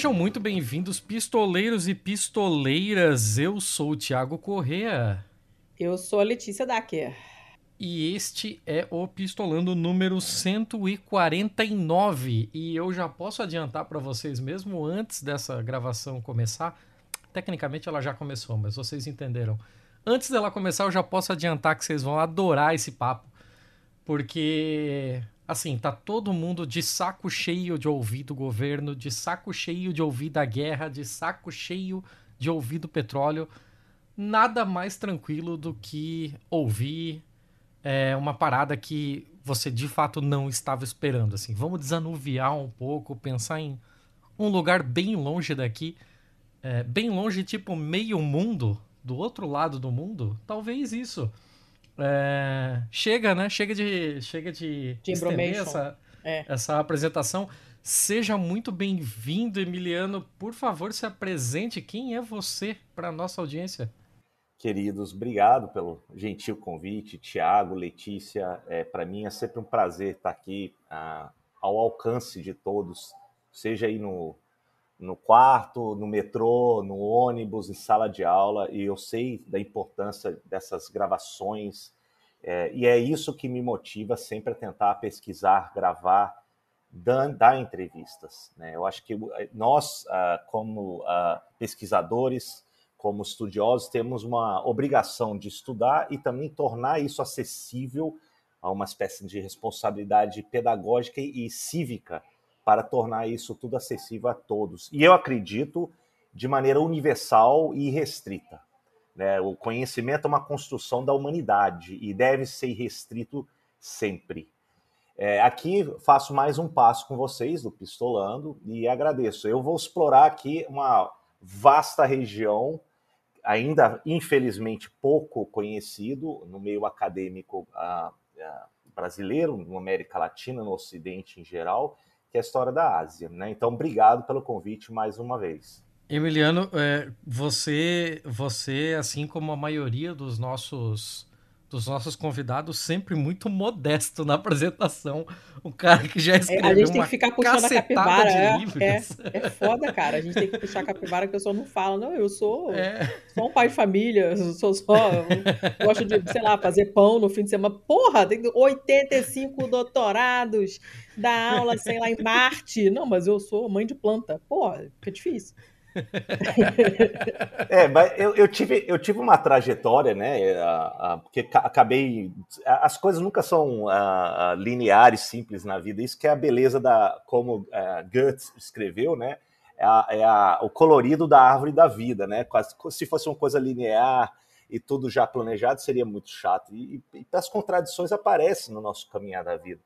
Sejam muito bem-vindos, pistoleiros e pistoleiras. Eu sou o Thiago Correa. Eu sou a Letícia Dacker. E este é o Pistolando número 149. E eu já posso adiantar para vocês, mesmo antes dessa gravação começar. Tecnicamente ela já começou, mas vocês entenderam. Antes dela começar, eu já posso adiantar que vocês vão adorar esse papo. Porque assim, tá todo mundo de saco cheio de ouvir do governo, de saco cheio de ouvir da guerra, de saco cheio de ouvir do petróleo. Nada mais tranquilo do que ouvir é, uma parada que você de fato não estava esperando. Assim, vamos desanuviar um pouco, pensar em um lugar bem longe daqui, é, bem longe, tipo meio mundo, do outro lado do mundo. Talvez isso. É, chega, né? Chega de, chega de, de estender essa, é. essa apresentação. Seja muito bem-vindo, Emiliano. Por favor, se apresente. Quem é você para a nossa audiência? Queridos, obrigado pelo gentil convite. Tiago, Letícia, é, para mim é sempre um prazer estar aqui ah, ao alcance de todos, seja aí no, no quarto, no metrô, no ônibus, em sala de aula, e eu sei da importância dessas gravações, é, e é isso que me motiva sempre a tentar pesquisar, gravar, dar, dar entrevistas. Né? Eu acho que nós, ah, como ah, pesquisadores, como estudiosos, temos uma obrigação de estudar e também tornar isso acessível a uma espécie de responsabilidade pedagógica e cívica para tornar isso tudo acessível a todos. E eu acredito de maneira universal e restrita. Né? O conhecimento é uma construção da humanidade e deve ser restrito sempre. É, aqui faço mais um passo com vocês do Pistolando e agradeço. Eu vou explorar aqui uma vasta região, ainda infelizmente pouco conhecido no meio acadêmico uh, uh, brasileiro, na América Latina, no Ocidente em geral, que é a história da Ásia. Né? Então, obrigado pelo convite mais uma vez. Emiliano, é, você, você, assim como a maioria dos nossos dos nossos convidados, sempre muito modesto na apresentação. Um cara que já escreveu é, A gente tem que ficar puxando a capivara. É, é, é, foda, cara. A gente tem que puxar a capivara que eu só não falo. Não, eu sou, é. sou um pai de família, sou só. gosto de, sei lá, fazer pão no fim de semana. Porra, tem 85 doutorados, dar aula, sei lá, em Marte. Não, mas eu sou mãe de planta. Porra, fica difícil. é, mas eu, eu, tive, eu tive uma trajetória, né? porque acabei. As coisas nunca são lineares, simples na vida. Isso que é a beleza da. Como Goethe escreveu, né? É, a, é a, o colorido da árvore da vida, né? Quase, se fosse uma coisa linear e tudo já planejado, seria muito chato. E, e, as contradições aparecem no nosso caminhar da vida.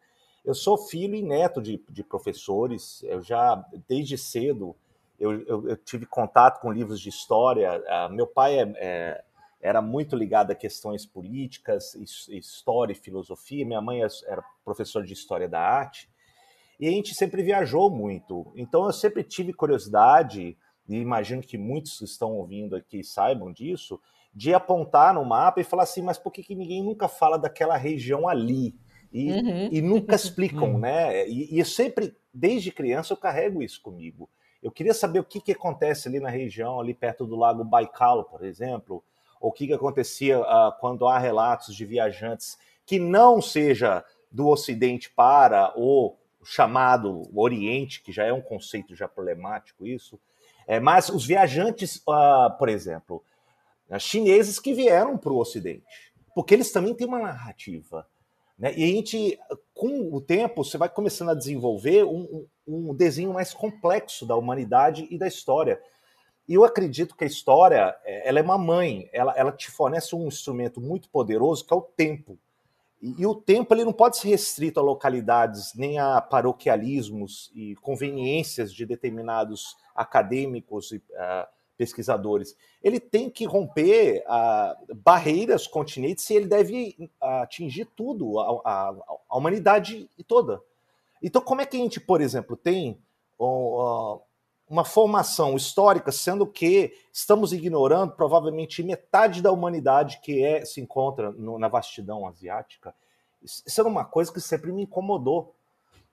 Eu sou filho e neto de, de professores, eu já, desde cedo, eu, eu, eu, tive contato com livros de história. Uh, meu pai é, é, era muito ligado a questões políticas, história e filosofia. Minha mãe era professora de história da arte. E a gente sempre viajou muito. Então eu sempre tive curiosidade, e imagino que muitos que estão ouvindo aqui saibam disso, de apontar no mapa e falar assim: mas por que, que ninguém nunca fala daquela região ali? E, uhum. e nunca explicam, né? E, e eu sempre, desde criança, eu carrego isso comigo. Eu queria saber o que, que acontece ali na região, ali perto do lago Baikal, por exemplo, ou o que, que acontecia uh, quando há relatos de viajantes que não seja do Ocidente para o chamado Oriente, que já é um conceito já problemático isso, é, mas os viajantes, uh, por exemplo, chineses que vieram para o Ocidente, porque eles também têm uma narrativa. Né? E a gente, com o tempo, você vai começando a desenvolver um, um desenho mais complexo da humanidade e da história. E eu acredito que a história é, ela é uma mãe, ela, ela te fornece um instrumento muito poderoso que é o tempo. E, e, o tempo ele não pode ser restrito a localidades, nem a paroquialismos e conveniências de determinados acadêmicos e uh, pesquisadores. Ele tem que romper uh, barreiras continentes e ele deve uh, atingir tudo, a, a, a, humanidade toda. Então, como é que a gente, por exemplo, tem uh, uma formação histórica, sendo que estamos ignorando provavelmente metade da humanidade que é, se encontra no, na vastidão asiática? Isso é uma coisa que sempre me incomodou.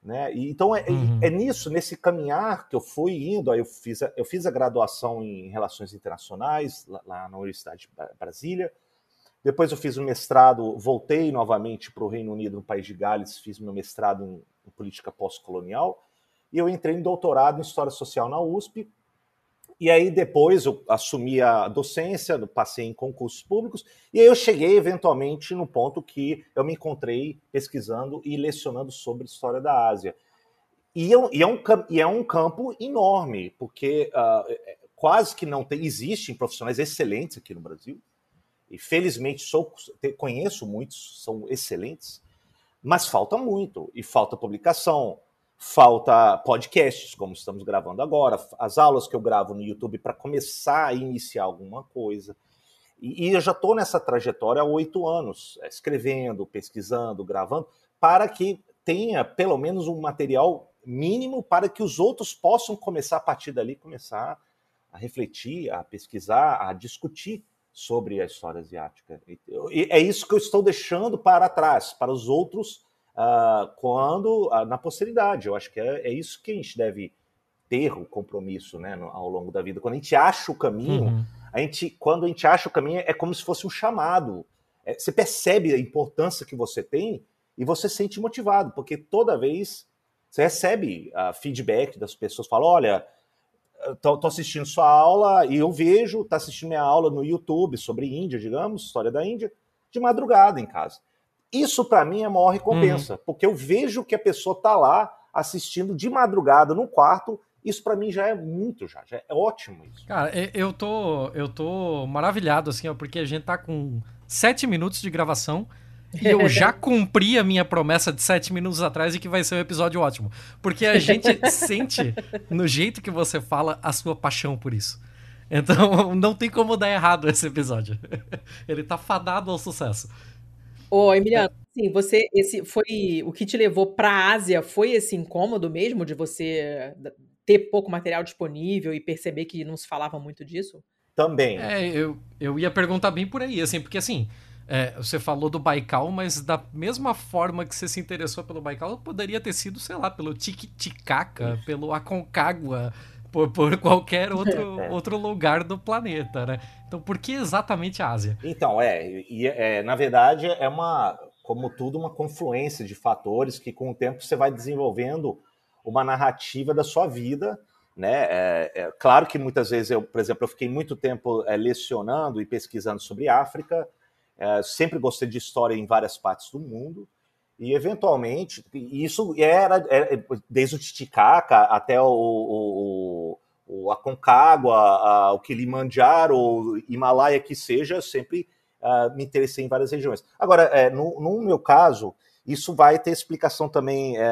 Né? E, então é, uhum. é, nisso, nesse caminhar que eu fui indo, eu fiz a, eu fiz a graduação em Relações Internacionais lá, lá na Universidade de Brasília, depois eu fiz o um mestrado, voltei novamente para o Reino Unido, no País de Gales, fiz meu mestrado em, em política pós-colonial, e eu entrei em doutorado em História Social na USP, e aí depois eu assumi a docência, passei em concursos públicos, e aí eu cheguei eventualmente no ponto que eu me encontrei pesquisando e lecionando sobre história da Ásia. E, eu, e, é, um, e é um campo enorme, porque uh, quase que não tem, existem profissionais excelentes aqui no Brasil, e felizmente sou, conheço muitos, são excelentes, mas falta muito, e falta publicação, falta podcasts, como estamos gravando agora, as aulas que eu gravo no YouTube para começar a iniciar alguma coisa. E, e eu já estou nessa trajetória há oito anos, é, escrevendo, pesquisando, gravando, para que tenha pelo menos um material mínimo para que os outros possam começar a partir dali, começar a refletir, a pesquisar, a discutir sobre a história asiática. E é isso que eu estou deixando para trás, para os outros uh, quando uh, na posteridade. Eu acho que é, é, isso que a gente deve ter o compromisso né, no, ao longo da vida. Quando a gente acha o caminho, uhum. a gente, quando a gente acha o caminho, é como se fosse um chamado. É, você percebe a importância que você tem e você se sente motivado, porque toda vez você recebe uh, feedback das pessoas, fala, olha, tô, tô, assistindo sua aula e eu vejo, tá assistindo minha aula no YouTube sobre Índia, digamos, história da Índia, de madrugada em casa. Isso para mim é a maior recompensa, uhum. porque eu vejo que a pessoa tá lá assistindo de madrugada no quarto. Isso para mim já é muito, já, já é ótimo isso. Cara, eu tô, eu tô maravilhado assim, ó, porque a gente tá com sete minutos de gravação e eu já cumpri a minha promessa de sete minutos atrás e que vai ser um episódio ótimo. Porque a gente sente, no jeito que você fala, a sua paixão por isso. Então, não tem como dar errado esse episódio. Ele tá fadado ao sucesso. Ô, Emiliano, sim, você esse foi o que te levou para a Ásia foi esse incômodo mesmo de você ter pouco material disponível e perceber que não se falava muito disso? Também. É, eu, eu ia perguntar bem por aí, assim, porque assim, é, você falou do Baikal, mas da mesma forma que você se interessou pelo Baikal, poderia ter sido, sei lá, pelo Titicaca, pelo Aconcagua, por, por qualquer outro, é. outro lugar do planeta, né? Então, por que exatamente a Ásia? Então, é, e, é, na verdade, é uma, como tudo, uma confluência de fatores que, com o tempo, você vai desenvolvendo uma narrativa da sua vida, né? É, é, claro que muitas vezes eu, por exemplo, eu fiquei muito tempo é, lecionando e pesquisando sobre África, é, sempre gostei de história em várias partes do mundo, e eventualmente, isso era, era desde o Titicaca até o, o, o Aconcagua, a, o Kilimanjaro, o Himalaia que seja, sempre uh, me interessei em várias regiões. Agora, é, no, no, meu caso, isso vai ter explicação também é,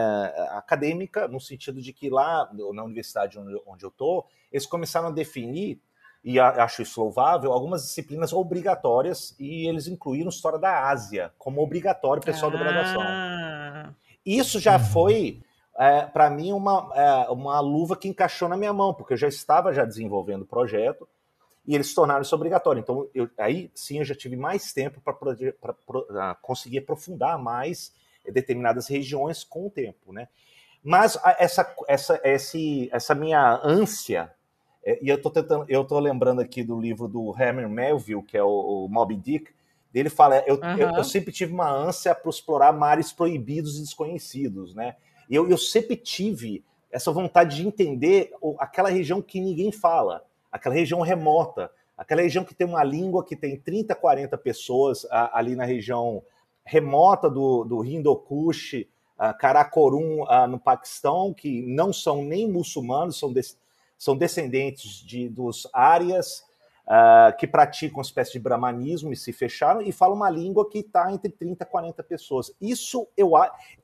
acadêmica, no sentido de que lá na universidade onde, onde eu estou, eles começaram a definir e acho isso louvável, algumas disciplinas obrigatórias e eles incluíram História da Ásia como obrigatório pessoal ah. da graduação. Isso já uhum. foi, é, para mim, uma, é, uma luva que encaixou na minha mão, porque eu já estava já desenvolvendo o projeto e eles tornaram isso obrigatório. Então, eu, aí sim eu já tive mais tempo para conseguir aprofundar mais determinadas regiões com o tempo, né? Mas essa, essa, esse, essa minha ânsia é, e eu tô tentando, eu tô lembrando aqui do livro do Herman Melville, que é o, o Moby Dick. Ele fala, eu, uhum. eu, eu, sempre tive uma ânsia para explorar mares proibidos e desconhecidos, né? E eu, eu sempre tive essa vontade de entender aquela região que ninguém fala, aquela região remota, aquela região que tem uma língua que tem 30, 40 pessoas a, ali na região remota do, do Hindu Kush, Karakorum, no Paquistão, que não são nem muçulmanos, são desse, são descendentes de, dos árias uh, que praticam uma espécie de brahmanismo e se fecharam e falam uma língua que está entre 30 e 40 pessoas. Isso eu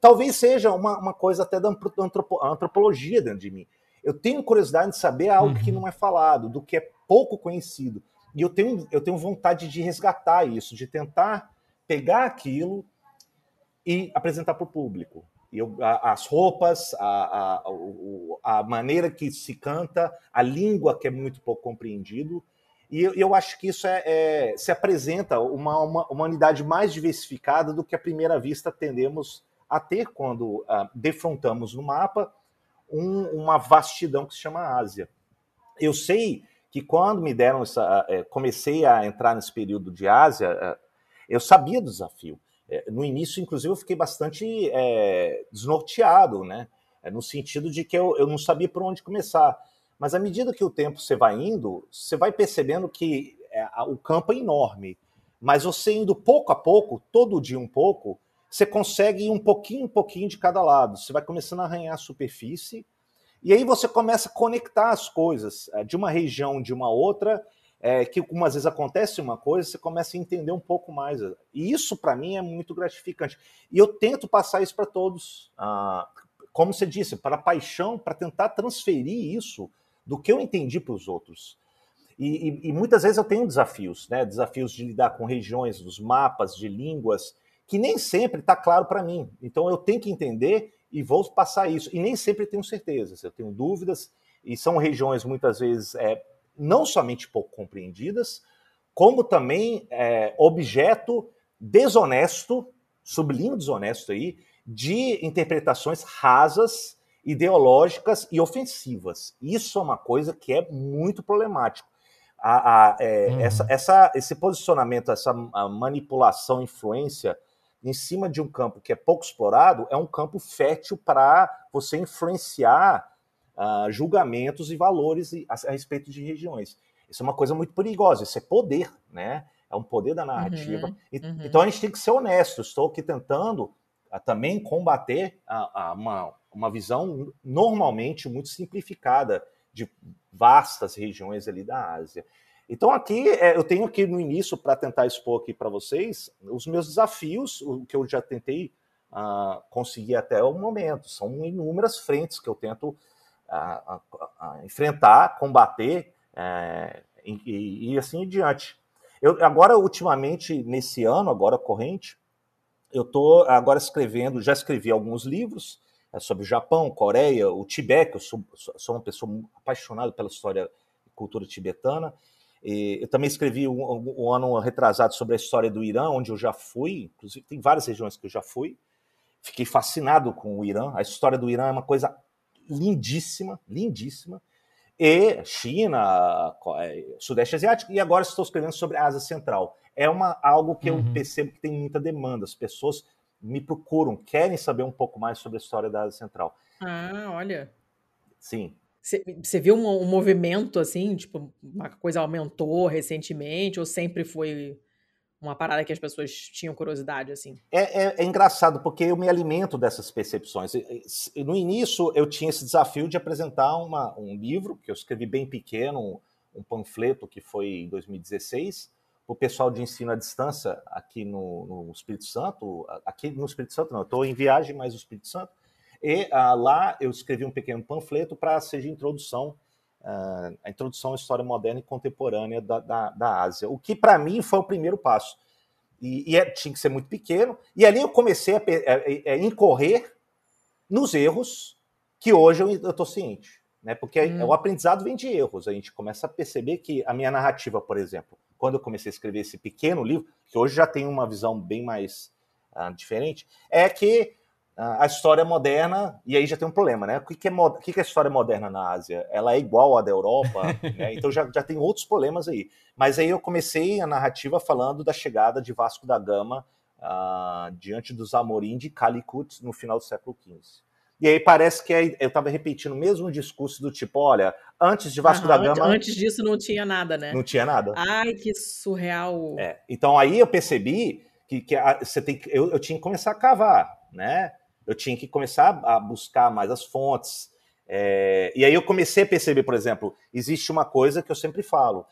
talvez seja uma, uma coisa até da antropo, antropologia dentro de mim. Eu tenho curiosidade de saber algo uhum. que não é falado, do que é pouco conhecido. E eu tenho, eu tenho vontade de resgatar isso, de tentar pegar aquilo e apresentar para o público. Eu, as roupas, a, a, a, maneira que se canta, a língua que é muito pouco compreendido. E eu, eu acho que isso é, é se apresenta uma, uma, unidade mais diversificada do que à primeira vista tendemos a ter quando uh, defrontamos no mapa um, uma vastidão que se chama Ásia. Eu sei que quando me deram essa, uh, comecei a entrar nesse período de Ásia, uh, eu sabia do desafio. É, no início, inclusive, eu fiquei bastante é, desnorteado, né? É, no sentido de que eu, eu não sabia por onde começar. Mas à medida que o tempo você vai indo, você vai percebendo que é, o campo é enorme. Mas você indo pouco a pouco, todo dia um pouco, você consegue ir um pouquinho, um pouquinho de cada lado. Você vai começando a arranhar a superfície, e aí você começa a conectar as coisas é, de uma região de uma outra, é, que algumas vezes acontece uma coisa, você começa a entender um pouco mais. E isso, para mim, é muito gratificante. E eu tento passar isso para todos. Ah, como você disse, para paixão, para tentar transferir isso do que eu entendi para os outros. E, e, e, muitas vezes eu tenho desafios, né? desafios de lidar com regiões, dos mapas, de línguas, que nem sempre está claro para mim. Então eu tenho que entender e vou passar isso. E nem sempre tenho certezas, eu tenho dúvidas, e são regiões muitas vezes é, não somente pouco compreendidas, como também é, objeto desonesto, sublinho desonesto aí, de interpretações rasas, ideológicas e ofensivas. Isso é uma coisa que é muito problemático. A, a, é, uhum. essa, essa, esse posicionamento, essa manipulação, influência em cima de um campo que é pouco explorado, é um campo fértil para você influenciar uh, julgamentos e valores a, a, respeito de regiões. Isso é uma coisa muito perigosa, isso é poder, né? É um poder da narrativa. Uhum, uhum. Então a gente tem que ser honesto. Estou aqui tentando uh, também combater a, a uma, uma visão normalmente muito simplificada de vastas regiões ali da Ásia. Então aqui é, eu tenho aqui no início para tentar expor aqui para vocês os meus desafios, o que eu já tentei uh, conseguir até o momento. São inúmeras frentes que eu tento uh, uh, enfrentar, combater é, e, e, assim em diante. Eu, agora, ultimamente, nesse ano, agora corrente, eu estou agora escrevendo, já escrevi alguns livros sobre o Japão, Coreia, o Tibete, eu sou, sou uma pessoa apaixonada pela história e cultura tibetana, e eu também escrevi um, um, ano retrasado sobre a história do Irã, onde eu já fui, inclusive tem várias regiões que eu já fui. Fiquei fascinado com o Irã. A história do Irã é uma coisa lindíssima, lindíssima. E China, é, Sudeste Asiático, e agora estou escrevendo sobre a Ásia Central. É uma, algo que eu uhum. percebo que tem muita demanda. As pessoas me procuram, querem saber um pouco mais sobre a história da Ásia Central. Ah, olha. Sim, você viu um, um, movimento assim, tipo, uma coisa aumentou recentemente ou sempre foi uma parada que as pessoas tinham curiosidade assim? É, é, é engraçado porque eu me alimento dessas percepções. No início eu tinha esse desafio de apresentar uma, um livro que eu escrevi bem pequeno, um panfleto que foi em 2016 o pessoal de ensino à distância aqui no, no Espírito Santo, aqui no Espírito Santo não, eu estou em viagem, mas no Espírito Santo, e ah, lá eu escrevi um pequeno panfleto para seja introdução, ah, a introdução à história moderna e contemporânea da, da, da Ásia, o que para mim foi o primeiro passo. E, e é, tinha que ser muito pequeno, e ali eu comecei a, a, a, a incorrer nos erros que hoje eu estou ciente. Né? Porque hum. o aprendizado vem de erros. A gente começa a perceber que a minha narrativa, por exemplo, quando eu comecei a escrever esse pequeno livro, que hoje já tem uma visão bem mais uh, diferente, é que a história moderna, e aí já tem um problema, né? O que é, o que é a história moderna na Ásia? Ela é igual à da Europa, né? então já, já tem outros problemas aí. Mas aí eu comecei a narrativa falando da chegada de Vasco da Gama uh, diante dos Amorim de Calicut no final do século XV. E aí parece que eu estava repetindo o mesmo discurso do tipo, olha, antes de Vasco da Gama... Antes disso não tinha nada, né? Não tinha nada. Ai, que surreal. É, então aí eu percebi que, que a, você tem que, eu, eu tinha que começar a cavar, né? eu tinha que começar a buscar mais as fontes. É, e aí eu comecei a perceber, por exemplo, existe uma coisa que eu sempre falo.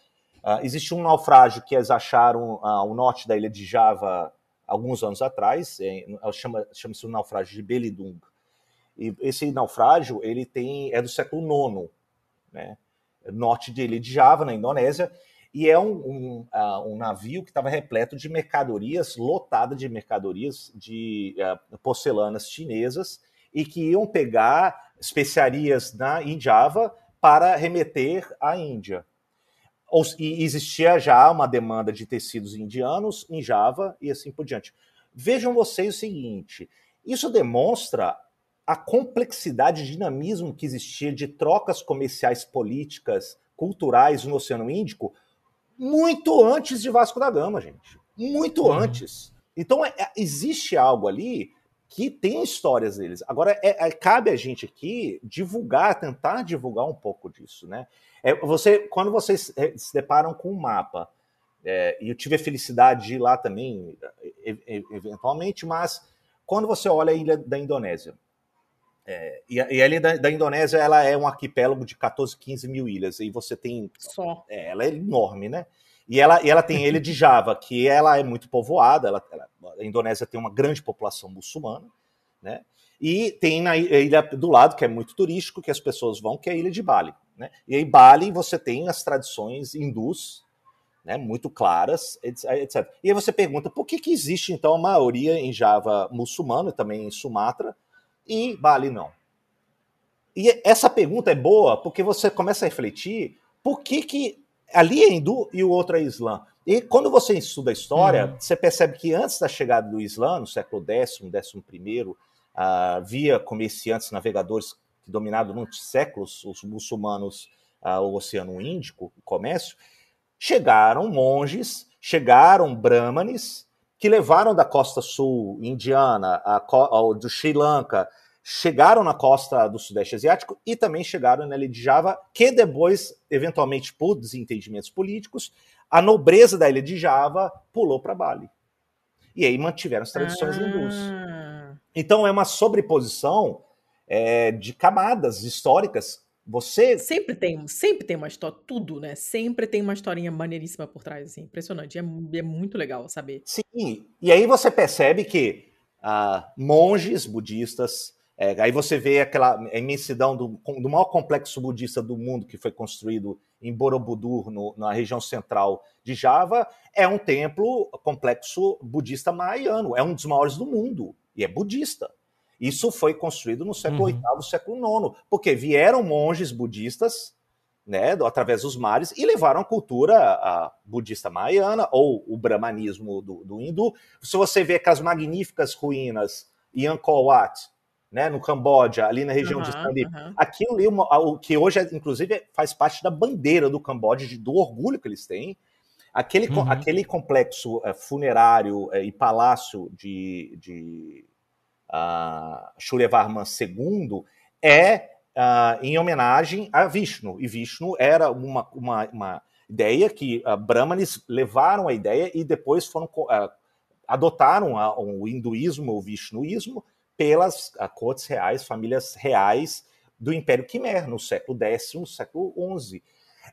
Uh, existe um naufrágio que eles acharam uh, ao norte da ilha de Java alguns anos atrás, é, chama, chama-se o naufrágio de Belidung. E esse naufrágio ele tem é do século IX, né? norte de ilha de Java, na Indonésia, e é um, um, uh, um navio que estava repleto de mercadorias, lotado de mercadorias de uh, porcelanas chinesas, e que iam pegar especiarias na, em Java para remeter à Índia. E existia já uma demanda de tecidos indianos em Java e assim por diante. Vejam vocês o seguinte: Isso demonstra a complexidade e dinamismo que existia de trocas comerciais políticas, culturais no Oceano Índico muito antes de Vasco da Gama, gente. Muito uhum. antes. Então, é, é, existe algo ali que tem histórias deles. Agora, é, é, cabe a gente aqui divulgar, tentar divulgar um pouco disso, né? É, você, quando vocês é, se deparam com um mapa, é, e eu tive a felicidade de ir lá também, eventualmente, mas quando você olha a ilha da Indonésia, é, e, e a ilha da, da, Indonésia ela é um arquipélago de 14, 15 mil ilhas, e você tem. Só. É, ela é enorme, né? E ela, e ela tem a ilha de Java, que ela é muito povoada, ela, ela, a Indonésia tem uma grande população muçulmana, né? E tem na ilha do lado, que é muito turístico, que as pessoas vão, que é a ilha de Bali. Né? E aí, Bali, você tem as tradições hindus, né, muito claras, etc. E aí você pergunta por que, que existe, então, a maioria em Java muçulmano, e também em Sumatra, e Bali não? E essa pergunta é boa porque você começa a refletir por que, que ali é hindu e o outro é islã. E quando você estuda a história, uhum. você percebe que antes da chegada do Islã, no século X, XI, uh, havia comerciantes, navegadores que dominaram durante séculos os muçulmanos uh, o Oceano Índico, o comércio, chegaram monges, chegaram brahmanes, que levaram da costa sul indiana, a, a, do Sri Lanka, chegaram na costa do Sudeste Asiático e também chegaram na ilha de Java, que depois, eventualmente por desentendimentos políticos, a nobreza da ilha de Java pulou para Bali. E aí mantiveram as tradições ah. hindus. Então é uma sobreposição é, de camadas históricas você. Sempre tem, sempre tem uma história, tudo, né? Sempre tem uma historinha maneiríssima por trás, assim. Impressionante. É, é muito legal saber. Sim, e aí você percebe que ah, monges budistas. É, aí você vê aquela imensidão do, do maior complexo budista do mundo que foi construído em Borobudur, no, na região central de Java, é um templo complexo budista maiano, é um dos maiores do mundo e é budista. Isso foi construído no século VIII, uhum. século IX, porque vieram monges budistas, né, através dos mares, e levaram a cultura budista maiana, ou o brahmanismo do, do hindu. Se você vê aquelas magníficas ruínas em Angkor Wat, né, no Camboja, ali na região uhum, de Sandip, uhum. aquilo ali, o que hoje, inclusive, faz parte da bandeira do Camboja, de, do orgulho que eles têm, aquele, uhum. aquele complexo é, funerário é, e palácio de, de uh, Shuryavarman II é uh, em homenagem a Vishnu. E Vishnu era uma, uma, uma ideia que uh, Brahmanes levaram a ideia e depois foram uh, adotaram a, o hinduísmo, o vishnuísmo, pelas uh, cortes reais, famílias reais do Império Quimer, no século X, no século XI.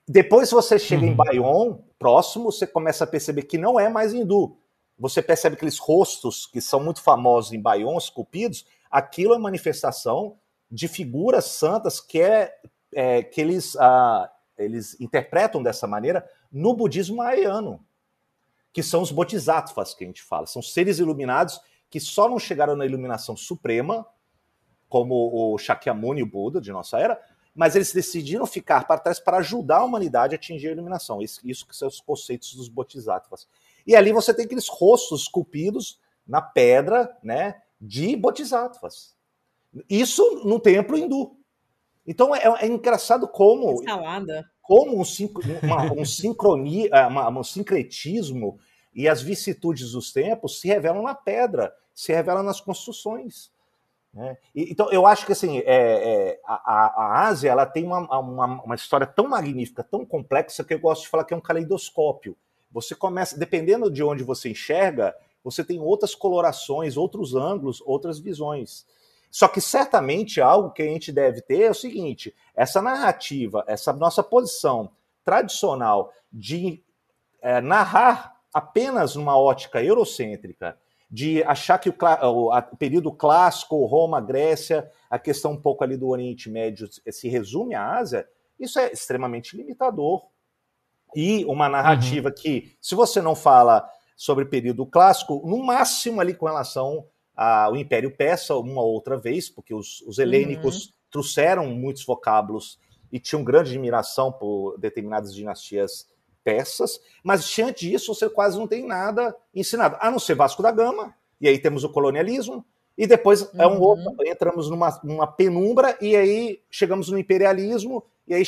Depois você chega uhum. em Bayon, próximo, você começa a perceber que não é mais hindu, você percebe aqueles rostos que são muito famosos em Bayon, esculpidos, aquilo é manifestação de figuras santas que, é, é que eles, ah, eles interpretam dessa maneira no budismo mahayano, que são os bodhisattvas que a gente fala, são seres iluminados que só não chegaram na iluminação suprema, como o Shakyamuni, o Buda de nossa era, mas eles decidiram ficar para trás para ajudar a humanidade a atingir a iluminação. Isso, isso que são os conceitos dos bodhisattvas. E ali você tem aqueles rostos esculpidos na pedra, né, de bodhisattvas. Isso no templo hindu. Então é, é engraçado como como um, uma, um sincronia, é, uma, um sincretismo e as vicissitudes dos tempos se revelam na pedra, se revelam nas construções. Né? E, então eu acho que assim é, é, a, a, Ásia ela tem uma, uma, uma história tão magnífica, tão complexa que eu gosto de falar que é um caleidoscópio. Você começa, dependendo de onde você enxerga, você tem outras colorações, outros ângulos, outras visões. Só que certamente algo que a gente deve ter é o seguinte: essa narrativa, essa nossa posição tradicional de é, narrar apenas numa ótica eurocêntrica, de achar que o, o, o, período clássico, Roma, Grécia, a questão um pouco ali do Oriente Médio se resume à Ásia, isso é extremamente limitador e uma narrativa uhum. que, se você não fala sobre o período clássico, no máximo ali com relação ao Império Persa, uma outra vez, porque os, os helênicos uhum. trouxeram muitos vocábulos e tinham grande admiração por determinadas dinastias persas, mas diante disso você quase não tem nada ensinado, a não ser Vasco da Gama, e aí temos o colonialismo, e depois é um uhum. outro, entramos numa, numa penumbra e aí chegamos no imperialismo e aí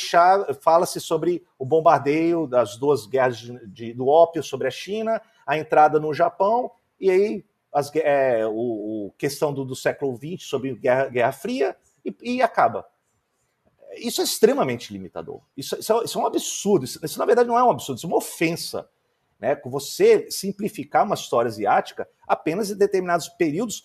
fala-se sobre o bombardeio das duas guerras de, de, do ópio sobre a China, a entrada no Japão e aí as, é, o, o, questão do, do século XX sobre Guerra, Guerra Fria e, e acaba. Isso é extremamente limitador. Isso, isso, é, isso é, um absurdo. Isso, isso, na verdade, não é um absurdo, isso é uma ofensa. Né? Com você simplificar uma história asiática apenas em determinados períodos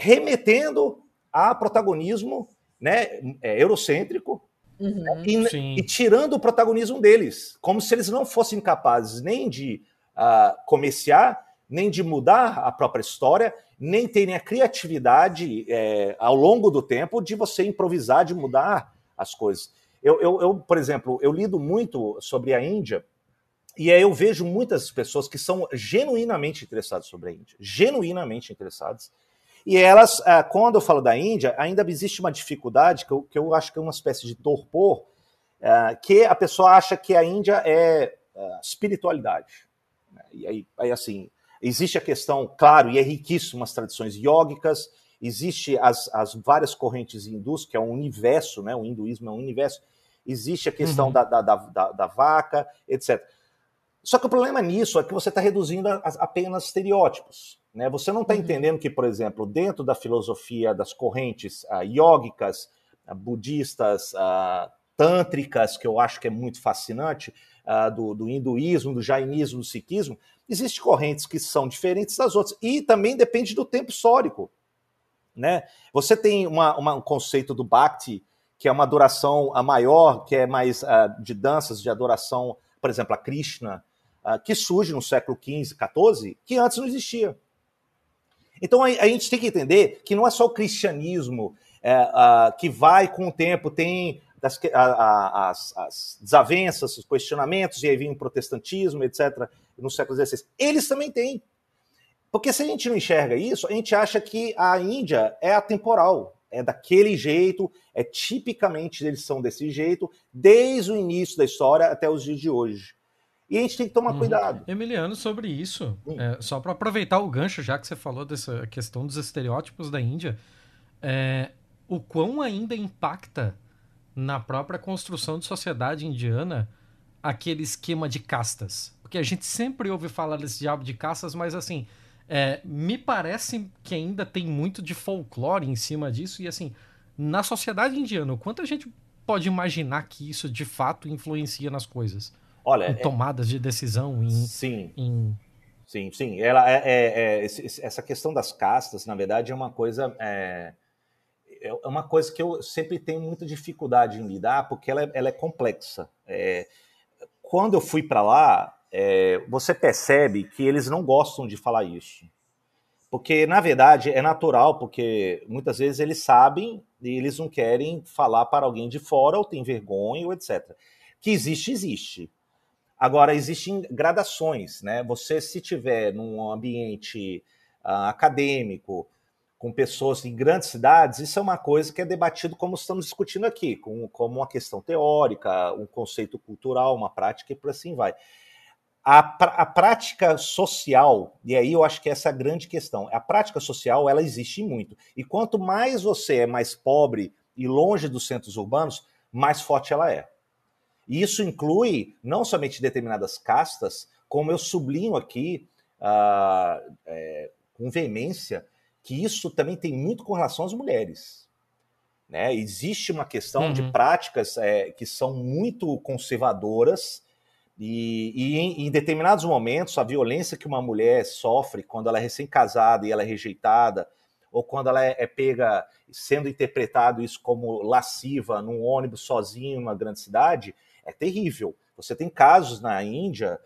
remetendo a protagonismo né, é, eurocêntrico uhum, né, e, e, tirando o protagonismo deles, como se eles não fossem capazes nem de uh, comerciar, nem de mudar a própria história, nem terem a criatividade é, ao longo do tempo de você improvisar, de mudar as coisas. Eu, eu, eu, por exemplo, eu lido muito sobre a Índia e aí eu vejo muitas pessoas que são genuinamente interessadas sobre a Índia, genuinamente interessadas, e elas, ah, quando eu falo da Índia, ainda existe uma dificuldade que eu, que eu acho que é uma espécie de torpor, ah, que a pessoa acha que a Índia é ah, espiritualidade. E aí, aí, assim, existe a questão, claro, e é riquíssimo as tradições yógicas, existe as, as várias correntes hindus, que é um universo, né? o hinduísmo é um universo, existe a questão uhum. da, da, da, da, vaca, etc. Só que o problema nisso é que você está reduzindo a, a, apenas estereótipos. Né? Você não está uhum. entendendo que, por exemplo, dentro da filosofia das correntes uh, yógicas, uh, budistas, uh, tântricas, que eu acho que é muito fascinante, uh, do, do, hinduísmo, do jainismo, do sikhismo, existem correntes que são diferentes das outras. E também depende do tempo histórico. Né? Você tem uma, uma, um conceito do Bhakti, que é uma adoração a maior, que é mais de danças de adoração, por exemplo, a Krishna, que surge no século XV, XIV, que antes não existia. Então a, a, gente tem que entender que não é só o cristianismo é, a, que vai com o tempo, tem das, a, as, as, desavenças, os questionamentos, e aí vem o protestantismo, etc., no século XVI. Eles também têm. Porque se a gente não enxerga isso, a gente acha que a Índia é atemporal, é daquele jeito, é tipicamente eles são desse jeito, desde o início da história até os dias de hoje. E a gente tem que tomar uhum. cuidado. Emiliano, sobre isso, é, só para aproveitar o gancho, já que você falou dessa questão dos estereótipos da Índia, é, o quão ainda impacta na própria construção de sociedade indiana aquele esquema de castas. Porque a gente sempre ouve falar desse diabo de castas, mas assim, é, me parece que ainda tem muito de folclore em cima disso. E assim, na sociedade indiana, o quanto a gente pode imaginar que isso de fato influencia nas coisas? Olha, em é tomadas é... de decisão, em, sim, em... sim, sim. Ela é, é, é essa questão das castas, na verdade, é uma coisa é, é, uma coisa que eu sempre tenho muita dificuldade em lidar, porque ela, ela é complexa. quando eu fui para lá, você percebe que eles não gostam de falar isso. Porque, na verdade, é natural, porque muitas vezes eles sabem e eles não querem falar para alguém de fora, ou tem vergonha, ou etc. Que existe, existe. Agora, existem gradações, né? Você, se tiver num ambiente uh, acadêmico, com pessoas em grandes cidades, isso é uma coisa que é debatido como estamos discutindo aqui, com, como uma questão teórica, um conceito cultural, uma prática e por assim vai. A, a, prática social, e aí eu acho que essa é a grande questão, a prática social, ela existe muito. E quanto mais você é mais pobre e longe dos centros urbanos, mais forte ela é. E isso inclui não somente determinadas castas, como eu sublinho aqui uh, é, com veemência, que isso também tem muito com relação às mulheres. Né? Existe uma questão uhum. de práticas é, que são muito conservadoras, e, e em, em, determinados momentos, a violência que uma mulher sofre quando ela é recém-casada e ela é rejeitada, ou quando ela é, é pega sendo interpretado isso como lasciva num ônibus sozinho em uma grande cidade, é terrível. Você tem casos na Índia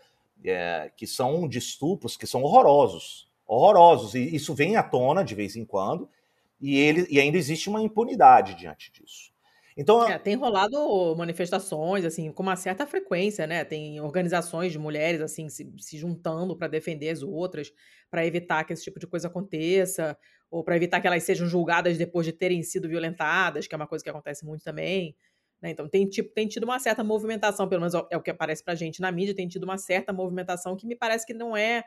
é, que são de estupros que são horrorosos, horrorosos, e isso vem à tona de vez em quando, e, ele, e ainda existe uma impunidade diante disso. Então, é, tem rolado manifestações assim com uma certa frequência, né? Tem organizações de mulheres assim se, se juntando para defender as outras, para evitar que esse tipo de coisa aconteça, ou para evitar que elas sejam julgadas depois de terem sido violentadas, que é uma coisa que acontece muito também. Né? Então tem, tipo, tem tido uma certa movimentação, pelo menos é o que aparece pra gente na mídia, tem tido uma certa movimentação que me parece que não é,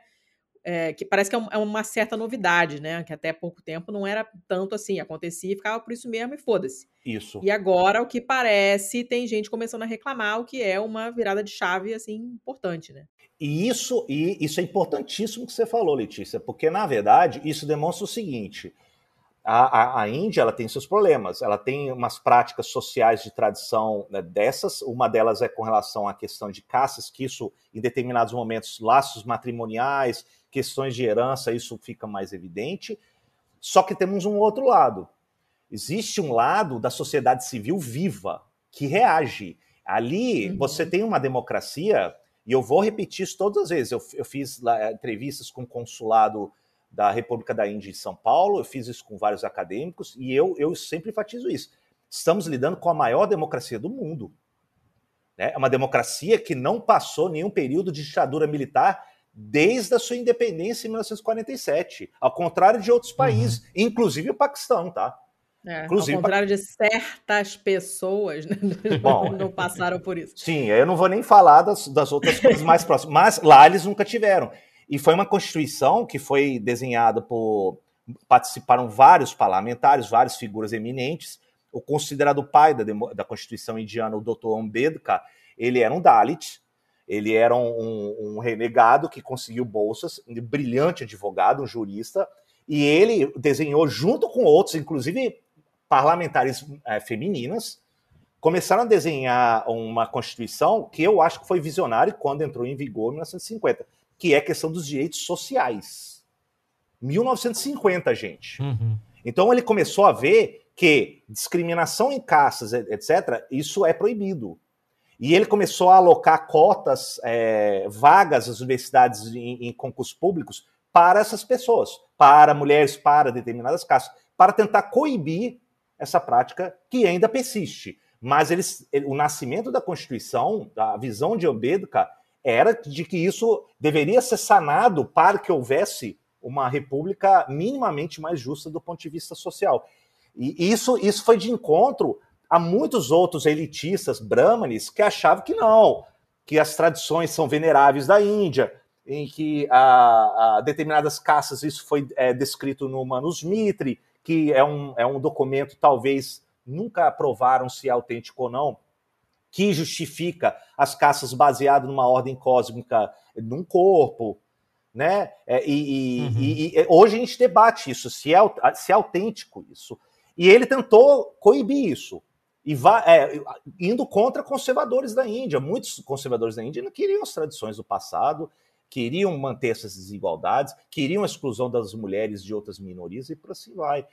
é, que parece que é, é, uma certa novidade, né? Que até pouco tempo não era tanto assim, acontecia e ficava por isso mesmo e foda-se. Isso. E agora, o que parece, tem gente começando a reclamar, o que é uma virada de chave, assim, importante, né? E isso, e isso é importantíssimo que você falou, Letícia, porque, na verdade, isso demonstra o seguinte: a, a, a, Índia ela tem seus problemas, ela tem umas práticas sociais de tradição né, dessas, uma delas é com relação à questão de caças, que isso, em determinados momentos, laços matrimoniais, questões de herança, isso fica mais evidente. Só que temos um outro lado. Existe um lado da sociedade civil viva, que reage. Ali uhum. você tem uma democracia, e eu vou repetir isso todas as vezes. Eu, eu fiz lá, entrevistas com o consulado da República da Índia em São Paulo, eu fiz isso com vários acadêmicos, e eu, eu sempre enfatizo isso. Estamos lidando com a maior democracia do mundo. Né? É uma democracia que não passou nenhum período de ditadura militar desde a sua independência em 1947, ao contrário de outros países, uhum. inclusive o Paquistão, tá? É, Inclusive, ao contrário de certas pessoas, né? Bom, não passaram por isso. Sim, eu não vou nem falar das, das outras coisas mais próximas, mas lá eles nunca tiveram. E foi uma constituição que foi desenhada por. Participaram vários parlamentares, várias figuras eminentes. O considerado pai da, da Constituição indiana, o Dr. Ambedkar, ele era um Dalit, ele era um, um, renegado que conseguiu bolsas, um brilhante advogado, um jurista, e ele desenhou, junto com outros, inclusive parlamentares é, femininas, começaram a desenhar uma constituição que eu acho que foi visionária quando entrou em vigor em 1950, que é a questão dos direitos sociais. 1950, gente. Uhum. Então ele começou a ver que discriminação em caças, etc., isso é proibido. E ele começou a alocar cotas, é, vagas nas universidades em, em concursos públicos para essas pessoas, para mulheres, para determinadas caças, para tentar coibir essa prática que ainda persiste. Mas eles, o nascimento da Constituição, a visão de Ambedkar, era de que isso deveria ser sanado para que houvesse uma república minimamente mais justa do ponto de vista social. E isso, isso foi de encontro há muitos outros elitistas brahmanes que achavam que não, que as tradições são veneráveis da Índia, em que a, a determinadas caças isso foi é, descrito no Manusmitri, que é um, é um documento talvez nunca aprovaram se é autêntico ou não, que justifica as caças baseado numa ordem cósmica num corpo, né? É, e, uhum. e, e, hoje a gente debate isso, se é, se é autêntico isso. E ele tentou coibir isso e vai, é, indo contra conservadores da Índia. Muitos conservadores da Índia não queriam as tradições do passado, queriam manter essas desigualdades, queriam a exclusão das mulheres de outras minorias e por assim vai.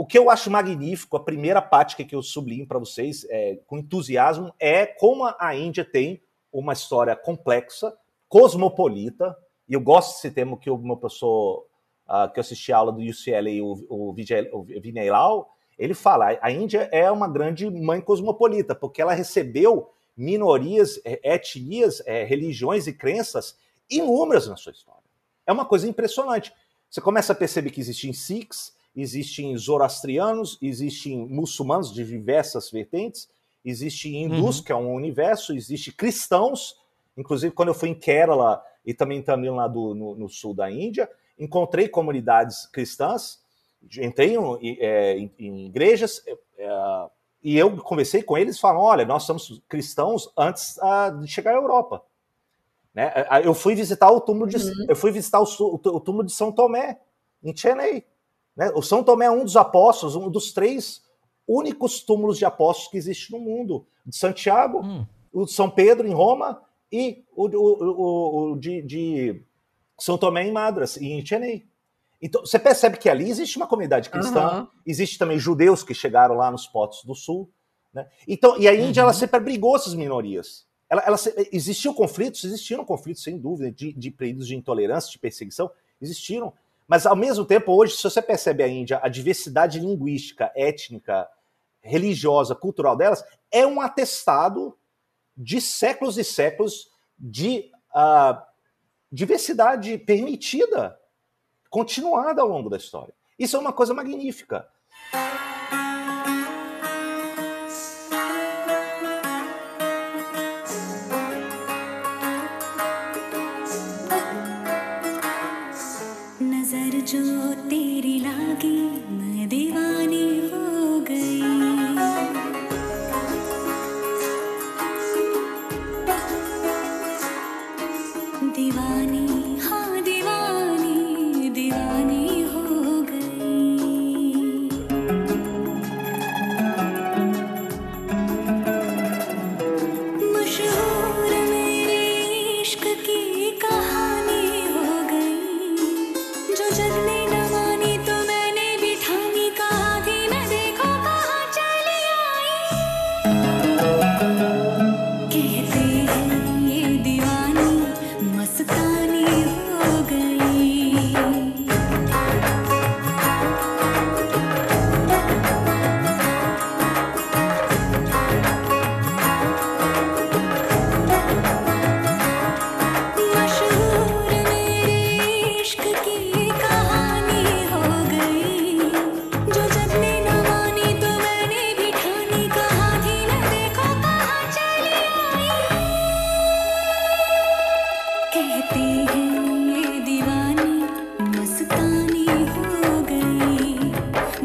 O que eu acho magnífico, a primeira parte que eu sublinho para vocês é, com entusiasmo é como a Índia tem uma história complexa, cosmopolita, e eu gosto desse termo que o meu professor, uh, que eu assisti a aula do UCLA, o, o, o Vinay Lal, ele fala: a Índia é uma grande mãe cosmopolita, porque ela recebeu minorias, é, etnias, é, religiões e crenças inúmeras na sua história. É uma coisa impressionante. Você começa a perceber que existem Sikhs, existem zoroastrianos, existem muçulmanos de diversas vertentes, existem hindus, uhum. que é um universo, existem cristãos. Inclusive, quando eu fui em Kerala e também Tamil Nadu, no, no sul da Índia, encontrei comunidades cristãs entrei em, é, em, em igrejas é, é, e eu conversei com eles falam olha, nós somos cristãos antes a, de chegar à Europa. Né? Eu fui visitar o túmulo de, uhum. eu fui visitar o, o, túmulo de São Tomé, em Chennai. Né? O São Tomé é um dos apóstolos, um dos três únicos túmulos de apóstolos que existe no mundo. De Santiago, uhum. o de São Pedro em Roma e o, o, o de, de, São Tomé em Madras, em Chennai. Então, você percebe que ali existe uma comunidade cristã, uhum. existe também judeus que chegaram lá nos potos do sul. Né? Então, e a Índia uhum. ela sempre abrigou essas minorias. Ela, ela, existiam conflitos, existiram conflitos, sem dúvida, de, de períodos de intolerância, de perseguição, existiram. Mas, ao mesmo tempo, hoje, se você percebe a Índia, a diversidade linguística, étnica, religiosa, cultural delas, é um atestado de séculos e séculos de uh, diversidade permitida continuada ao longo da história. Isso é uma coisa magnífica.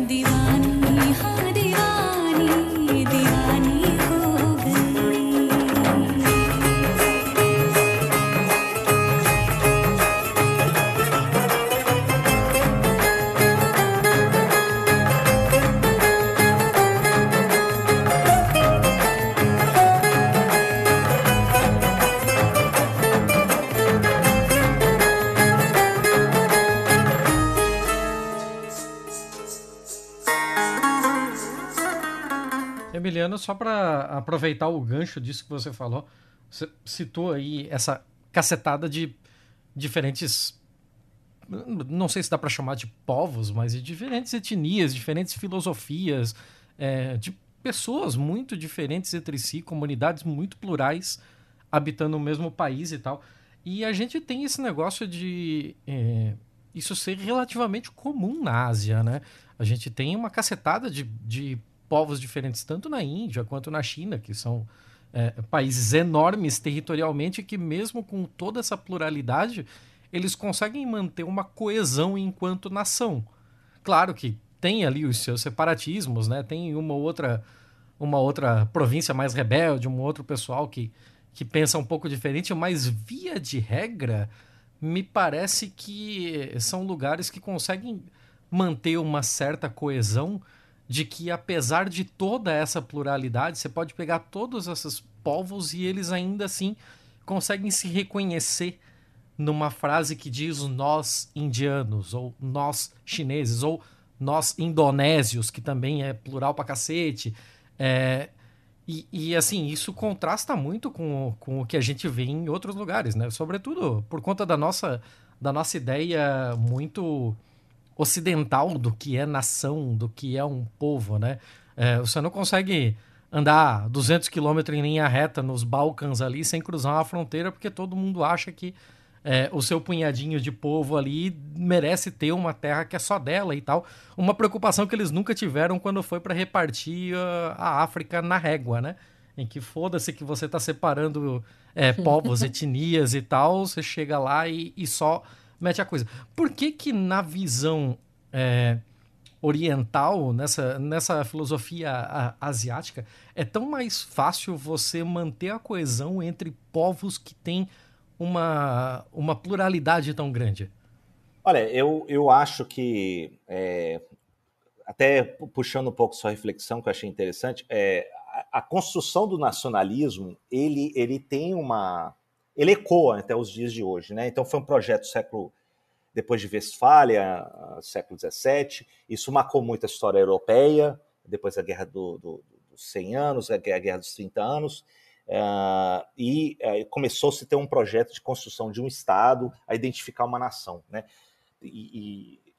Hindi só para aproveitar o gancho disso que você falou, você citou aí essa cacetada de diferentes. Não sei se dá para chamar de povos, mas de diferentes etnias, diferentes filosofias, é, de pessoas muito diferentes entre si, comunidades muito plurais habitando o mesmo país e tal. E a gente tem esse negócio de é, isso ser relativamente comum na Ásia, né? A gente tem uma cacetada de, de povos diferentes, tanto na Índia quanto na China, que são é, países enormes territorialmente, que mesmo com toda essa pluralidade, eles conseguem manter uma coesão enquanto nação. Claro que tem ali os seus separatismos, né? Tem uma outra uma outra província mais rebelde, um outro pessoal que, que pensa um pouco diferente, mas via de regra, me parece que são lugares que conseguem manter uma certa coesão de que apesar de toda essa pluralidade, você pode pegar todos esses povos e eles ainda assim conseguem se reconhecer numa frase que diz nós indianos, ou nós chineses, ou nós indonésios, que também é plural pra cacete. É, e, e, assim, isso contrasta muito com, com o que a gente vê em outros lugares, né? Sobretudo por conta da nossa, da nossa ideia muito ocidental do que é nação, do que é um povo, né? É, você não consegue andar 200 quilômetros em linha reta nos Balcãs ali sem cruzar uma fronteira, porque todo mundo acha que é, o seu punhadinho de povo ali merece ter uma terra que é só dela e tal. Uma preocupação que eles nunca tiveram quando foi para repartir uh, a África na régua, né? Em que foda-se que você está separando é, povos, etnias e tal, você chega lá e, e só mete a coisa. Por que que na visão é, oriental, nessa, nessa filosofia a, asiática, é tão mais fácil você manter a coesão entre povos que têm uma, uma pluralidade tão grande? Olha, eu, eu acho que, é, até puxando um pouco sua reflexão, que eu achei interessante, é, a, a construção do nacionalismo, ele, ele tem uma ele ecoa até os dias de hoje. Né? Então, foi um projeto século depois de Westfália, século XVII. Isso marcou muito a história europeia, depois da Guerra do, do, dos 100 anos, a Guerra dos 30 anos. Uh, e uh, começou-se a ter um projeto de construção de um Estado, a identificar uma nação. Né? E, e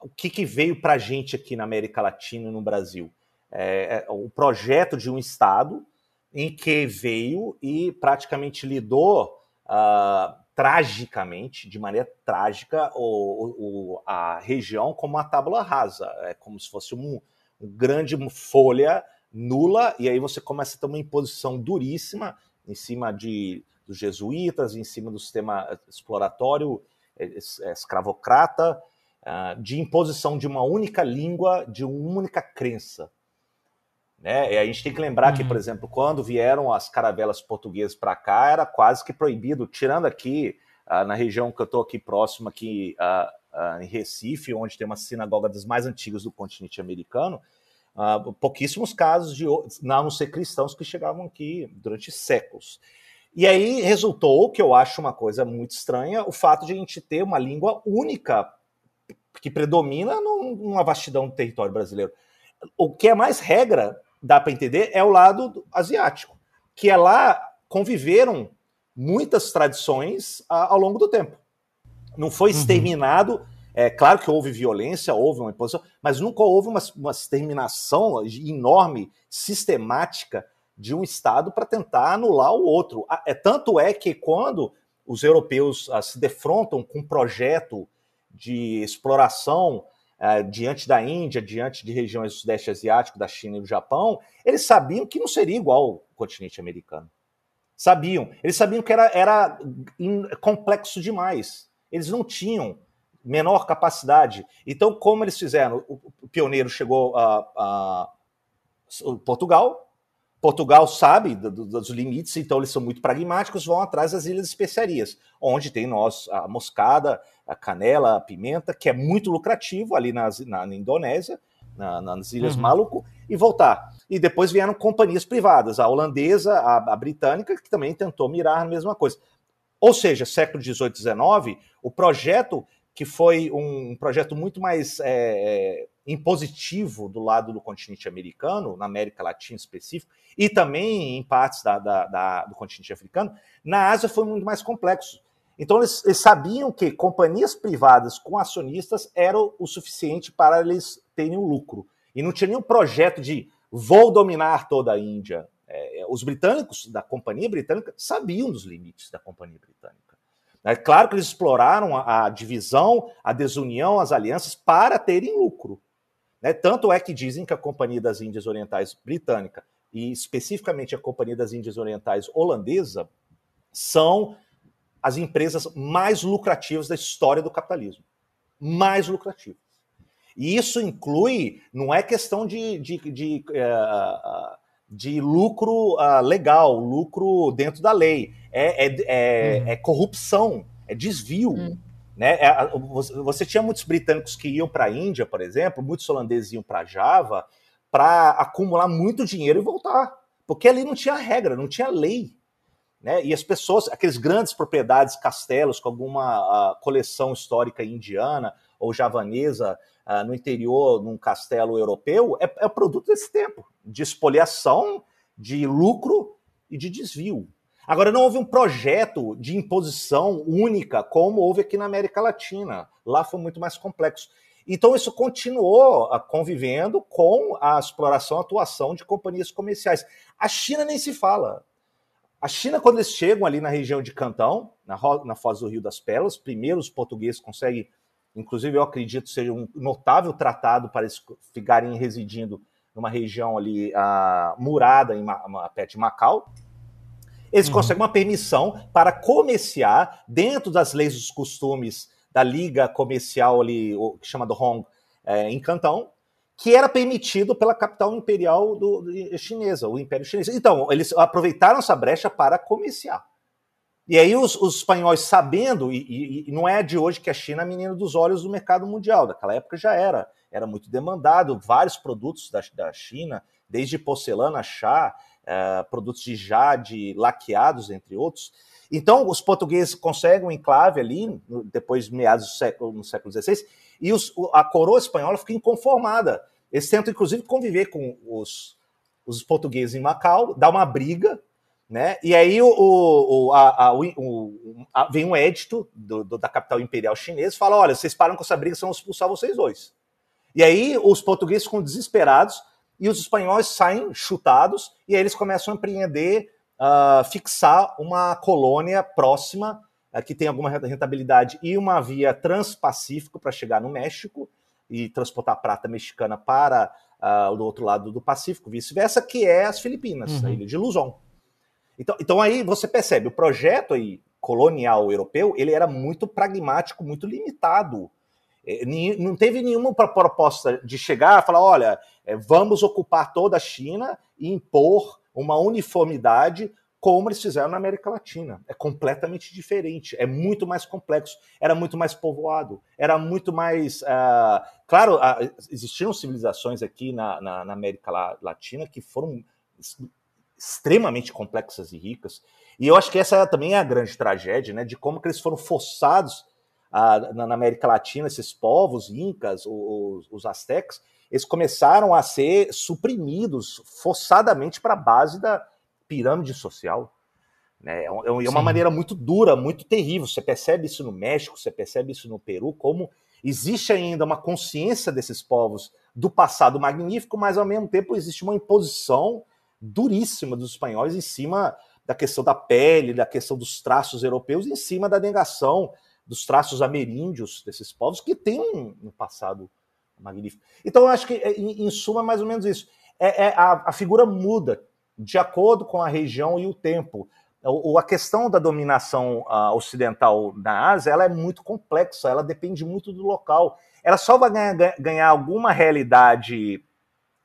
o que, que veio para a gente aqui na América Latina e no Brasil? É, é, o projeto de um Estado em que veio e praticamente lidou uh, tragicamente, de maneira trágica, o, o, a região como uma tábula rasa, é como se fosse um, um grande folha nula, e aí você começa a ter uma imposição duríssima em cima de, dos jesuítas, em cima do sistema exploratório é, é, escravocrata, uh, de imposição de uma única língua, de uma única crença. Né? E a gente tem que lembrar uhum. que, por exemplo, quando vieram as caravelas portuguesas para cá, era quase que proibido, tirando aqui uh, na região que eu estou aqui próximo, aqui uh, em Recife, onde tem uma sinagoga das mais antigas do continente americano, pouquíssimos casos de não ser cristãos que chegavam aqui durante séculos. E aí resultou, que eu acho uma coisa muito estranha, o fato de a gente ter uma língua única que predomina numa vastidão do território brasileiro. O que é mais regra dá para entender, é o lado asiático, que é lá conviveram muitas tradições a, ao longo do tempo. Não foi uhum. exterminado. Uhum. É claro que houve violência, houve uma imposição, mas nunca houve uma, uma exterminação enorme, sistemática de um Estado para tentar anular o outro. É tanto é que quando os europeus ah, se defrontam com um projeto de exploração uh, diante da Índia, diante de regiões do Sudeste Asiático, da China e do Japão, eles sabiam que não seria igual ao continente americano. Sabiam. Eles sabiam que era, era complexo demais. Eles não tinham menor capacidade. Então, como eles fizeram? O pioneiro chegou a, a Portugal, Portugal sabe dos limites, então eles são muito pragmáticos, vão atrás das ilhas de especiarias, onde tem nós a moscada, a canela, a pimenta, que é muito lucrativo ali nas, na, na Indonésia, na, nas Ilhas uhum. Maluco, e voltar. E depois vieram companhias privadas, a holandesa, a, a britânica, que também tentou mirar a mesma coisa. Ou seja, século XVIII, XIX, o projeto que foi um projeto muito mais é, é, impositivo do lado do continente americano, na América Latina específico, e também em partes da, da, da, do continente africano, na Ásia foi muito mais complexo. Então eles, eles, sabiam que companhias privadas com acionistas eram o suficiente para eles terem um lucro. E não tinha nenhum projeto de vou dominar toda a Índia. É, os britânicos, da companhia britânica, sabiam dos limites da companhia britânica. É claro que eles exploraram a, divisão, a desunião, as alianças para terem lucro. Né? Tanto é que dizem que a Companhia das Índias Orientais Britânica e especificamente a Companhia das Índias Orientais Holandesa são as empresas mais lucrativas da história do capitalismo. Mais lucrativas. E isso inclui, não é questão de, de, de, uh, de lucro uh, legal, lucro dentro da lei é, é, é, uhum. é corrupção, é desvio. Uhum. Né? É, você tinha muitos britânicos que iam para a Índia, por exemplo, muitos holandeses iam para Java para acumular muito dinheiro e voltar, porque ali não tinha regra, não tinha lei. Né? E as pessoas, aqueles grandes propriedades, castelos com alguma uh, coleção histórica indiana ou javanesa uh, no interior, num castelo europeu, é, é produto desse tempo de espoliação, de lucro e de desvio. Agora, não houve um projeto de imposição única como houve aqui na América Latina. Lá foi muito mais complexo. Então, isso continuou ah, convivendo com a exploração e atuação de companhias comerciais. A China nem se fala. A China, quando eles chegam ali na região de Cantão, na, na Foz do Rio das Pérolas, primeiro os portugueses conseguem, inclusive eu acredito seja um notável tratado para eles ficarem residindo numa região ali uh, murada em, perto de Macau, eles uhum. conseguem uma permissão para comerciar dentro das leis dos costumes da liga comercial ali, o, chamado Hong, é, em Cantão, que era permitido pela capital imperial do, do, chinesa, o Império Chinês. Então, eles aproveitaram essa brecha para comerciar. E aí os, os espanhóis, sabendo, e, e, não é de hoje que a China é a menina dos olhos do mercado mundial, daquela época já era, era muito demandado, vários produtos da, da China, desde porcelana, chá, uh, produtos de jade, laqueados, entre outros. Então, os portugueses conseguem um enclave ali, depois de meados do século, no século XVI, e os, a coroa espanhola fica inconformada. Eles tentam, inclusive, conviver com os, os portugueses em Macau, dá uma briga, né? E aí o, o, a, a, o a, vem um édito do, do, da capital imperial chinesa fala: olha, vocês param com essa briga, senão vamos expulsar vocês dois. E aí os portugueses ficam desesperados, e os espanhóis saem chutados e aí eles começam a empreender, uh, fixar uma colônia próxima uh, que tem alguma rentabilidade e uma via transpacífico para chegar no México e transportar prata mexicana para uh, o outro lado do Pacífico, vice-versa, que é as Filipinas, uhum. a ilha de Luzon. Então, então aí você percebe, o projeto aí colonial europeu, ele era muito pragmático, muito limitado É, não teve nenhuma proposta de chegar e falar: olha, é, vamos ocupar toda a China e impor uma uniformidade como eles fizeram na América Latina. É completamente diferente, é muito mais complexo, era muito mais povoado, era muito mais. Uh, claro, uh, existiram civilizações aqui na, na, na América Latina que foram extremamente complexas e ricas. E eu acho que essa também é a grande tragédia, né, de como que eles foram forçados uh, na, na, América Latina, esses povos, incas, os, os astecas, eles começaram a ser suprimidos forçadamente para a base da pirâmide social. Né? É, é, é uma maneira muito dura, muito terrível. Você percebe isso no México, você percebe isso no Peru, como existe ainda uma consciência desses povos do passado magnífico, mas ao mesmo tempo existe uma imposição duríssima dos espanhóis em cima da questão da pele, da questão dos traços europeus, em cima da negação dos traços ameríndios desses povos que têm um, passado magnífico. Então, eu acho que, é, em, suma, é mais ou menos isso. É, é a, a, figura muda de acordo com a região e o tempo. O, a questão da dominação uh, ocidental na Ásia ela é muito complexa, ela depende muito do local. Ela só vai ganhar, ganhar alguma realidade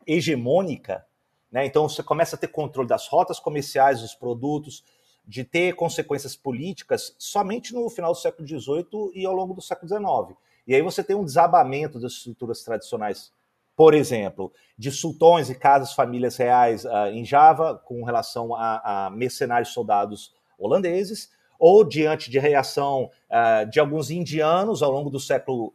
hegemônica né? Então você começa a ter controle das rotas comerciais, dos produtos, de ter consequências políticas somente no final do século XVIII e ao longo do século XIX. E aí você tem um desabamento das estruturas tradicionais, por exemplo, de sultões e casas famílias reais uh, em Java com relação a, a, mercenários soldados holandeses, ou diante de reação uh, de alguns indianos ao longo do século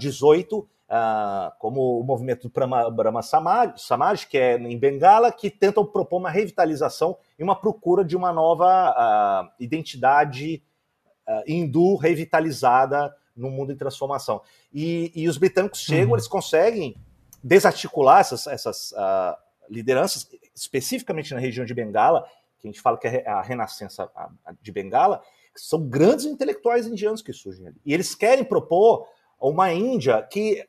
XVIII, uh, Uh, como o movimento do Brahma, Brahma Samaj, Samaj, que é em Bengala, que tentam propor uma revitalização e uma procura de uma nova uh, identidade uh, hindu revitalizada no mundo em transformação. E, e os britânicos chegam, uhum. eles conseguem desarticular essas, essas lideranças, especificamente na região de Bengala, que a gente fala que é a renascença de Bengala, são grandes intelectuais indianos que surgem ali. E eles querem propor uma Índia que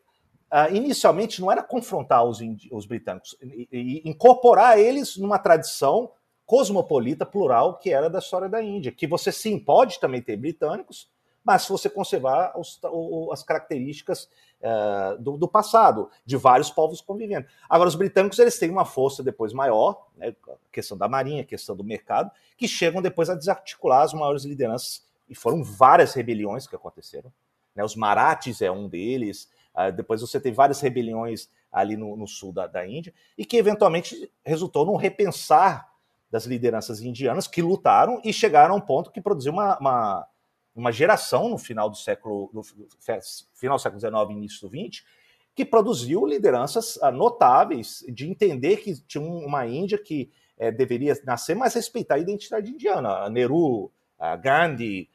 uh, inicialmente não era confrontar os, os britânicos, e, e incorporar eles numa tradição cosmopolita plural que era da história da Índia, que você sim pode também ter britânicos, mas se você conservar os, as características uh, do, do, passado, de vários povos convivendo. Agora, os britânicos eles têm uma força depois maior, né, questão da marinha, questão do mercado, que chegam depois a desarticular as maiores lideranças, e foram várias rebeliões que aconteceram. Né, os Marathis é um deles, depois você tem várias rebeliões ali no, no sul da, da, Índia, e que eventualmente resultou num repensar das lideranças indianas que lutaram e chegaram a um ponto que produziu uma, uma, uma geração no final do século no final do século XIX início do XX que produziu lideranças uh, notáveis de entender que tinha uma Índia que uh, deveria nascer, mas respeitar a identidade indiana. Nehru, Gandhi,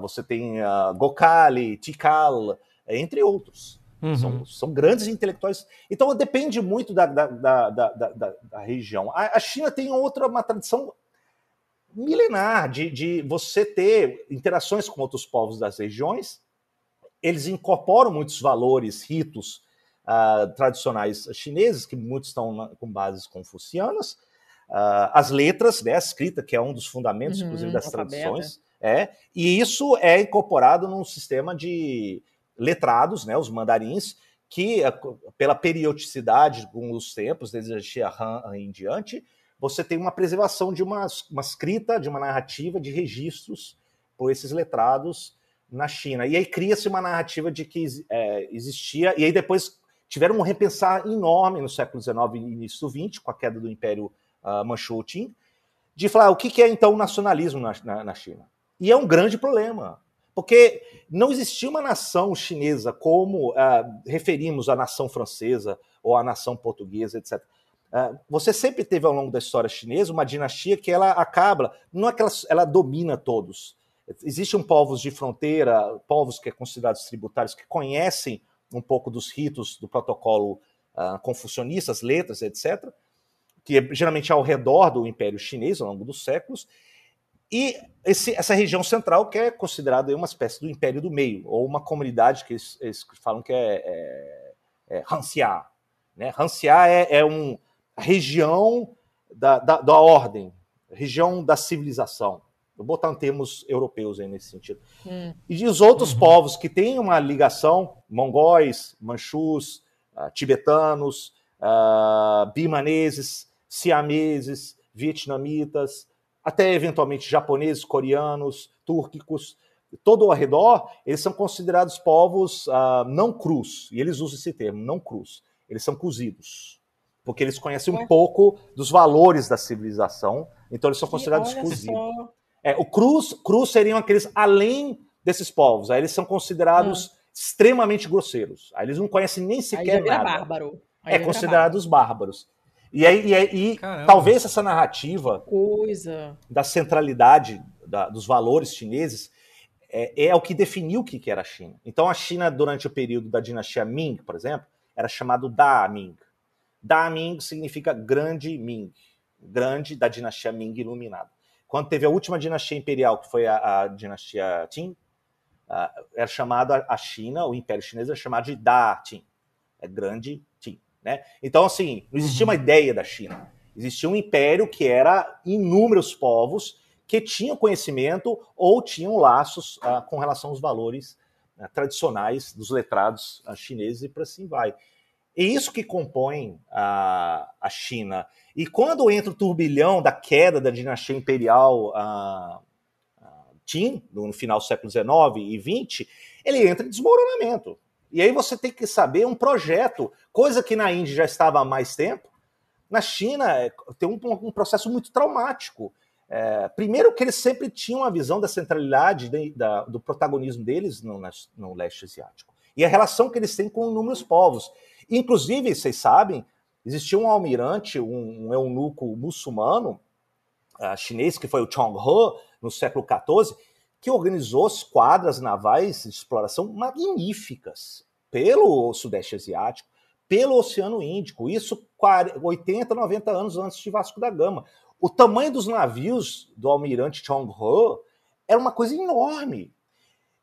você tem Gokhale, Tikal, entre outros. Uhum. São, são, grandes intelectuais. Então depende muito da, da, da, da, da região. A, a, China tem outra uma tradição milenar de, de você ter interações com outros povos das regiões. Eles incorporam muitos valores, ritos uh, tradicionais chineses, que muitos estão na, com bases confucianas. Uh, as letras, né, a escrita, que é um dos fundamentos, uhum, inclusive, das tradições. É, e isso é incorporado num sistema de letrados, né, os mandarins, que eh, pela periodicidade com os tempos, desde a Xia Han em diante, você tem uma preservação de uma, uma escrita, de uma narrativa, de registros por esses letrados na China. E aí cria-se uma narrativa de que é, existia, e aí depois tiveram um repensar enorme no século XIX e início do XX, com a queda do Império uh, Manchu Qing, de falar o que é então o nacionalismo na, na, na China. E é um grande problema. Porque não existia uma nação chinesa como uh, referimos à nação francesa ou à nação portuguesa, etc. Uh, ah, você sempre teve ao longo da história chinesa uma dinastia que ela acaba, não é que ela, ela domina todos. Existem povos de fronteira, povos que é considerados tributários, que conhecem um pouco dos ritos do protocolo uh, confucionista, as letras, etc., que é geralmente ao redor do Império Chinês ao longo dos séculos, e esse, essa região central, que é considerada uma espécie do império do meio, ou uma comunidade que eles, eles falam que é, é, é Hanxia. Né? Hanxia é, é uma região da, da, da, ordem, região da civilização. Vou botar em termos europeus aí nesse sentido. Hum. E os outros uhum. povos que têm uma ligação, mongóis, manchus, uh, tibetanos, uh, bimaneses, siameses, vietnamitas, até eventualmente japoneses, coreanos, túrquicos, todo ao redor, eles são considerados povos uh, não crus, e eles usam esse termo, não crus. Eles são cozidos, porque eles conhecem um pouco dos valores da civilização, então eles são considerados cozidos. É, o cruz, cruz seriam aqueles além desses povos, aí eles são considerados ah. extremamente grosseiros. Aí eles não conhecem nem sequer aí nada. Bárbaro. Aí é considerados bárbaros. E aí, e, aí, e talvez essa narrativa Coisa. da centralidade da, dos valores chineses é, é, o que definiu o que era a China. Então, a China, durante o período da dinastia Ming, por exemplo, era chamado Da Ming. Da Ming significa grande Ming, grande da dinastia Ming iluminada. Quando teve a última dinastia imperial, que foi a, a dinastia Qing, uh, era chamado a China, o Império Chinês era chamado de Da Qing, é grande. Né? Então, assim, não existia uma uhum. ideia da China. Existia um império que era inúmeros povos que tinham conhecimento ou tinham laços uh, com relação aos valores uh, tradicionais dos letrados uh, chineses e para assim vai. É isso que compõe a, a China. E quando entra o turbilhão da queda da dinastia imperial Qin, no final do século XIX e XX, ele entra em desmoronamento. E aí você tem que saber um projeto, coisa que na Índia já estava há mais tempo, na China é, tem um, um processo muito traumático. É, primeiro que eles sempre tinham a visão da centralidade de, da, do protagonismo deles no, no, leste asiático. E a relação que eles têm com inúmeros povos. Inclusive, vocês sabem, existia um almirante, um, um eunuco muçulmano, uh, chinês, que foi o Chong He, no século XIV, que organizou quadras navais de exploração magníficas pelo Sudeste Asiático, pelo Oceano Índico, isso 80, 90 anos antes de Vasco da Gama. O tamanho dos navios do almirante Chong Ho era uma coisa enorme.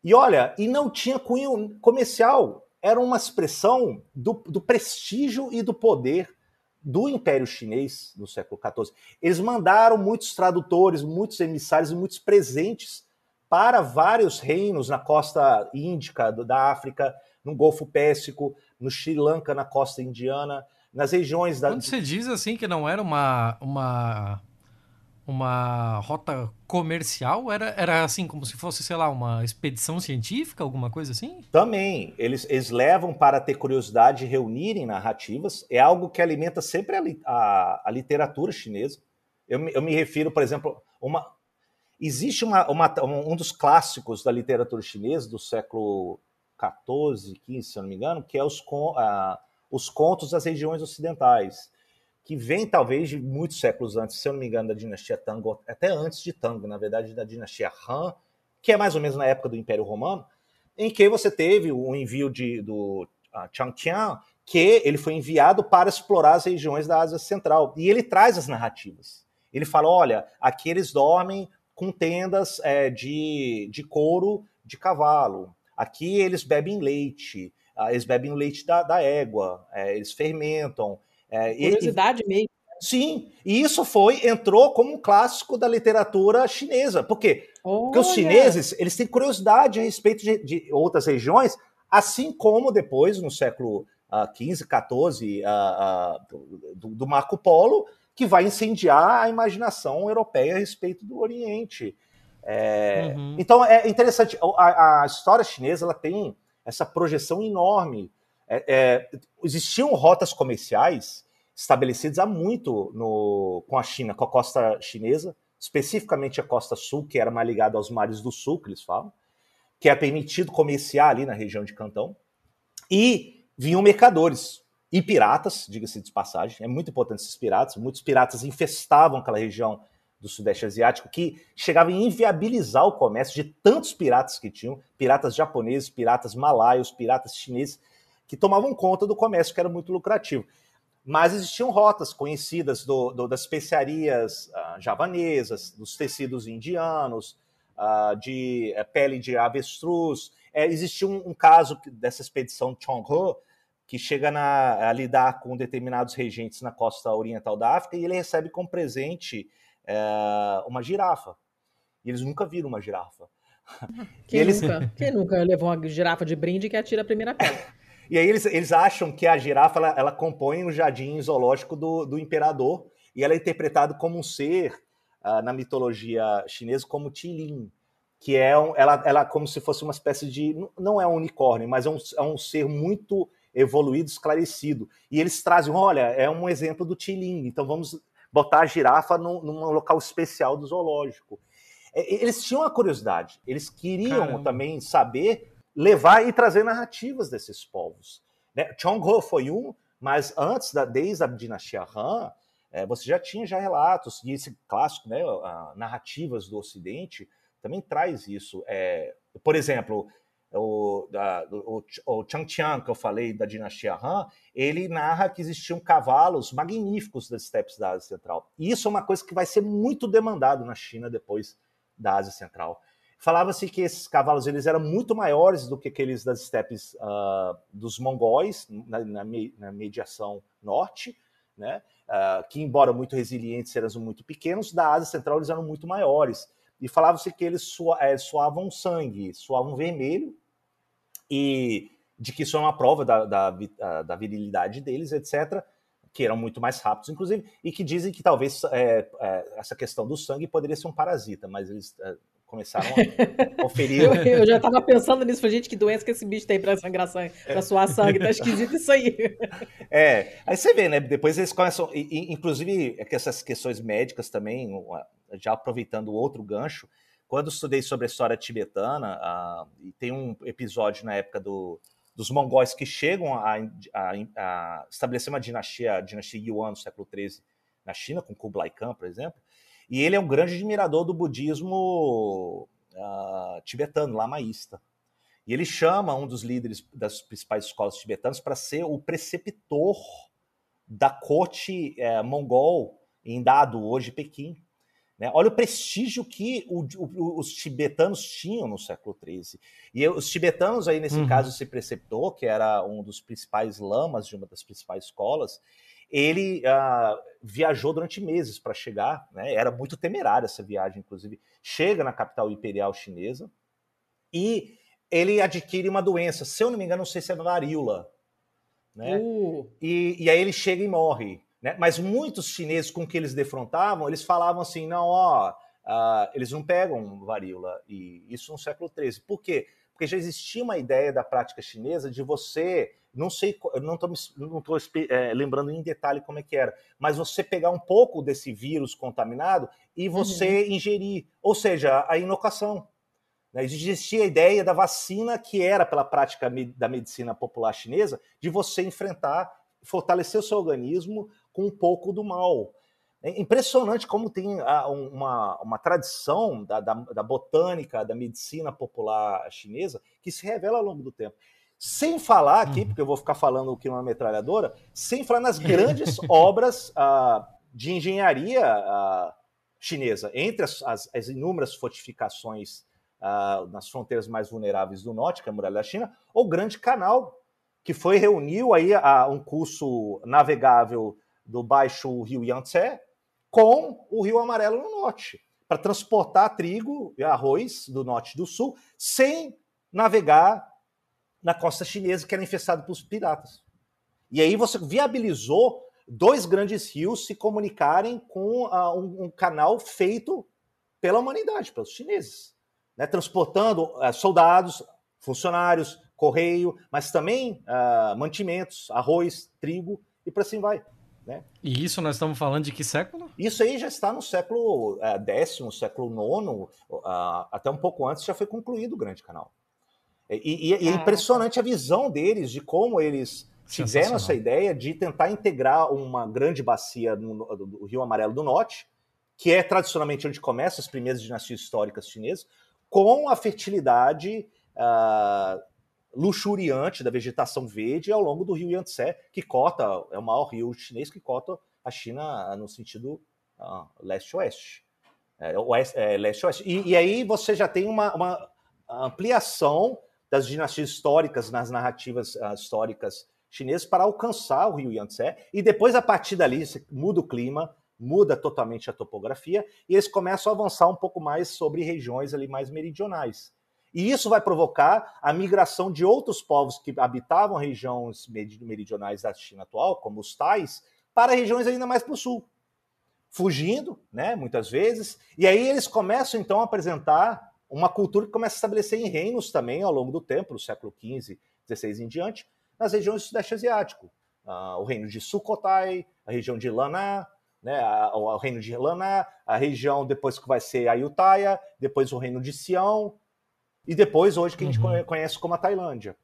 E olha, e não tinha cunho comercial. Era uma expressão do, do prestígio e do poder do Império Chinês no século XIV. Eles mandaram muitos tradutores, muitos emissários e muitos presentes para vários reinos na costa índica da África, no Golfo Pérsico, no Sri Lanka, na costa indiana nas regiões da. Quando você diz assim que não era uma, uma, uma rota comercial, era, era assim como se fosse, sei lá, uma expedição científica, alguma coisa assim? Também. Eles, eles levam para ter curiosidade e reunirem narrativas. É algo que alimenta sempre a, a, a literatura chinesa. Eu, eu me refiro, por exemplo, uma. Existe uma, uma, um dos clássicos da literatura chinesa do século XIV, XV, se não me engano, que é os, uh, os contos das regiões ocidentais, que vem talvez de muitos séculos antes, se não me engano, da dinastia Tang, até antes de Tang, na verdade, da dinastia Han, que é mais ou menos na época do Império Romano, em que você teve o envio de, do uh, Changqiang, que ele foi enviado para explorar as regiões da Ásia Central. E ele traz as narrativas. Ele fala: olha, aqui eles dormem com tendas é, de, de couro de cavalo. Aqui eles bebem leite. Ah, eles bebem o leite da, da égua, é, eles fermentam. É, Curiosidade e, mesmo. Sim, e isso foi entrou como um clássico da literatura chinesa. Por quê? Porque os chineses eles têm curiosidade a respeito de, de outras regiões, assim como depois, no século XV, XIV, do, do, Marco Polo, que vai incendiar a imaginação europeia a respeito do Oriente. É, uhum. Então é interessante, a, a, história chinesa ela tem essa projeção enorme. É, é, existiam rotas comerciais estabelecidas há muito no, com a China, com a costa chinesa, especificamente a costa sul, que era mais ligada aos mares do sul, que eles falam, que é permitido comerciar ali na região de Cantão. E vinham mercadores e piratas, diga-se de passagem, é muito importante esses piratas, muitos piratas infestavam aquela região do Sudeste Asiático, que chegava a inviabilizar o comércio de tantos piratas que tinham, piratas japoneses, piratas malaios, piratas chineses, que tomavam conta do comércio, que era muito lucrativo. Mas existiam rotas conhecidas do, do, das especiarias uh, javanesas, dos tecidos indianos, uh, de uh, pele de avestruz. É, existia um, um, caso dessa expedição Chonghe, que chega na, a lidar com determinados regentes na costa oriental da África, e ele recebe como presente é, uma girafa. E eles nunca viram uma girafa. Quem, eles... nunca, quem nunca levou uma girafa de brinde que atira a primeira pedra? e aí eles, eles acham que a girafa ela, ela compõe o jardim zoológico do, do imperador e ela é interpretada como um ser uh, na mitologia chinesa como Tilin, que é um, ela, ela como se fosse uma espécie de não é um unicórnio, mas é um, é um ser muito evoluído, esclarecido. E eles trazem, olha, é um exemplo do Tilin, então vamos botar a girafa num, num local especial do zoológico. Eles tinham a curiosidade, eles queriam Caramba. também saber levar e trazer narrativas desses povos. Né? Chongho foi um, mas antes da desde a dinastia Han, é, você já tinha já relatos e esse clássico, né, narrativas do Ocidente também traz isso. É, por exemplo, o, da, o, o Changqiang, que eu falei da dinastia Han, ele narra que existiam cavalos magníficos das estepes da Ásia Central. E isso é uma coisa que vai ser muito demandado na China depois da Ásia Central. Falava-se que esses cavalos eles eram muito maiores do que aqueles das estepes uh, dos mongóis, na, na, na, mediação norte, né? Uh, que, embora muito resilientes, eram muito pequenos, da Ásia Central eles eram muito maiores. E falava-se que eles sua, é, suavam sangue, suavam vermelho, e de que isso é uma prova da, da, da virilidade deles, etc que eram muito mais rápidos, inclusive, e que dizem que talvez é, é, essa questão do sangue poderia ser um parasita, mas eles é, começaram a conferir. eu, eu, já estava pensando nisso, gente, que doença que esse bicho tem para sangrar sangue, para suar sangue, tá esquisito isso aí. É, aí você vê, né? Depois eles começam, e, inclusive, é que essas questões médicas também, já aproveitando outro gancho, quando estudei sobre a história tibetana, uh, e tem um episódio na época do dos mongóis que chegam a, a, a estabelecer uma dinastia, a dinastia Yuan no século XIII na China, com Kublai Khan, por exemplo, e ele é um grande admirador do budismo uh, tibetano, lamaísta. E ele chama um dos líderes das principais escolas tibetanas para ser o preceptor da corte eh, mongol em Dado, hoje Pequim. Né? Olha o prestígio que o, o, os tibetanos tinham no século XIII. E os tibetanos, aí nesse uhum. caso, esse preceptor, que era um dos principais lamas de uma das principais escolas, ele uh, viajou durante meses para chegar, né? era muito temerária essa viagem, inclusive. Chega na capital imperial chinesa e ele adquire uma doença, se eu não me engano, não sei se é varíola. Né? Uh. E, e aí ele chega e morre. Né? Mas muitos chineses com que eles defrontavam, eles falavam assim, não, ó, uh, eles não pegam varíola, e isso no século XIII. Por quê? Porque já existia uma ideia da prática chinesa de você, não sei, não estou não tô, é, lembrando em detalhe como é que era, mas você pegar um pouco desse vírus contaminado e você uhum. ingerir, ou seja, a inocação. Né? Existia a ideia da vacina que era pela prática da medicina popular chinesa de você enfrentar, fortalecer o seu organismo com um pouco do mal. É impressionante como tem uma, uma tradição da, da, da, botânica, da medicina popular chinesa, que se revela ao longo do tempo. Sem falar aqui, uhum. porque eu vou ficar falando o que uma metralhadora, sem falar nas grandes obras uh, de engenharia uh, chinesa, entre as, as, as inúmeras fortificações nas fronteiras mais vulneráveis do norte, que é a muralha da China, o Grande Canal, que foi reuniu aí a, um curso navegável do baixo rio Yangtze com o rio Amarelo no norte, para transportar trigo e arroz do norte e do sul sem navegar na costa chinesa que era infestada pelos piratas. E aí você viabilizou dois grandes rios se comunicarem com uh, um, um, canal feito pela humanidade, pelos chineses, né? transportando uh, soldados, funcionários, correio, mas também uh, mantimentos, arroz, trigo e por assim vai. Né? E isso nós estamos falando de que século? Isso aí já está no século X, é, século IX, uh, até um pouco antes já foi concluído o Grande Canal. E, e, e é impressionante a visão deles de como eles tiveram essa ideia de tentar integrar uma grande bacia no, no, do Rio Amarelo do Norte, que é tradicionalmente onde começam as primeiras dinastias históricas chinesas, com a fertilidade uh, luxuriante da vegetação verde ao longo do rio Yangtze, que cota, é o maior rio chinês que cota a China no sentido uh, leste-oeste. É, é, leste-oeste. E, e, aí você já tem uma, uma, ampliação das dinastias históricas nas narrativas uh, históricas chinesas para alcançar o rio Yangtze, e depois, a partir dali, você muda o clima, muda totalmente a topografia e eles começam a avançar um pouco mais sobre regiões ali mais meridionais. E isso vai provocar a migração de outros povos que habitavam regiões meridionais da China atual, como os Tais, para regiões ainda mais para o sul, fugindo, né, muitas vezes. E aí eles começam então a apresentar uma cultura que começa a estabelecer em reinos também ao longo do tempo, no século XV, XVI em diante, nas regiões do Sudeste Asiático. Uh, o reino de Sukhothai, a região de Lanna, né, o reino de Lanna, a região depois que vai ser Ayutthaya, depois o reino de Sião, e depois hoje que a gente uhum. conhece como a Tailândia.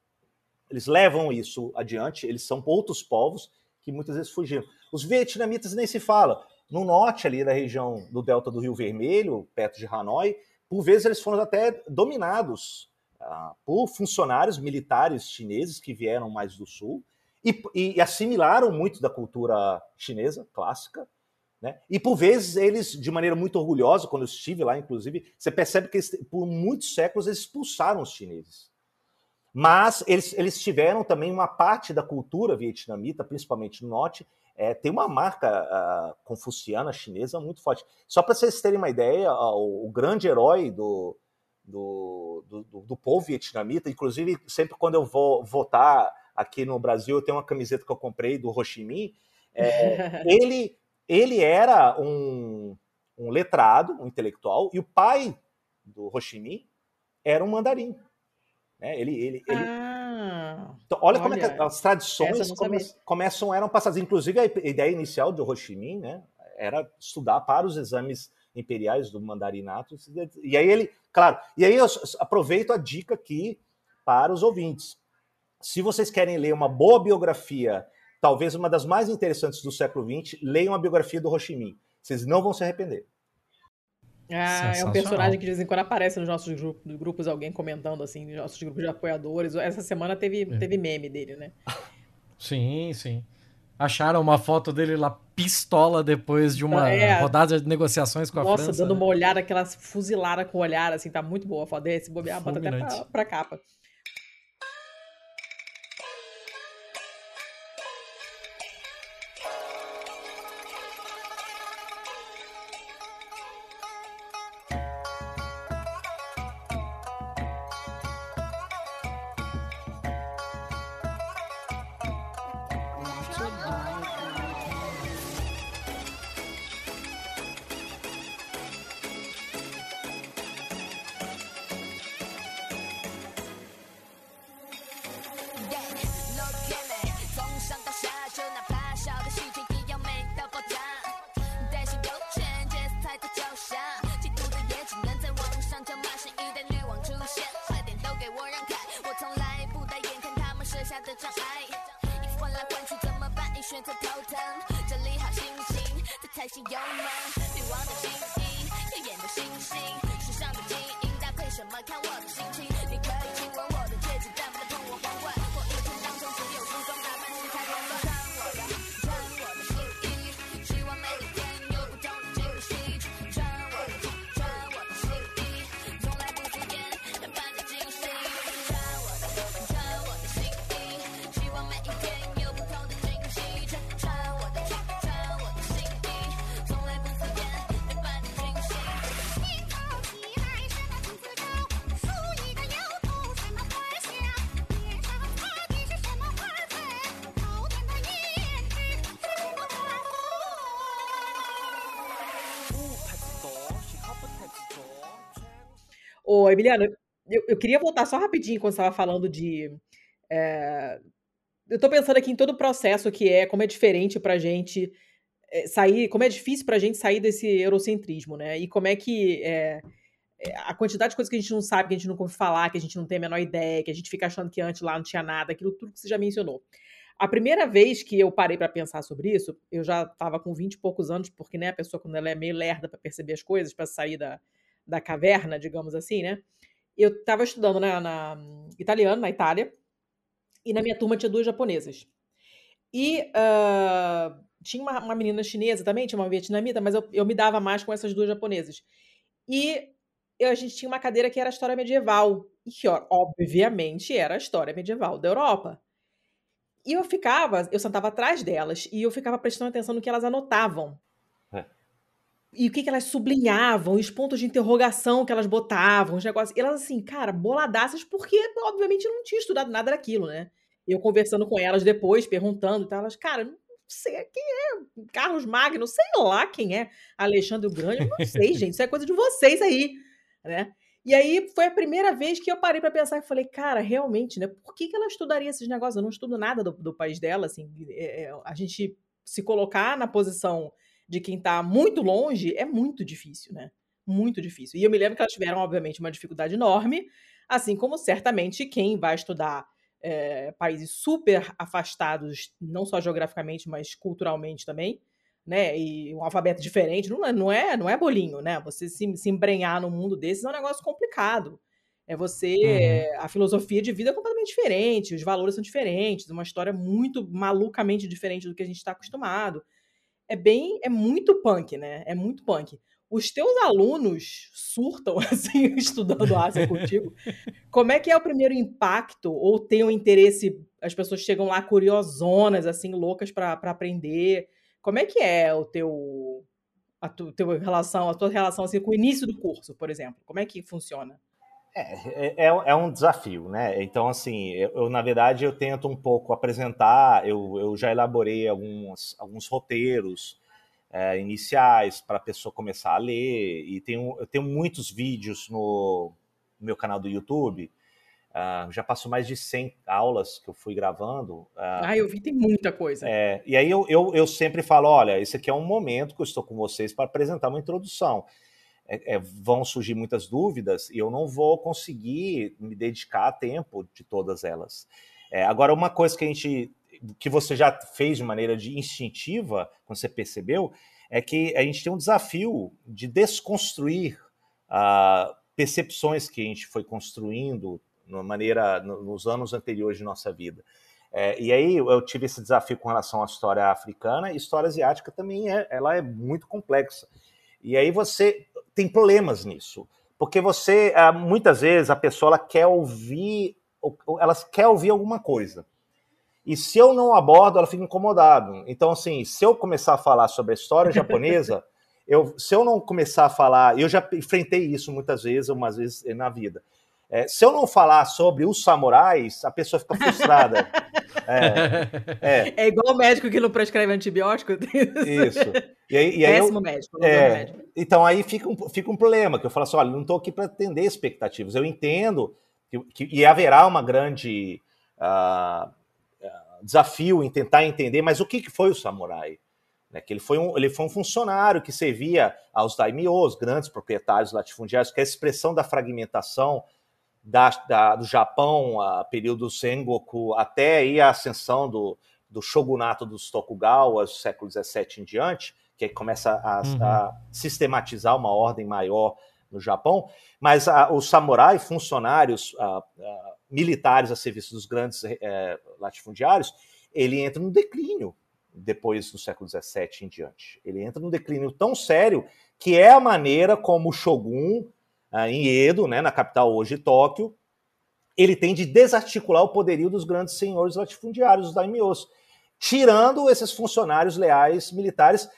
Eles levam isso adiante, eles são outros povos que muitas vezes fugiram. Os vietnamitas nem se fala. No norte ali da região do delta do Rio Vermelho, perto de Hanoi, por vezes eles foram até dominados uh, por funcionários militares chineses que vieram mais do sul e, e assimilaram muito da cultura chinesa clássica né? E por vezes eles, de maneira muito orgulhosa, quando eu estive lá, inclusive, você percebe que eles, por muitos séculos eles expulsaram os chineses. Mas eles, eles tiveram também uma parte da cultura vietnamita, principalmente no norte, é, tem uma marca uh, confuciana chinesa muito forte. Só para vocês terem uma ideia, uh, o, o, grande herói do, do, do, do, povo vietnamita, inclusive sempre quando eu vou votar aqui no Brasil, eu tenho uma camiseta que eu comprei do Ho Chi Minh, é, ele ele era um, um letrado, um intelectual, e o pai do Ho Chi Minh era um mandarim. Né? Ele, ele, ele... Ah, então, olha, olha, como é que as tradições come, começam, eram passadas. Inclusive, a ideia inicial do Ho Chi Minh né, era estudar para os exames imperiais do mandarinato. E aí ele, claro, e aí eu aproveito a dica aqui para os ouvintes. Se vocês querem ler uma boa biografia talvez uma das mais interessantes do século XX, leiam a biografia do Ho Chi Minh. Vocês não vão se arrepender. Ah, é um personagem que de vez em quando aparece nos nossos grupos, grupos alguém comentando assim, nos nossos grupos de apoiadores. Essa semana teve, é. teve meme dele, né? Sim, sim. Acharam uma foto dele lá pistola depois de uma é. rodada de negociações com a Nossa, França. Nossa, dando né? uma olhada, aquela fuzilada com o olhar, assim, tá muito boa a foto desse. Bobear, bota até pra, pra capa. Ô, Emiliano, eu, eu queria voltar só rapidinho quando você estava falando de. É, eu estou pensando aqui em todo o processo que é, como é diferente para gente é, sair, como é difícil para gente sair desse eurocentrismo, né? E como é que é, a quantidade de coisas que a gente não sabe, que a gente não ouve falar, que a gente não tem a menor ideia, que a gente fica achando que antes lá não tinha nada, aquilo tudo que você já mencionou. A primeira vez que eu parei para pensar sobre isso, eu já estava com 20 e poucos anos, porque né, a pessoa, quando ela é meio lerda para perceber as coisas, para sair da, da caverna, digamos assim, né? Eu estava estudando na, na italiano, na Itália, e na minha turma tinha duas japonesas. E uh, tinha uma, uma, menina chinesa também, tinha uma vietnamita, mas eu, eu me dava mais com essas duas japonesas. E eu, a gente tinha uma cadeira que era história medieval, e que, obviamente, era a história medieval da Europa. E eu ficava, eu sentava atrás delas, e eu ficava prestando atenção no que elas anotavam. E o que, que elas sublinhavam, os pontos de interrogação que elas botavam, os negócios. E elas, assim, cara, boladaças, porque, obviamente, não tinha estudado nada daquilo, né? Eu conversando com elas depois, perguntando, tá? elas, cara, não sei quem é Carlos Magno, sei lá quem é Alexandre Grande, não sei, gente, isso é coisa de vocês aí, né? E aí foi a primeira vez que eu parei para pensar e falei, cara, realmente, né? Por que, que ela estudaria esses negócios? Eu não estudo nada do, do país dela, assim. É, é, a gente se colocar na posição de quem está muito longe é muito difícil, né? Muito difícil. E eu me lembro que elas tiveram, obviamente, uma dificuldade enorme, assim como certamente quem vai estudar é, países super afastados, não só geograficamente, mas culturalmente também, né? E um alfabeto diferente, não é, não é, não é bolinho, né? Você se, se embrenhar num mundo desses é um negócio complicado. É você. Uhum. A filosofia de vida é completamente diferente, os valores são diferentes, uma história muito malucamente diferente do que a gente está acostumado é bem, é muito punk, né? É muito punk. Os teus alunos surtam, assim, estudando Ásia contigo. Como é que é o primeiro impacto? Ou tem um interesse, as pessoas chegam lá curiosonas, assim, loucas para aprender? Como é que é o teu, a tu, teu relação, a tua relação, assim, com o início do curso, por exemplo? Como é que funciona? É, é, é, um desafio, né? Então, assim, eu, eu, na verdade eu tento um pouco apresentar, eu, eu já elaborei alguns, alguns roteiros é, iniciais para a pessoa começar a ler, e tenho, eu tenho muitos vídeos no, no meu canal do YouTube, uh, já passou mais de 100 aulas que eu fui gravando. Uh, ah, eu vi, tem muita coisa. É, e aí eu, eu, eu sempre falo, olha, esse aqui é um momento que eu estou com vocês para apresentar uma introdução é, é, vão surgir muitas dúvidas e eu não vou conseguir me dedicar a tempo de todas elas. É, agora, uma coisa que a gente, que você já fez de maneira de instintiva, quando você percebeu, é que a gente tem um desafio de desconstruir uh, percepções que a gente foi construindo de maneira nos anos anteriores de nossa vida. É, e aí eu tive esse desafio com relação à história africana e história asiática também é, ela é muito complexa. E aí você tem problemas nisso. Porque você, ah, muitas vezes, a pessoa ela quer ouvir, ela quer ouvir alguma coisa. E se eu não abordo, ela fica incomodada. Então, assim, se eu começar a falar sobre a história japonesa, eu, se eu não começar a falar, eu já enfrentei isso muitas vezes, umas vezes na vida. É, se eu não falar sobre os samurais, a pessoa fica frustrada. é, é. é igual o médico que não prescreve antibiótico. Isso. E aí, e aí Péssimo eu, médico, é, médico. Então aí fica um, fica um problema, que eu falo assim, olha, não estou aqui para atender expectativas. Eu entendo que, que e haverá uma grande uh, desafio em tentar entender, mas o que, que foi o samurai? Né, que ele foi, um, ele foi um funcionário que servia aos daimyos, grandes proprietários latifundiários, que é a expressão da fragmentação da, da, do Japão, a período Sengoku, até aí a ascensão do, do shogunato dos Tokugawas, século XVII em diante, que começa a, uhum. a sistematizar uma ordem maior no Japão, mas a, os samurais, funcionários a, militares a serviço dos grandes é, latifundiários, ele entra no declínio depois do século XVII em diante. Ele entra num declínio tão sério que é a maneira como o shogun ah, em Edo, né, na capital hoje Tóquio, ele tem de desarticular o poderio dos grandes senhores latifundiários, os daimyos, tirando esses funcionários leais militares,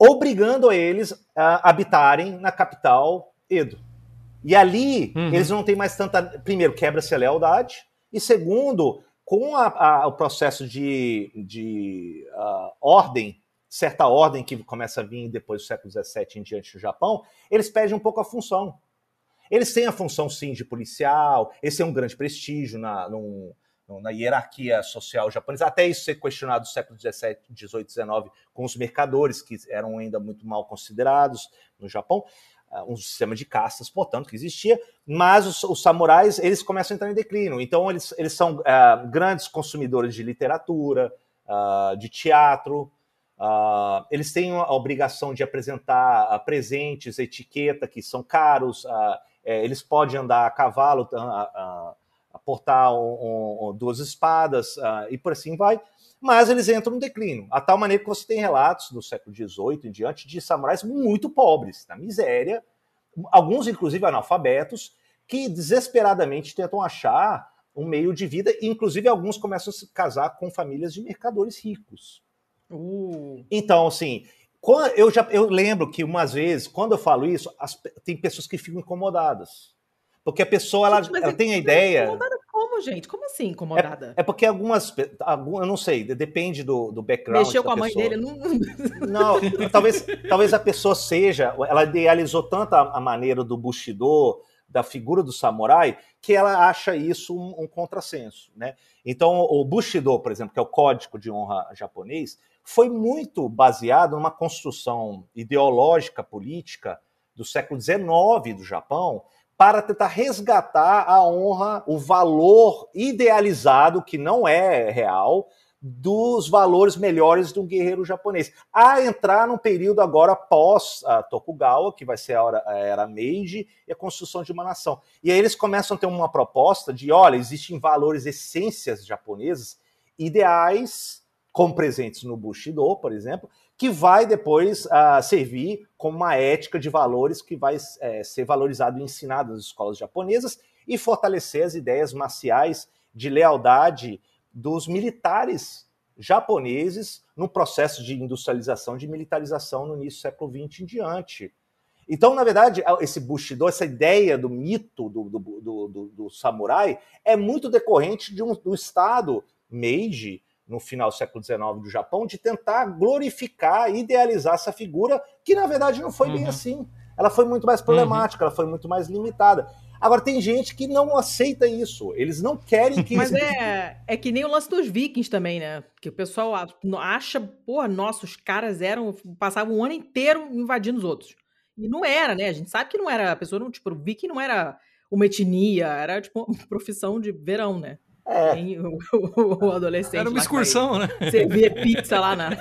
obrigando eles a habitarem na capital Edo. E ali uhum. eles não têm mais tanta. Primeiro, quebra-se a lealdade, e segundo, com a, a, o processo de, de uh, ordem certa ordem que começa a vir depois do século XVII em diante no Japão, eles perdem um pouco a função. Eles têm a função, sim, de policial, esse é um grande prestígio na, num, na hierarquia social japonesa, até isso ser questionado no século XVII, XVIII, XIX, com os mercadores, que eram ainda muito mal considerados no Japão, ah, um sistema de castas, portanto, que existia, mas os, os samurais, eles começam a entrar em declínio, então eles, eles são uh, grandes consumidores de literatura, uh, de teatro, uh, eles têm a obrigação de apresentar presentes, etiqueta, que são caros, é, eles podem andar a cavalo, portar um, um, duas espadas uh, e por assim vai. Mas eles entram no declínio, a tal maneira que você tem relatos do século XVIII em diante de samurais muito pobres, na miséria, alguns inclusive analfabetos, que desesperadamente tentam achar um meio de vida, e inclusive alguns começam a se casar com famílias de mercadores ricos. Uh. Então, assim, Eu, já, eu lembro que umas vezes, quando eu falo isso, as, tem pessoas que ficam incomodadas. Porque a pessoa ela, gente, ela tem a ideia. Incomodada como, gente? Como assim incomodada? É, é porque algumas, algumas. Eu não sei, depende do, do background. Mexeu com a mãe dele? Não, não talvez, talvez a pessoa seja. Ela idealizou tanto a, a maneira do Bushido, da figura do samurai, que ela acha isso um, um contrassenso. Né? Então, o Bushido, por exemplo, que é o código de honra japonês, foi muito baseado numa construção ideológica política do século XIX do Japão para tentar resgatar a honra, o valor idealizado, que não é real, dos valores melhores de um guerreiro japonês. A entrar num período agora pós a Tokugawa, que vai ser a era, a era Meiji, e a construção de uma nação. E aí eles começam a ter uma proposta de, olha, existem valores, essências japonesas, ideais, como presentes no Bushido, por exemplo, que vai depois uh, servir como uma ética de valores que vai é, ser valorizado e ensinado nas escolas japonesas e fortalecer as ideias marciais de lealdade dos militares japoneses no processo de industrialização, de militarização no início do século XX em diante. Então, na verdade, esse Bushido, essa ideia do mito do, do, do, do samurai, é muito decorrente de um, do Estado Meiji, no final do século XIX do Japão, de tentar glorificar, idealizar essa figura, que na verdade não foi uhum. bem assim. Ela foi muito mais problemática, uhum. ela foi muito mais limitada. Agora, tem gente que não aceita isso. Eles não querem que Mas é, é que nem o lance dos vikings também, né? Que o pessoal acha, porra, nossa, os caras eram. passavam um ano inteiro invadindo os outros. E não era, né? A gente sabe que não era. A pessoa não, tipo, o viking não era uma etnia, era tipo uma profissão de verão, né? É. O, o, o, adolescente. Era uma excursão, né? Você vê pizza lá na.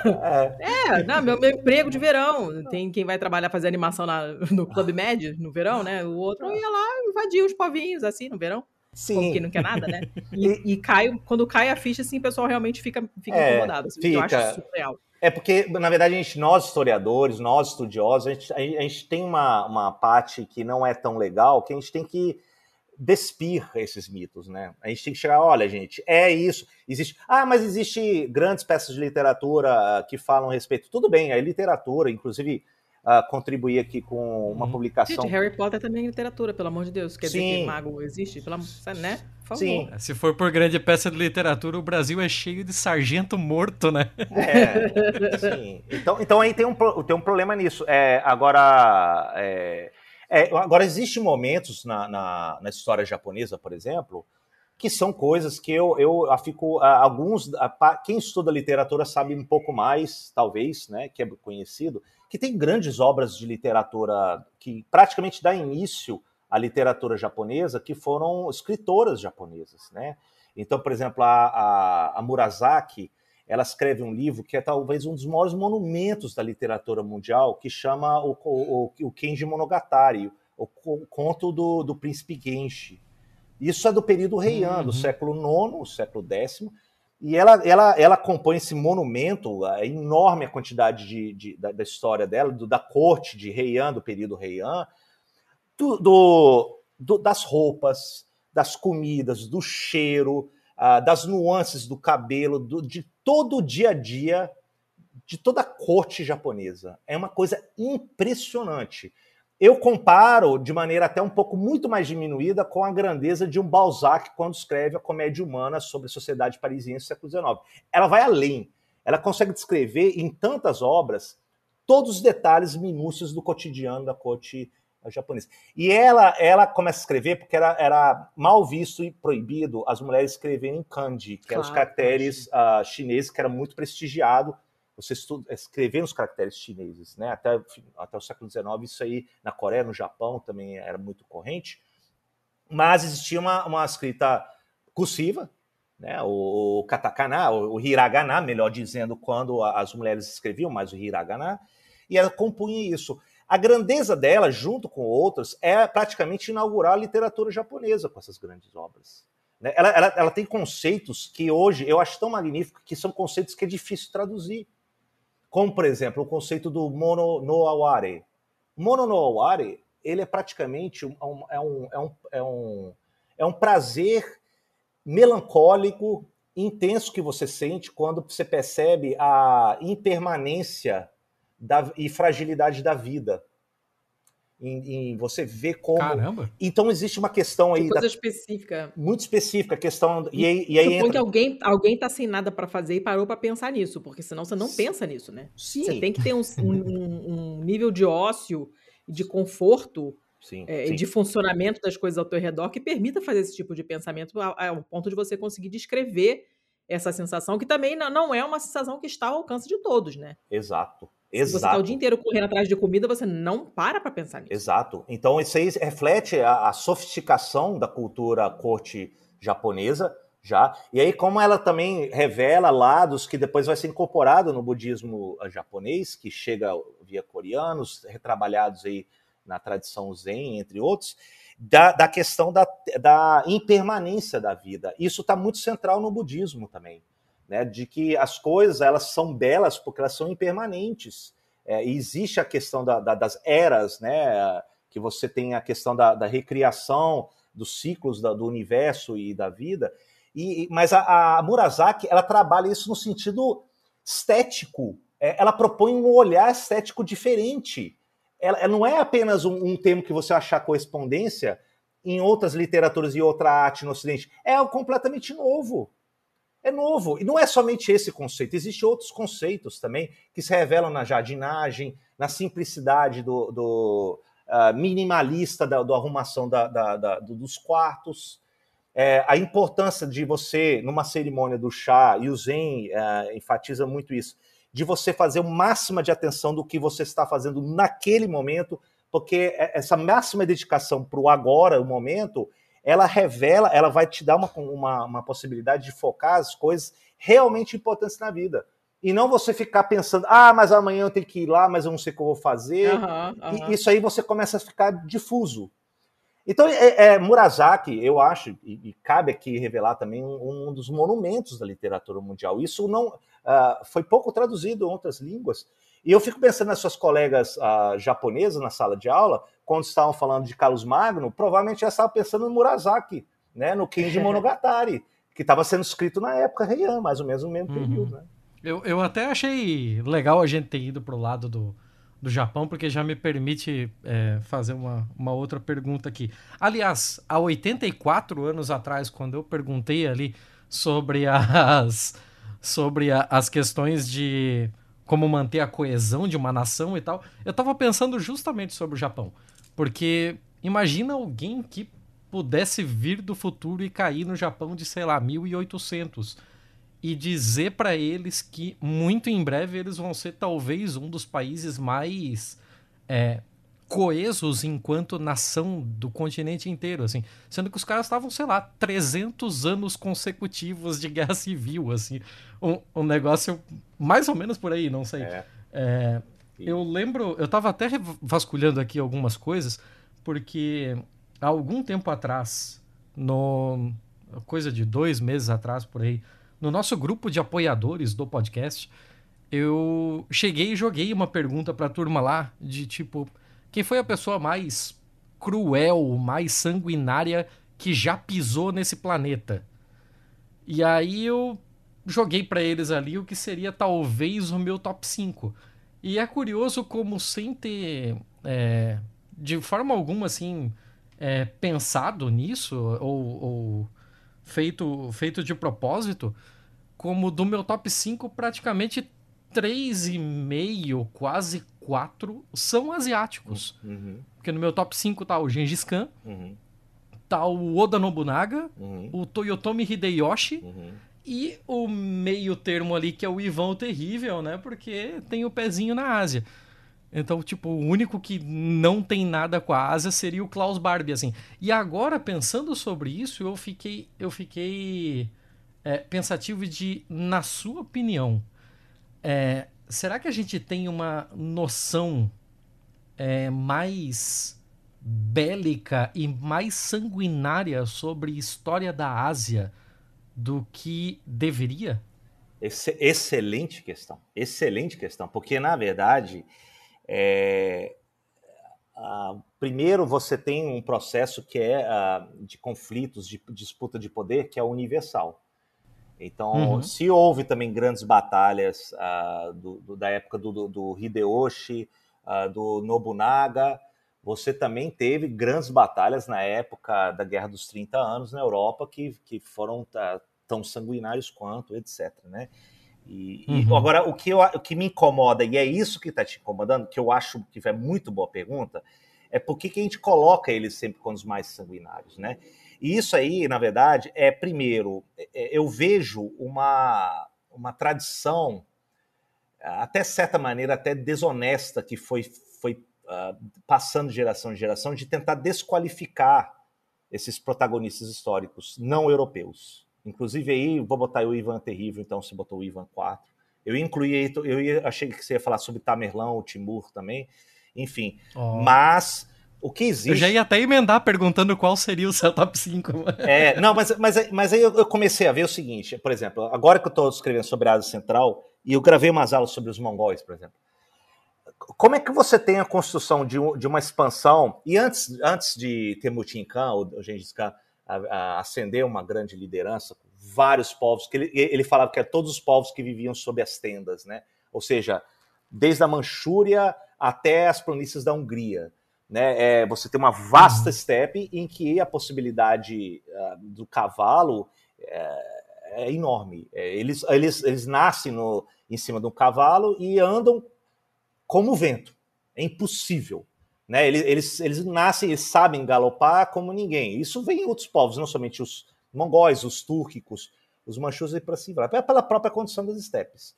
É, é não, meu, meu, emprego de verão. Tem quem vai trabalhar fazer animação na, no Club Med no verão, né? O outro ia lá invadir os povinhos, assim, no verão. Sim. Como que não quer nada, né? E, e cai, quando cai a ficha, assim, o pessoal realmente fica, fica é, incomodado. Assim, fica. Eu acho surreal. É porque, na verdade, a gente, nós historiadores, nós estudiosos, a gente, a gente tem uma, uma parte que não é tão legal, que a gente tem que despir esses mitos, né? A gente tem que chegar, olha, gente, é isso. Existe, ah, mas existe grandes peças de literatura ah, que falam a respeito. Tudo bem, é literatura, inclusive uh, contribuir aqui com uma uhum. publicação. Gente, Harry Potter também é literatura, pelo amor de Deus. Quer Sim. dizer que mago existe, pela, né? Por favor. Sim. Se for por grande peça de literatura, o Brasil é cheio de sargento morto, né? É, sim. Então, então aí tem um, tem um problema nisso. É, agora, é, é, agora, existem momentos na, na, na, história japonesa, por exemplo, que são coisas que eu, eu fico. Alguns. Quem estuda literatura sabe um pouco mais, talvez, né, que é conhecido, que tem grandes obras de literatura que praticamente dá início à literatura japonesa, que foram escritoras japonesas. Né? Então, por exemplo, a, a, a Murasaki ela escreve um livro que é talvez um dos maiores monumentos da literatura mundial, que chama o, o, o Kenji Monogatari, o, o conto do, do príncipe Genshi. Isso é do período Heian, uhum. do século IX, século X, e ela, ela, ela compõe esse monumento, é enorme a quantidade de, de da, da, história dela, do, da corte de Heian, do período Heian, do, do, do, das roupas, das comidas, do cheiro, uh, das nuances do cabelo, do, de todo o dia a dia de toda a corte japonesa. É uma coisa impressionante. Eu comparo de maneira até um pouco muito mais diminuída com a grandeza de um Balzac quando escreve a comédia humana sobre a sociedade parisiense do século XIX. Ela vai além. Ela consegue descrever em tantas obras todos os detalhes minúcios do cotidiano da corte japonesa. E ela, ela começa a escrever porque era, era mal visto e proibido as mulheres escreverem em kanji, que claro, eram os caracteres uh, chineses, que era muito prestigiado você estuda, escrever nos caracteres chineses, né? Até, até o século XIX, isso aí na Coreia, no Japão também era muito corrente. Mas existia uma, uma escrita cursiva, né? O, o katakana, o, o hiragana, melhor dizendo, quando as mulheres escreviam mais o hiragana, e ela compunha isso. A grandeza dela, junto com outras, é praticamente inaugurar a literatura japonesa com essas grandes obras. Né? Ela, ela, ela tem conceitos que hoje eu acho tão magníficos que são conceitos que é difícil traduzir. Como, por exemplo, o conceito do mono no aware. Mono no aware, ele é praticamente um, é, um, é, um, é, um, é um prazer melancólico, intenso que você sente quando você percebe a impermanência da, e fragilidade da vida. Em, em, você ver como. Caramba! Então existe uma questão aí. Coisa da... específica. Muito específica, a questão. E, aí, e aí Supõe entra... que alguém, alguém tá sem nada para fazer e parou para pensar nisso, porque senão você não Sim. pensa nisso, né? Sim. Você tem que ter um, um, um nível de ócio, de conforto sim, é, sim. de funcionamento das coisas ao teu redor que permita fazer esse tipo de pensamento ao, ao ponto de você conseguir descrever essa sensação, que também não é uma sensação que está ao alcance de todos, né? Exato. Exato. Se você está o dia inteiro correndo atrás de comida, você não para para pensar nisso. Exato. Então, isso aí reflete a, a, sofisticação da cultura corte japonesa, já. E aí, como ela também revela lados que depois vai ser incorporado no budismo japonês, que chega via coreanos, retrabalhados aí na tradição Zen, entre outros, da, da questão da, da impermanência da vida. Isso está muito central no budismo também, né? de que as coisas elas são belas porque elas são impermanentes. É, existe a questão da, da, das eras, né? que você tem a questão da, da recriação dos ciclos do universo e da vida. E, mas a, a Murasaki ela trabalha isso no sentido estético. É, ela propõe um olhar estético diferente ela, não é apenas um, um termo que você achar correspondência em outras literaturas e outra arte no Ocidente. É algo completamente novo. É novo. E não é somente esse conceito, existem outros conceitos também que se revelam na jardinagem, na simplicidade do, do uh, minimalista da do arrumação da, da, da, dos quartos. É, a importância de você, numa cerimônia do chá, e o Zen uh, enfatiza muito isso, de você fazer o máximo de atenção do que você está fazendo naquele momento, porque é, essa máxima dedicação para o agora, o momento, ela revela, ela vai te dar uma, uma, uma, possibilidade de focar as coisas realmente importantes na vida. E não você ficar pensando, ah, mas amanhã eu tenho que ir lá, mas eu não sei o que eu vou fazer. Uhum, uhum. E isso aí você começa a ficar difuso. Então, é, é, Murasaki, eu acho, e, e, cabe aqui revelar também um, um, dos monumentos da literatura mundial. Isso não uh, foi pouco traduzido em outras línguas. E eu fico pensando nas suas colegas uh, japonesas na sala de aula, quando estavam falando de Carlos Magno, provavelmente já estavam pensando em Murasaki, né, no Kenji Monogatari, que estava sendo escrito na época Heian, mais ou menos no mesmo uhum. período. Né? Eu, eu até achei legal a gente ter ido para o lado do, do Japão, porque já me permite é, fazer uma, uma outra pergunta aqui. Aliás, há 84 anos atrás, quando eu perguntei ali sobre as, sobre a, as questões de como manter a coesão de uma nação e tal, eu estava pensando justamente sobre o Japão. Porque imagina alguém que pudesse vir do futuro e cair no Japão de, sei lá, 1800 e dizer para eles que muito em breve eles vão ser talvez um dos países mais é, coesos enquanto nação do continente inteiro, assim, sendo que os caras estavam, sei lá, 300 anos consecutivos de guerra civil, assim, um, um negócio mais ou menos por aí, não sei. É. É, eu lembro, eu tava até vasculhando aqui algumas coisas, porque há algum tempo atrás, no coisa de dois meses atrás por aí, no nosso grupo de apoiadores do podcast, eu cheguei e joguei uma pergunta para a turma lá de tipo, quem foi a pessoa mais cruel, mais sanguinária que já pisou nesse planeta? E aí eu joguei para eles ali o que seria talvez o meu top 5. E é curioso como sem ter é, de forma alguma assim é, pensado nisso ou, ou feito, feito de propósito, como do meu top 5, praticamente 3,5, quase 4 são asiáticos. Uhum. Porque no meu top 5 tá o Gengis Khan, uhum. tá o Oda Nobunaga, uhum. o Toyotomi Hideyoshi uhum. E o meio termo ali que é o Ivan o Terrível, né? Porque tem o pezinho na Ásia. Então, tipo, o único que não tem nada com a Ásia seria o Klaus Barbie, assim. E agora, pensando sobre isso, eu fiquei, eu fiquei é, pensativo de, na sua opinião, é, será que a gente tem uma noção é, mais bélica e mais sanguinária sobre história da Ásia do que deveria? excelente questão, excelente questão, porque na verdade é, primeiro, você tem um processo que é de conflitos, de disputa de poder, que é universal. Então, uhum. se houve também grandes batalhas uh, do, do, da época do, do Hideyoshi, uh, do Nobunaga, você também teve grandes batalhas na época da Guerra dos 30 Anos na Europa que, que foram uh, tão sanguinários quanto, etc. Né? E, uhum. e, agora, o que, eu, o que me incomoda, e é isso que está te incomodando, que eu acho que é muito boa pergunta, é por que a gente coloca eles sempre com os mais sanguinários, né? E isso aí, na verdade, é primeiro, é, é, eu vejo uma, uma tradição, até certa maneira, até desonesta, que foi, foi uh, passando de geração em geração, de tentar desqualificar esses protagonistas históricos não europeus. Inclusive aí, vou botar o Ivan Terrível, então você botou o Ivan 4. Eu incluí, eu ia, achei que você ia falar sobre Tamerlão, o Timur também, enfim. Oh. Mas o que existe. Eu já ia até emendar perguntando qual seria o seu top 5. É, não, mas, mas, mas aí eu comecei a ver o seguinte, por exemplo, agora que eu estou escrevendo sobre a Ásia Central, e eu gravei umas aulas sobre os mongóis, por exemplo. Como é que você tem a construção de, de uma expansão, e antes, antes de Temutin Khan, ou Gengis Khan, ascender uma grande liderança, vários povos, que ele, ele falava que eram todos os povos que viviam sob as tendas, né? Ou seja, desde a Manchúria até as planícies da Hungria né? É, você tem uma vasta estepe em que a possibilidade uh, do cavalo é, é enorme. É, eles, eles, eles nascem no, em cima de um cavalo e andam como o vento. É impossível. Né? Eles, eles, eles nascem, eles sabem galopar como ninguém. Isso vem em outros povos, não somente os mongóis, os túrquicos, os manchus e para cima, é pela própria condição das estepes.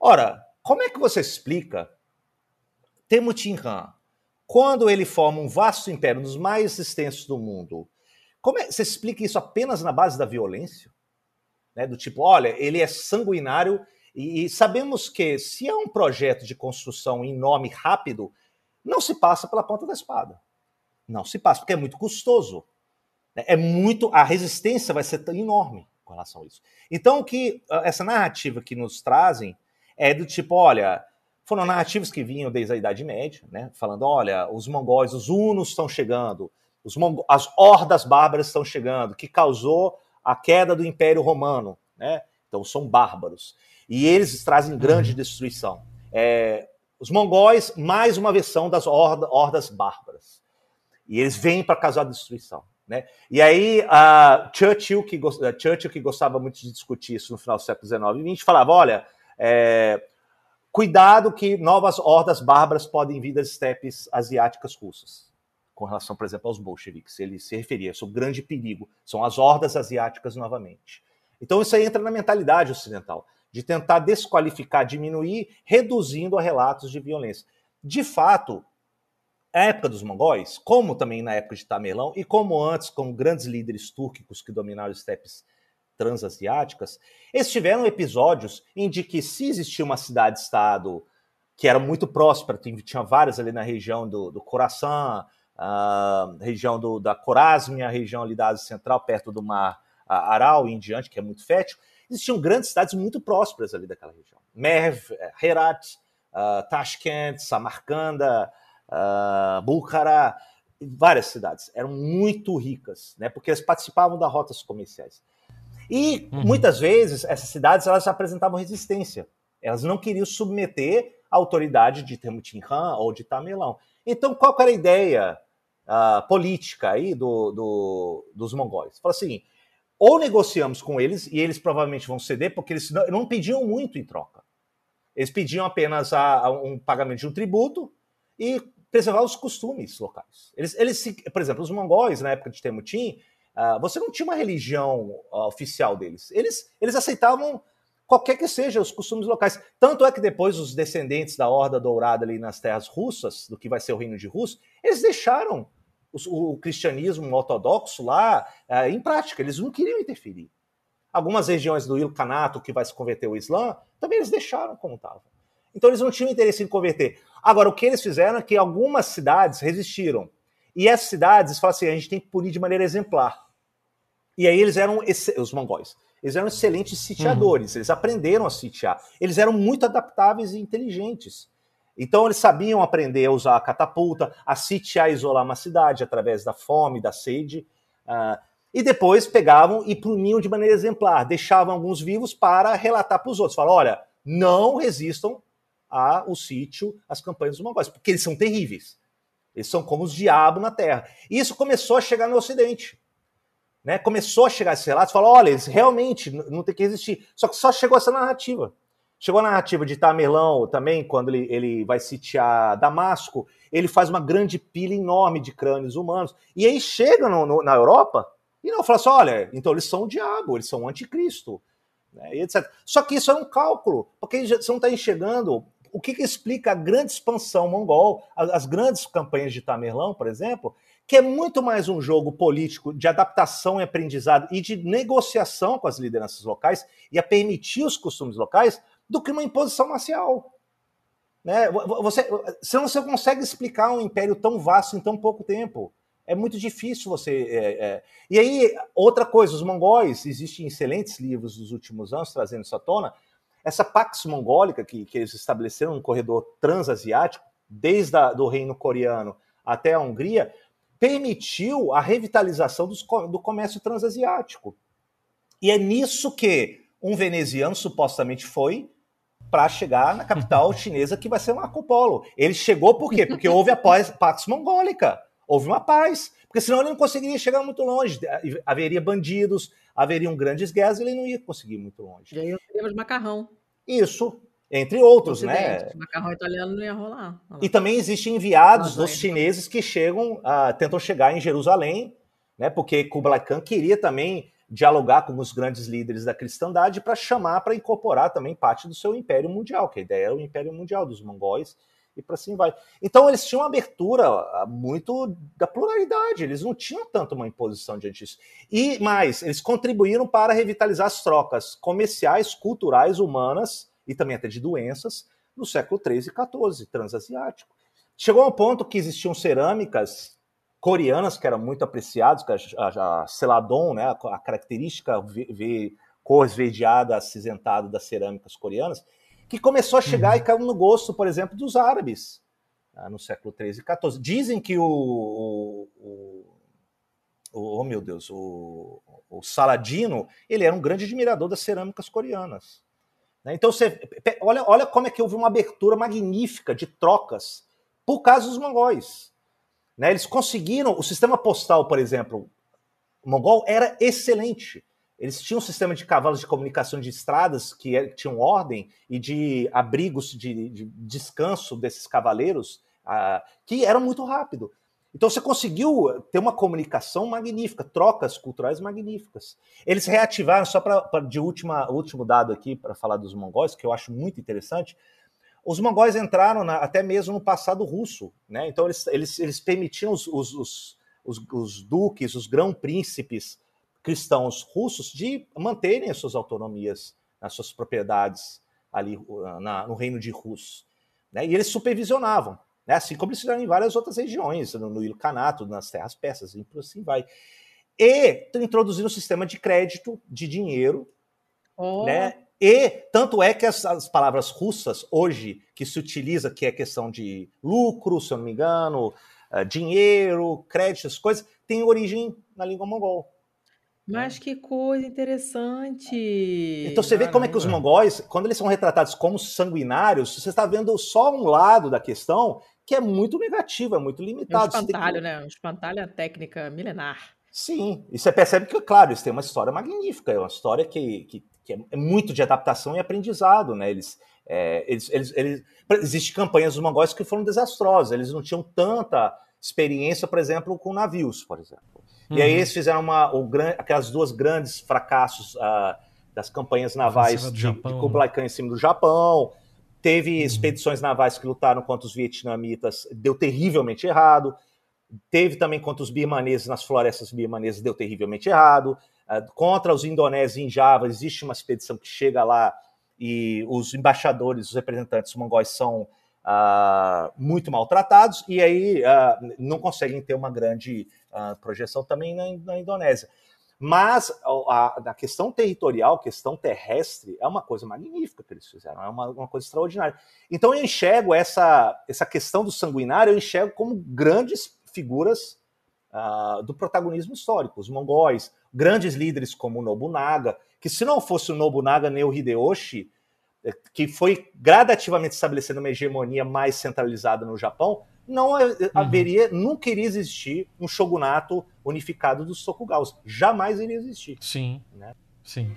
Ora, como é que você explica Temujin Han, quando ele forma um vasto império, um dos mais extensos do mundo, como é, você explica isso apenas na base da violência? Né? Do tipo, olha, ele é sanguinário e, e sabemos que se é um projeto de construção em nome rápido, não se passa pela ponta da espada. Não se passa, porque é muito custoso. Né? É muito. A resistência vai ser enorme com relação a isso. Então, o que essa narrativa que nos trazem é do tipo: olha, foram narrativas que vinham desde a Idade Média, né? falando: olha, os mongóis, os hunos estão chegando, os as hordas bárbaras estão chegando, que causou a queda do Império Romano. Né? Então são bárbaros. E eles trazem grande uhum. destruição. É, os mongóis, mais uma versão das horda, hordas bárbaras. E eles vêm para causar destruição. Né? E aí, Churchill, que, Churchill, que gostava muito de discutir isso no final do século XIX e XX, falava: olha, é, Cuidado que novas hordas bárbaras podem vir das estepes asiáticas russas. Com relação, por exemplo, aos bolcheviques. Ele se referia, isso é um grande perigo. São as hordas asiáticas novamente. Então isso aí entra na mentalidade ocidental, de tentar desqualificar, diminuir, reduzindo a relatos de violência. De fato, a época dos mongóis, como também na época de Tamerlão, e como antes, com grandes líderes túrquicos que dominaram os estepes transasiáticas, eles tiveram episódios em que se existia uma cidade-estado que era muito próspera, tinha várias ali na região do, do Khorasan, uh, região do, da Corásmia, região ali da Ásia Central, perto do mar uh, Aral e em diante, que é muito fértil, existiam grandes cidades muito prósperas ali daquela região. Merv, eh, Herat, uh, Tashkent, Samarcanda, uh, Bukhara, várias cidades. Eram muito ricas, né, porque eles participavam das rotas comerciais. E uhum. muitas vezes essas cidades elas apresentavam resistência. Elas não queriam submeter a autoridade de Temutin Han ou de Tamerlão. Então, qual era a ideia uh, política aí do, do, dos mongóis? Fala assim: ou negociamos com eles, e eles provavelmente vão ceder, porque eles não, não pediam muito em troca. Eles pediam apenas a, a um pagamento de um tributo e preservar os costumes locais. Eles, eles, por exemplo, os mongóis, na época de Temutin, Uh, você não tinha uma religião uh, oficial deles. Eles, eles aceitavam qualquer que seja os costumes locais. Tanto é que depois os descendentes da Horda Dourada ali nas terras russas, do que vai ser o reino de Rus, eles deixaram o, o cristianismo ortodoxo lá uh, em prática. Eles não queriam interferir. Algumas regiões do Ilkhanato, que vai se converter ao Islã, também eles deixaram como estavam. Então eles não tinham interesse em converter. Agora, o que eles fizeram é que algumas cidades resistiram. E essas cidades, falam assim, a gente tem que punir de maneira exemplar. E aí eles eram, os mongóis, eles eram excelentes sitiadores, uhum. eles aprenderam a sitiar. Eles eram muito adaptáveis e inteligentes. Então eles sabiam aprender a usar a catapulta, a sitiar e isolar uma cidade através da fome, da sede. Uh, e depois pegavam e puniam de maneira exemplar, deixavam alguns vivos para relatar para os outros. Falaram, olha, não resistam ao sítio, às campanhas dos mongóis, porque eles são terríveis. Eles são como os diabos na terra. E isso começou a chegar no Ocidente. Né? Começou a chegar esses relatos, falou, olha, eles realmente não tem que resistir. Só que só chegou essa narrativa. Chegou a narrativa de Tamerlão também, quando ele, ele vai sitiar Damasco, ele faz uma grande pilha enorme de crânios humanos. E aí chega no, no, na Europa e não fala assim: olha, então eles são o diabo, eles são o anticristo, né, etc. Só que isso é um cálculo, porque você não está enxergando o que, que, explica a grande expansão mongol, as, as grandes campanhas de Tamerlão, por exemplo, que é muito mais um jogo político de adaptação e aprendizado e de negociação com as lideranças locais e a permitir os costumes locais do que uma imposição marcial. Né? Você, você não consegue explicar um império tão vasto em tão pouco tempo. É muito difícil você. É, é... E aí, outra coisa, os mongóis, existem excelentes livros dos últimos anos trazendo isso à tona. Essa Pax Mongólica, que, que eles estabeleceram no corredor transasiático, desde o reino coreano até a Hungria, permitiu a revitalização dos, do comércio transasiático. E é nisso que um veneziano supostamente foi para chegar na capital chinesa, que vai ser Marco Polo. Ele chegou por quê? Porque houve a Pax Mongólica, houve uma paz, porque senão ele não conseguiria chegar muito longe. Haveria bandidos, haveriam grandes guerras, ele não ia conseguir muito longe. E aí teríamos macarrão. Isso, entre outros, né? Macarrão italiano não ia rolar. E também existem enviados dos chineses que chegam, uh, tentam chegar em Jerusalém, né? Porque Kublai Khan queria também dialogar com os grandes líderes da cristandade para chamar para incorporar também parte do seu império mundial, que a ideia era o império mundial dos mongóis e para assim vai. Então eles tinham uma abertura ah, muito da pluralidade, eles não tinham tanto uma imposição diante disso. E mais, eles contribuíram para revitalizar as trocas comerciais, culturais, humanas e também até de doenças no século 13 e 14, transasiático. Chegou a um ponto que existiam cerâmicas coreanas que eram muito apreciadas, a, a celadon, né, a característica v, v, cor esverdeada, acinzentada das cerâmicas coreanas, que começou a chegar uhum. e caiu no gosto, por exemplo, dos árabes né, no século 13 e 14. Dizem que o, o, o, o oh meu Deus, o, o Saladino, ele era um grande admirador das cerâmicas coreanas. Né. Então você olha, olha como é que houve uma abertura magnífica de trocas por causa dos mongóis. Né? Eles conseguiram, o sistema postal, por exemplo, mongol era excelente. Eles tinham um sistema de cavalos de comunicação de estradas que, é, tinham ordem e de abrigos de, de descanso desses cavaleiros uh, que eram muito rápido. Então você conseguiu ter uma comunicação magnífica, trocas culturais magníficas. Eles reativaram, só para de última, último dado aqui para falar dos mongóis, que eu acho muito interessante, os mongóis entraram na, até mesmo no passado russo, né? Então eles, eles, eles permitiam os, os, os, os, os duques, os grão-príncipes cristãos russos de manterem as suas autonomias nas suas propriedades ali na, no reino de Rus. Né? E eles supervisionavam, né? assim como eles fizeram em várias outras regiões, no, no Ilcanato, nas terras persas, e por assim vai. E introduziram um sistema de crédito, de dinheiro, oh. né? E tanto é que as, as, palavras russas hoje que se utiliza, que é questão de lucro, se eu não me engano, uh, dinheiro, crédito, essas coisas, tem origem na língua mongol. Mas né? que coisa interessante! Então você vê como é que os mongóis, quando eles são retratados como sanguinários, você está vendo só um lado da questão que é muito negativo, é muito limitado. É um espantalho, que... né? Um espantalho é técnica milenar. Sim, e você percebe que, claro, eles têm uma história magnífica, é uma história que, que que é, é muito de adaptação e aprendizado, né? Eles, é, eles, eles, eles, existe campanhas dos mongóis que foram desastrosas, eles não tinham tanta experiência, por exemplo, com navios, por exemplo. Uhum. E aí uhum. eles fizeram uma, o, aquelas duas grandes fracassos uh, das campanhas navais de, Japão, de Kublai Khan em cima do Japão. Teve uhum. expedições navais que lutaram contra os vietnamitas, deu terrivelmente errado. Teve também contra os birmaneses nas florestas birmanesas, deu terrivelmente errado. Uh, contra os indonésios em Java, existe uma expedição que chega lá e os embaixadores, os representantes mongóis são uh, muito maltratados e aí uh, não conseguem ter uma grande projeção também na, na Indonésia. Mas a, a, questão territorial, questão terrestre, é uma coisa magnífica que eles fizeram, é uma, uma coisa extraordinária. Então eu enxergo essa, essa questão do sanguinário, eu enxergo como grandes figuras uh, do protagonismo histórico. Os mongóis, grandes líderes como o Nobunaga, que se não fosse o Nobunaga nem o Hideyoshi, eh, que foi gradativamente estabelecendo uma hegemonia mais centralizada no Japão, não uhum. haveria, nunca iria existir um shogunato unificado dos Tokugawas. Jamais iria existir. Sim. Né? Sim.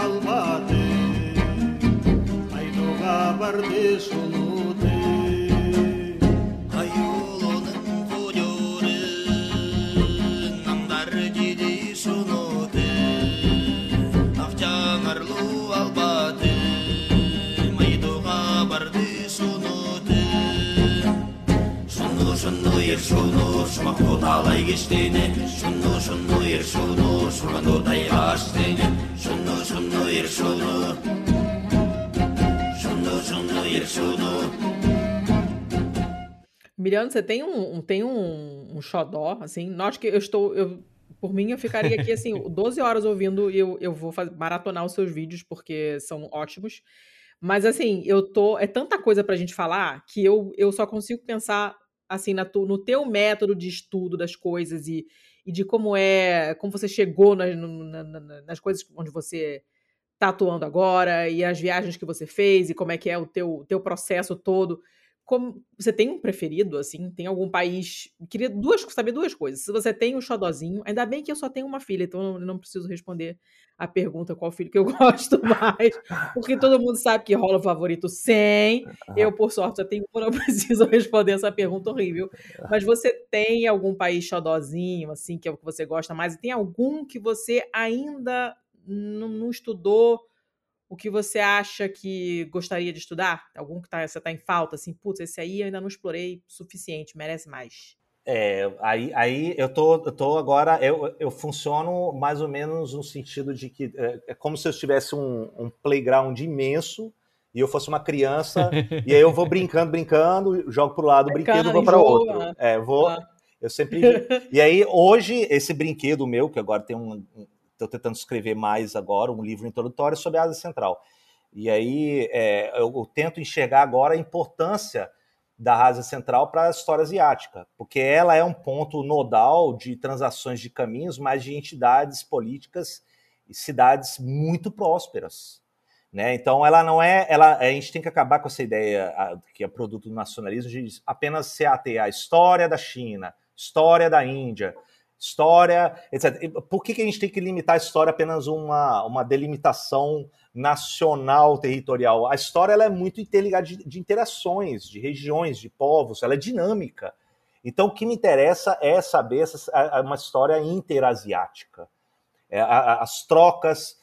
kalmadı Haydoğa vardı sonu. shundu Miriam, você tem um, um tem um, um, xodó, assim, nós que eu estou, eu, por mim eu ficaria aqui, assim, 12 horas ouvindo e eu, eu vou fazer, maratonar os seus vídeos, porque são ótimos, mas assim, eu tô, é tanta coisa pra gente falar, que eu, eu só consigo pensar assim, na tu, no teu método de estudo das coisas e, e de como é, como você chegou nas, na, na, nas coisas onde você está atuando agora e as viagens que você fez e como é que é o teu, teu processo todo. Como, você tem um preferido, assim? Tem algum país? Queria duas, saber duas coisas. Se você tem um xodozinho, ainda bem que eu só tenho uma filha, então eu não preciso responder a pergunta qual filho que eu gosto mais, porque todo mundo sabe que rola o favorito sem. Eu, por sorte, só tenho um, não preciso responder essa pergunta horrível. Mas você tem algum país xodozinho, assim, que é o que você gosta mais? E tem algum que você ainda não, não estudou? O que você acha que gostaria de estudar? Algum que tá, você está em falta, assim, putz, esse aí eu ainda não explorei o suficiente, merece mais. É, aí, aí eu tô, eu tô agora, eu, eu funciono mais ou menos no sentido de que é, é como se eu tivesse um, um playground imenso e eu fosse uma criança, e aí eu vou brincando, brincando, jogo para o lado o brinquedo, vou para outro. Né? É, vou, ah. eu sempre. E aí, hoje, esse brinquedo meu, que agora tem um, estou tentando escrever mais agora, um livro introdutório sobre a Ásia Central. E aí é, eu, eu, tento enxergar agora a importância da Ásia Central para a história asiática, porque ela é um ponto nodal de transações de caminhos, mas de entidades políticas e cidades muito prósperas. Né? Então, ela não é. Ela, a gente tem que acabar com essa ideia que é produto do nacionalismo de apenas se ater à história da China, história da Índia, história, etc. Por que, que a gente tem que limitar a história apenas uma, uma delimitação nacional, territorial? A história ela é muito interligada de, de interações, de regiões, de povos, ela é dinâmica. Então, o que me interessa é saber essa, uma história interasiática. É, as trocas,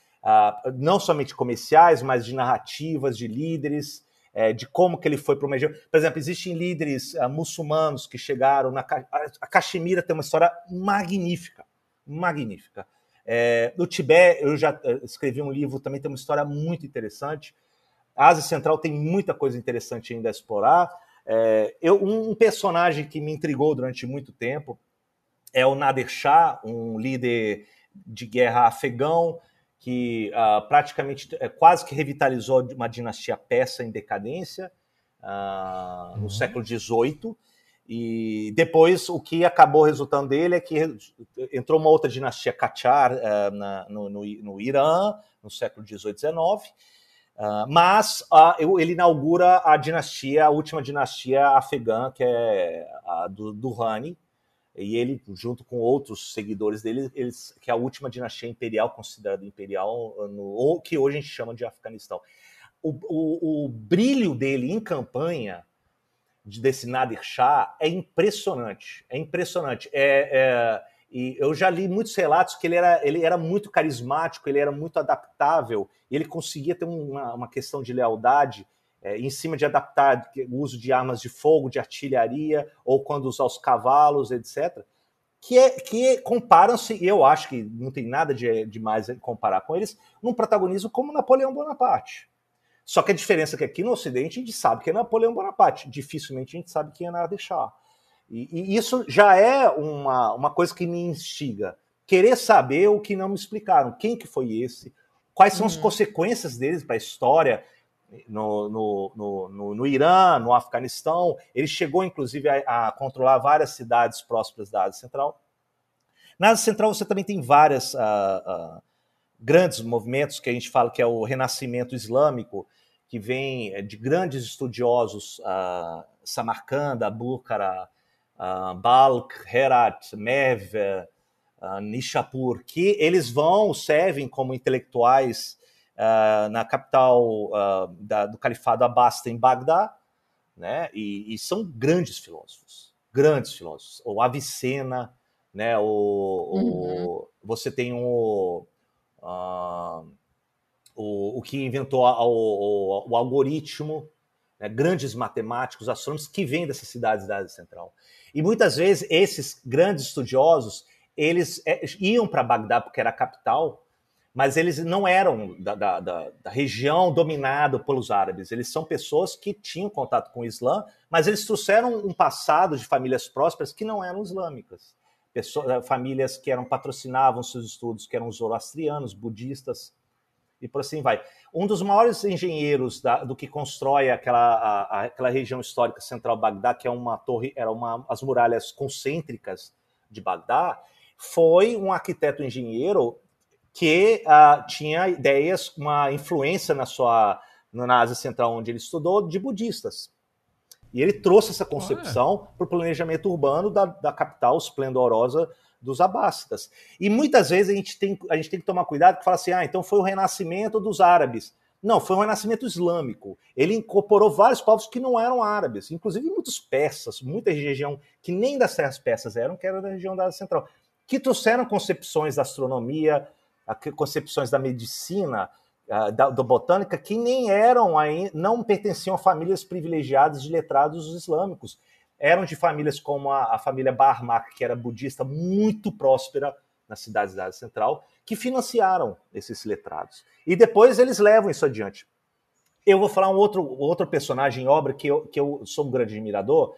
não somente comerciais, mas de narrativas, de líderes, é, de como que ele foi para uma. Por exemplo, existem líderes uh, muçulmanos que chegaram na a Caxemira tem uma história magnífica, magnífica. É, no Tibete, eu já eh, escrevi um livro, também tem uma história muito interessante. A Ásia Central tem muita coisa interessante ainda a explorar. É, eu, um personagem que me intrigou durante muito tempo é o Nader Shah, um líder de guerra afegão, que uh, praticamente é, quase que revitalizou uma dinastia persa em decadência uhum. no século XVIII. E depois o que acabou resultando dele é que entrou uma outra dinastia Qajar uh, na, no, no, no, Irã, no século XVIII, XIX. Uh, mas ele inaugura a dinastia, a última dinastia afegã, que é a do, do Rani, e ele, junto com outros seguidores dele, eles, que é a última dinastia imperial, considerada imperial, no, ou que hoje a gente chama de Afeganistão. O, o, o brilho dele em campanha, de, desse Nadir Shah, é impressionante. É impressionante. É, é, e eu já li muitos relatos que ele era, ele era muito carismático, ele era muito adaptável, ele conseguia ter uma, uma questão de lealdade é, em cima de adaptar o uso de armas de fogo, de artilharia, ou quando usar os cavalos, etc., que, é, que comparam-se, e eu acho que não tem nada de demais em comparar com eles, num protagonismo como Napoleão Bonaparte. Só que a diferença é que aqui no Ocidente a gente sabe que é Napoleão Bonaparte, dificilmente a gente sabe quem é Nader Shah. E, e, isso já é uma, uma coisa que me instiga. Querer saber o que não me explicaram. Quem que foi esse? Quais são uhum. as consequências deles para a história no, no, no, no, Irã, no Afeganistão. Ele chegou, inclusive, a, a controlar várias cidades próximas da Ásia Central. Na Ásia Central você também tem várias uh, uh, grandes movimentos que a gente fala que é o renascimento islâmico, que vem eh, de grandes estudiosos, uh, Samarcanda, Bukhara, uh, Balkh, Herat, Mev, uh, Nishapur, que eles vão, servem como intelectuais uh, na capital da, do Califado Abbasita, em Bagdá, né? E, e, são grandes filósofos, grandes filósofos. O Avicena, né? O, uhum. o você tem o, o, o que inventou o, o, o algoritmo, né, grandes matemáticos, astrônomos que vêm dessas cidades da Ásia Central. E muitas vezes esses grandes estudiosos, eles é, iam para Bagdá porque era a capital, mas eles não eram da, da, da, da, região dominada pelos árabes. Eles são pessoas que tinham contato com o Islã, mas eles trouxeram um passado de famílias prósperas que não eram islâmicas. Pessoas, famílias que eram patrocinavam seus estudos, que eram zoroastrianos, budistas e por assim vai. Um dos maiores engenheiros do que constrói aquela, a, aquela região histórica central Bagdá, que é uma torre, era uma as muralhas concêntricas de Bagdá, foi um arquiteto engenheiro que uh, tinha ideias, uma influência na sua na Ásia Central onde ele estudou de budistas. E ele trouxe essa concepção para o planejamento urbano da, da capital esplendorosa dos abássidas. E muitas vezes a gente tem, a gente tem que tomar cuidado que fala assim, ah, então foi o renascimento dos árabes. Não, foi um renascimento islâmico. Ele incorporou vários povos que não eram árabes, inclusive muitos persas, muita região que nem das terras persas eram, que era da região da Ásia Central, que trouxeram concepções da astronomia, concepções da medicina, da, botânica, que nem eram, não pertenciam a famílias privilegiadas de letrados islâmicos eram de famílias como a, família Barmak, que era budista muito próspera nas cidades da Ásia Central, que financiaram esses letrados. E depois eles levam isso adiante. Eu vou falar um outro, outro personagem obra que eu, que eu sou um grande admirador,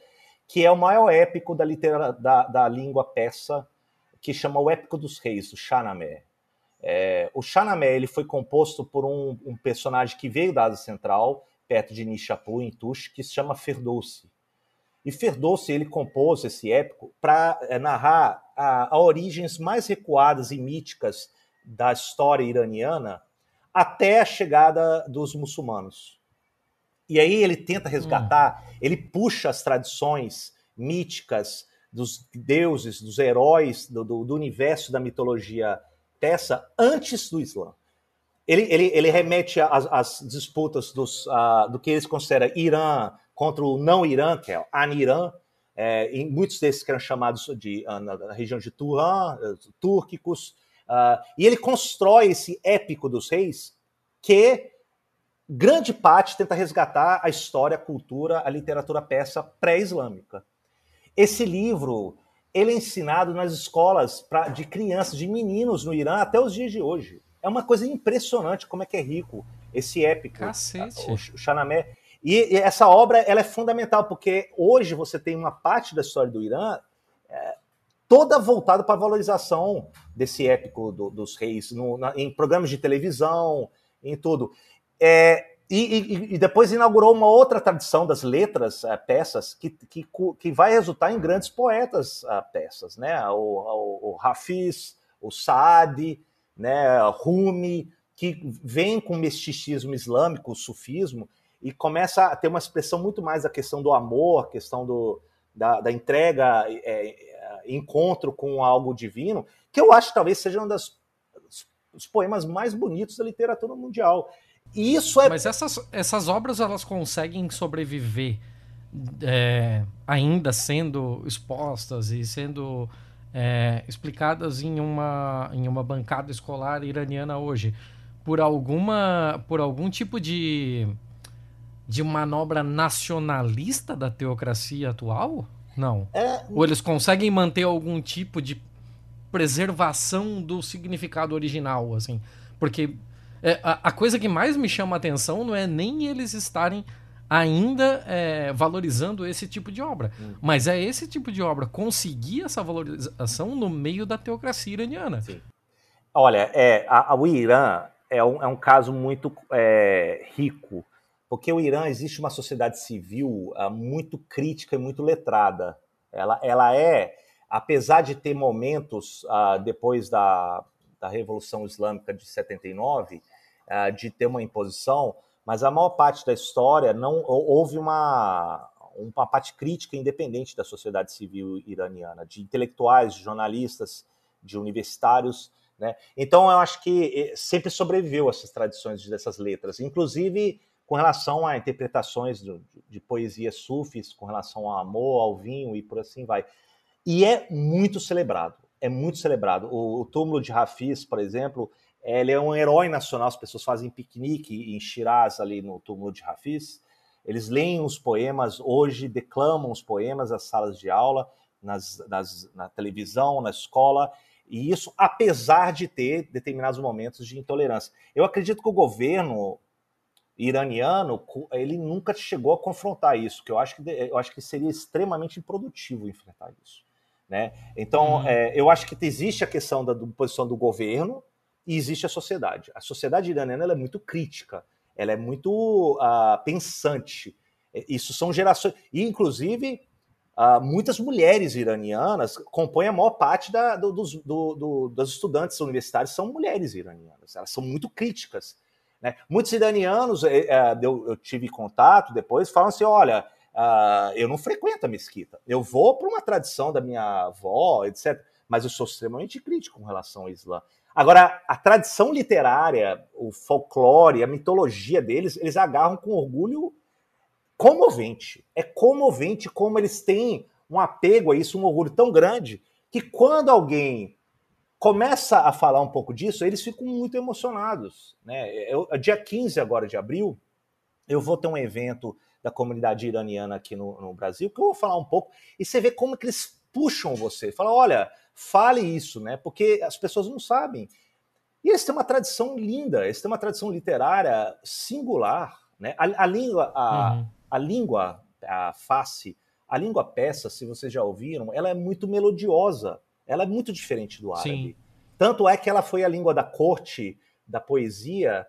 que é o maior épico da, litera, da, da língua persa, que chama o Épico dos Reis, o Shahnameh. É, o Shahnameh ele foi composto por um, um, personagem que veio da Ásia Central, perto de Nishapur, em Tush, que se chama Ferdowsi. E Ferdowsi ele compôs esse épico para é, narrar a, a, origens mais recuadas e míticas da história iraniana até a chegada dos muçulmanos. E aí ele tenta resgatar, hum. ele puxa as tradições míticas dos deuses, dos heróis do, do, do universo da mitologia persa antes do Islã. Ele, ele, ele remete às disputas dos, uh, do que eles consideram Irã, contra o não Irã, que é o Anirã, é, em muitos desses que eram chamados de, ah, na, região de Turan, eh, túrquicos, uh, e ele constrói esse épico dos reis que grande parte tenta resgatar a história, a cultura, a literatura persa pré-islâmica. Esse livro ele é ensinado nas escolas pra, de crianças, de meninos no Irã até os dias de hoje. É uma coisa impressionante como é que é rico esse épico. Cacete. O, o. E, e, essa obra ela é fundamental, porque hoje você tem uma parte da história do Irã é, toda voltada para a valorização desse épico do, dos reis, no, na, em programas de televisão, em tudo. É, e, e, depois inaugurou uma outra tradição das letras é, peças que, que, que, vai resultar em grandes poetas é, peças, né? O, o, o Hafiz, o Saadi, né? Rumi, que vem com o misticismo islâmico, o sufismo, e começa a ter uma expressão muito mais da questão do amor, a questão do, da, da entrega, é, encontro com algo divino, que eu acho que talvez seja um dos poemas mais bonitos da literatura mundial. E isso é. Mas essas, essas obras elas conseguem sobreviver é, ainda sendo expostas e sendo é, explicadas em uma, em uma bancada escolar iraniana hoje por alguma por algum tipo de de manobra nacionalista da teocracia atual? Não. É... Ou eles conseguem manter algum tipo de preservação do significado original, assim? Porque é, a, a, coisa que mais me chama a atenção não é nem eles estarem ainda é, valorizando esse tipo de obra. Hum. Mas é esse tipo de obra conseguir essa valorização no meio da teocracia iraniana. Sim. Olha, é, a, a, o Irã é um, é um caso muito é, rico, porque o Irã existe uma sociedade civil uh, muito crítica e muito letrada. Ela, ela é, apesar de ter momentos uh, depois da, da Revolução Islâmica de 79, uh, ah, de ter uma imposição, mas a maior parte da história não houve uma, uma parte crítica independente da sociedade civil iraniana, de intelectuais, de jornalistas, de universitários. Né? Então, eu acho que eh, sempre sobreviveu essas tradições dessas letras, inclusive com relação a interpretações de, de sufis, com relação ao amor, ao vinho e por assim vai. E é muito celebrado, é muito celebrado. O, o túmulo de Hafiz, por exemplo, ele é um herói nacional, as pessoas fazem piquenique em Shiraz, ali no túmulo de Hafiz. Eles leem os poemas, hoje declamam os poemas nas salas de aula, nas, nas, na televisão, na escola, e isso apesar de ter determinados momentos de intolerância. Eu acredito que o governo iraniano, ele nunca chegou a confrontar isso, que eu acho que, eu acho que seria extremamente improdutivo enfrentar isso. Né? Então, uhum. é, eu acho que existe a questão da, posição do governo e existe a sociedade. A sociedade iraniana é muito crítica, ela é muito uh, pensante. É, isso são gerações. E, inclusive, uh, muitas mulheres iranianas compõem a maior parte da, do, dos, do, estudantes universitárias, são mulheres iranianas. Elas são muito críticas né? Muitos iranianos, é, eu, eu, tive contato depois, falam assim: olha, uh, eu não frequento a mesquita, eu vou para uma tradição da minha avó, etc. Mas eu sou extremamente crítico com relação ao Islã. Agora, a tradição literária, o folclore, a mitologia deles, eles agarram com orgulho comovente. É comovente como eles têm um apego a isso, um orgulho tão grande, que quando alguém começa a falar um pouco disso, eles ficam muito emocionados. Né? Eu, dia 15 agora de abril, eu vou ter um evento da comunidade iraniana aqui no, no, Brasil, que eu vou falar um pouco, e você vê como que eles puxam você. Fala, olha, fale isso, né? Porque as pessoas não sabem. E eles têm uma tradição linda, eles têm uma tradição literária singular. Né? A, a língua, a, uhum. a língua, a face, a língua peça, se vocês já ouviram, ela é muito melodiosa. Ela é muito diferente do árabe. Sim. Tanto é que ela foi a língua da corte, da poesia,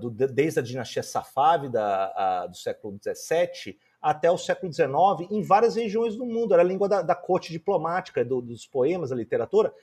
do, desde a dinastia safávida do século XVII até o século XIX, em várias regiões do mundo. Era a língua da, da corte diplomática, do, dos poemas, da literatura,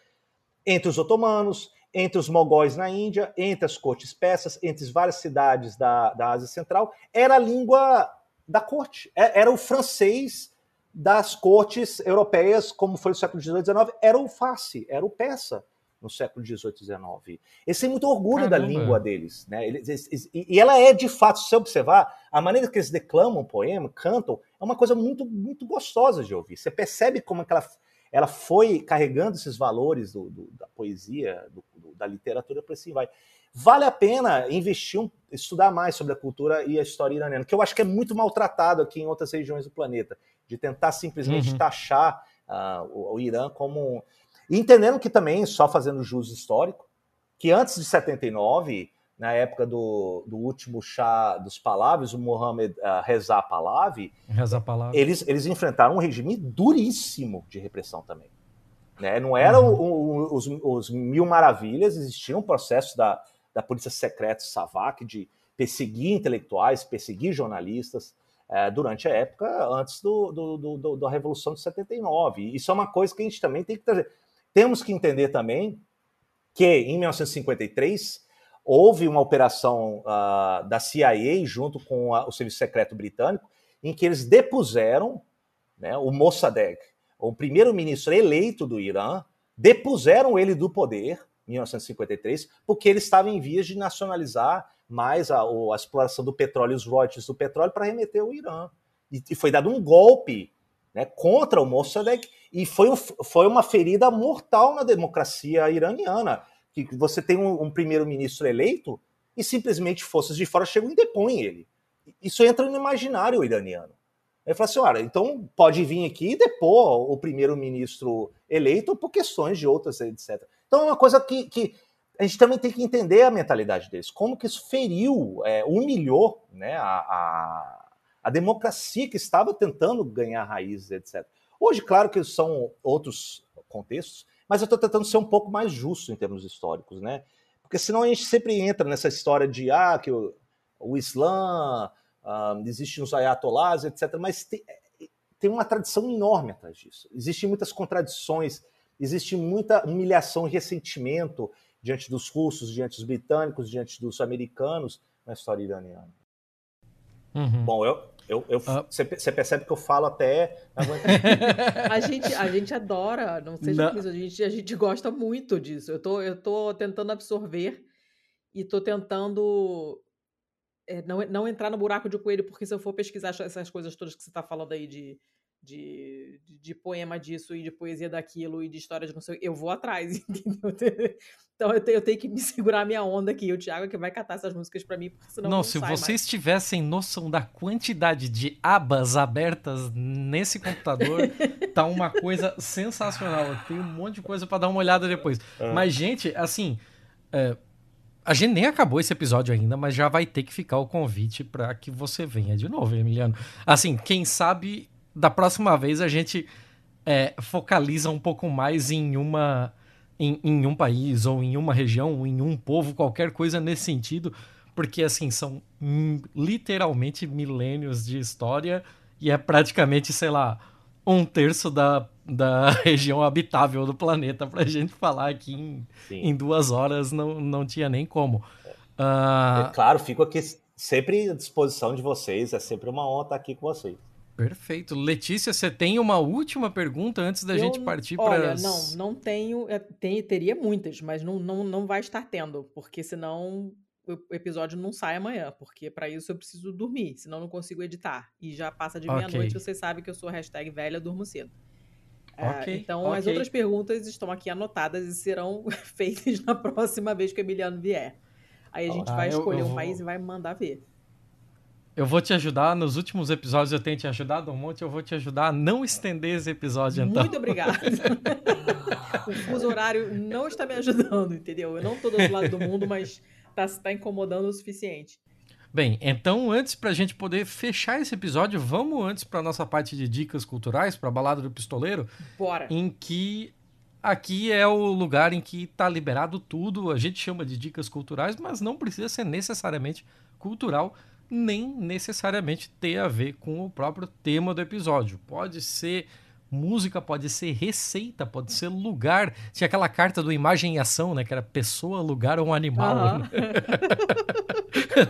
entre os otomanos, entre os mogóis na Índia, entre as cortes persas, entre as várias cidades da, da Ásia Central. Era a língua da corte. É, era o francês das cortes europeias, como foi no século XVIII e XIX, era o face, era o peça no século XVIII e XIX. Eles têm muito orgulho Caramba. da língua deles. Né? Eles, eles, e ela é, de fato, se você observar, a maneira que eles declamam o poema, cantam, é uma coisa muito, muito gostosa de ouvir. Você percebe como é ela, ela foi carregando esses valores do, do, da poesia, do, da literatura, para assim vai vale a pena investir, um, estudar mais sobre a cultura e a história iraniana, que eu acho que é muito maltratado aqui em outras regiões do planeta, de tentar simplesmente uhum. taxar uh, o, o, Irã como. E entendendo que também, só fazendo jus histórico, que antes de 79, na época do, do último chá dos Pahlavis, o Mohammed uh, Reza Pahlavi, Reza Pahlavi. Eles, eles enfrentaram um regime duríssimo de repressão também. Né? Não eram uhum. os, os, mil maravilhas, existia um processo da, da polícia secreta SAVAK de perseguir intelectuais, perseguir jornalistas é, durante a época antes do, do, do, da Revolução de 79. Isso é uma coisa que a gente também tem que trazer. Temos que entender também que em 1953 houve uma operação uh, da CIA junto com a, o Serviço Secreto Britânico em que eles depuseram né, o Mossadegh, o primeiro-ministro eleito do Irã, depuseram ele do poder 1953, porque ele estava em vias de nacionalizar mais a, a exploração do petróleo os royalties do petróleo para remeter o Irã. E, e, foi dado um golpe né, contra o Mossadegh e foi, um, foi uma ferida mortal na democracia iraniana, que você tem um, um primeiro-ministro eleito e simplesmente forças de fora chegam e depõem ele. Isso entra no imaginário iraniano. Ele fala assim: olha, então pode vir aqui e depor o primeiro-ministro eleito por questões de outras, etc. Então é uma coisa que, que a gente também tem que entender a mentalidade deles, como que isso feriu, é, humilhou né, a, a, a democracia que estava tentando ganhar raízes, etc. Hoje, claro que são outros contextos, mas eu estou tentando ser um pouco mais justo em termos históricos, né? Porque senão a gente sempre entra nessa história de ah, que o, o Islã, uh, existem os ayatollahs, etc. Mas tem, tem uma tradição enorme atrás disso. Existem muitas contradições, existe muita humilhação e ressentimento diante dos russos, diante dos britânicos, diante dos americanos na história iraniana. Uhum. Bom, eu, eu, eu ah. você, percebe que eu falo até. a, gente, a gente adora, não seja não. isso, a gente, a gente gosta muito disso. Eu tô, eu tô tentando absorver e tô tentando é, não, não entrar no buraco de coelho, porque se eu for pesquisar essas coisas todas que você está falando aí de, de, de, de, poema disso e de poesia daquilo e de história de não sei eu vou atrás, entendeu? Então eu tenho, eu tenho que me segurar a minha onda aqui. O Thiago é que vai catar essas músicas para mim, porque senão não. Não, se vocês mais. tivessem noção da quantidade de abas abertas nesse computador, tá uma coisa sensacional. Eu tenho um monte de coisa para dar uma olhada depois. É. Mas, gente, assim. É, a gente nem acabou esse episódio ainda, mas já vai ter que ficar o convite para que você venha de novo, Emiliano. Assim, quem sabe da próxima vez a gente é, focaliza um pouco mais em uma em, em, um país ou em uma região, ou em um povo, qualquer coisa nesse sentido, porque assim são literalmente milênios de história e é praticamente, sei lá, um terço da, da região habitável do planeta pra gente falar aqui em, em duas horas não, não tinha nem como. Uh... É, claro, fico aqui sempre à disposição de vocês, é sempre uma honra estar aqui com vocês. Perfeito. Letícia, você tem uma última pergunta antes da eu, gente partir para. Olha, não, não tenho. É, tem, teria muitas, mas não, não, não vai estar tendo, porque senão o episódio não sai amanhã, porque para isso eu preciso dormir, senão não consigo editar. E já passa de meia-noite, okay. você sabe que eu sou hashtag velha, durmo cedo. É, okay, então, okay. as outras perguntas estão aqui anotadas e serão feitas na próxima vez que o Emiliano vier. Aí a gente ah, vai escolher eu, eu um vou... país e vai mandar ver. Eu vou te ajudar. Nos últimos episódios eu tenho te ajudado um monte. Eu vou te ajudar a não estender esse episódio, então. Muito obrigado. o fuso horário não está me ajudando, entendeu? Eu não estou do outro lado do mundo, mas está tá incomodando o suficiente. Bem, então antes para a gente poder fechar esse episódio, vamos antes para nossa parte de dicas culturais, para a balada do pistoleiro. Bora. Em que aqui é o lugar em que está liberado tudo. A gente chama de dicas culturais, mas não precisa ser necessariamente cultural nem necessariamente ter a ver com o próprio tema do episódio. Pode ser música, pode ser receita, pode ser lugar. Tinha aquela carta do imagem e ação, né? Que era pessoa, lugar ou um animal. Uhum. Né?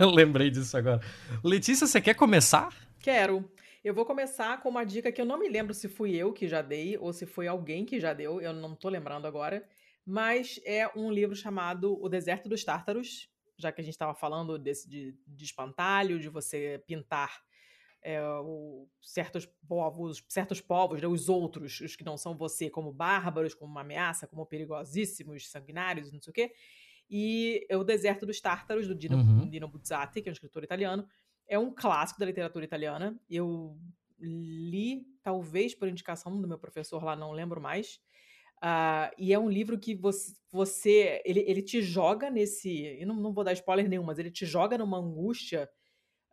Lembrei disso agora. Letícia, você quer começar? Quero. Eu vou começar com uma dica que eu não me lembro se fui eu que já dei ou se foi alguém que já deu, eu não tô lembrando agora. Mas é um livro chamado O Deserto dos Tártaros, já que a gente estava falando desse de, de espantalho, de você pintar é, o, certos povos, certos povos, né, os outros, os que não são você, como bárbaros, como uma ameaça, como perigosíssimos, sanguinários, não sei o quê. E é O Deserto dos Tártaros, do Dino, uhum. Dino Buzzati, que é um escritor italiano, é um clássico da literatura italiana. Eu li, talvez por indicação do meu professor lá, não lembro mais, Uh, e é um livro que você, você ele, ele te joga nesse. Eu não, não vou dar spoiler nenhum, mas ele te joga numa angústia,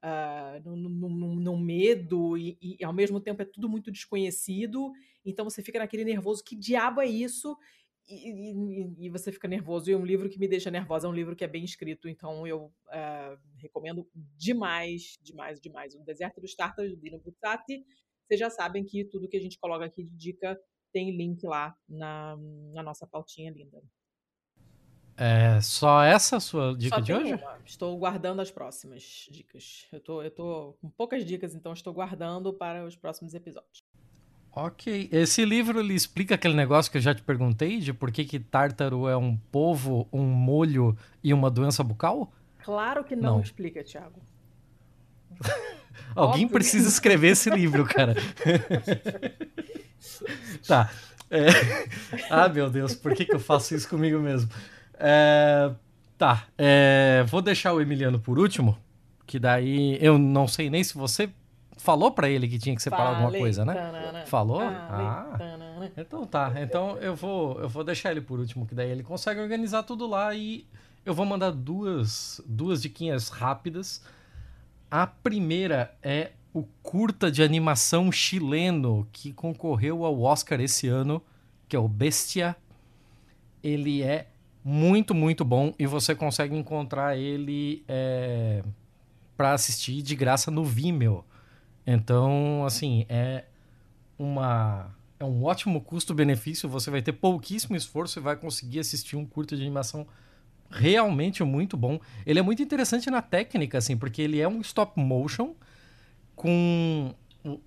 uh, num, num, num, medo, e, e, ao mesmo tempo é tudo muito desconhecido. Então você fica naquele nervoso: que diabo é isso? E, e, e, você fica nervoso. E é um livro que me deixa nervosa, é um livro que é bem escrito, então eu uh, recomendo demais, demais, demais. O Deserto dos Tártaros, do Dino Buzzati. Vocês já sabem que tudo que a gente coloca aqui de dica tem link lá na, na nossa pautinha linda. É só essa a sua dica só de hoje? Uma. Estou guardando as próximas dicas. Eu tô, eu tô com poucas dicas, então estou guardando para os próximos episódios. Ok. Esse livro ele explica aquele negócio que eu já te perguntei de por que, que tártaro é um povo, um molho e uma doença bucal? Claro que não, não. explica, Thiago. Alguém Óbvio precisa escrever esse livro, cara. tá. É... Ah, meu Deus, por que, que eu faço isso comigo mesmo? É... Tá. É... Vou deixar o Emiliano por último, que daí eu não sei nem se você falou para ele que tinha que separar Falei, alguma coisa, né? Tanana, Falou? Falei, ah. Tanana. Então tá. Então eu vou, eu vou deixar ele por último, que daí ele consegue organizar tudo lá e eu vou mandar duas, duas diquinhas rápidas. A primeira é o curta de animação chileno que concorreu ao Oscar esse ano, que é o Bestia. Ele é muito, muito bom e você consegue encontrar ele é, para assistir de graça no Vimeo. Então, assim, é uma é um ótimo custo-benefício. Você vai ter pouquíssimo esforço e vai conseguir assistir um curta de animação realmente muito bom. Ele é muito interessante na técnica, assim, porque ele é um stop motion com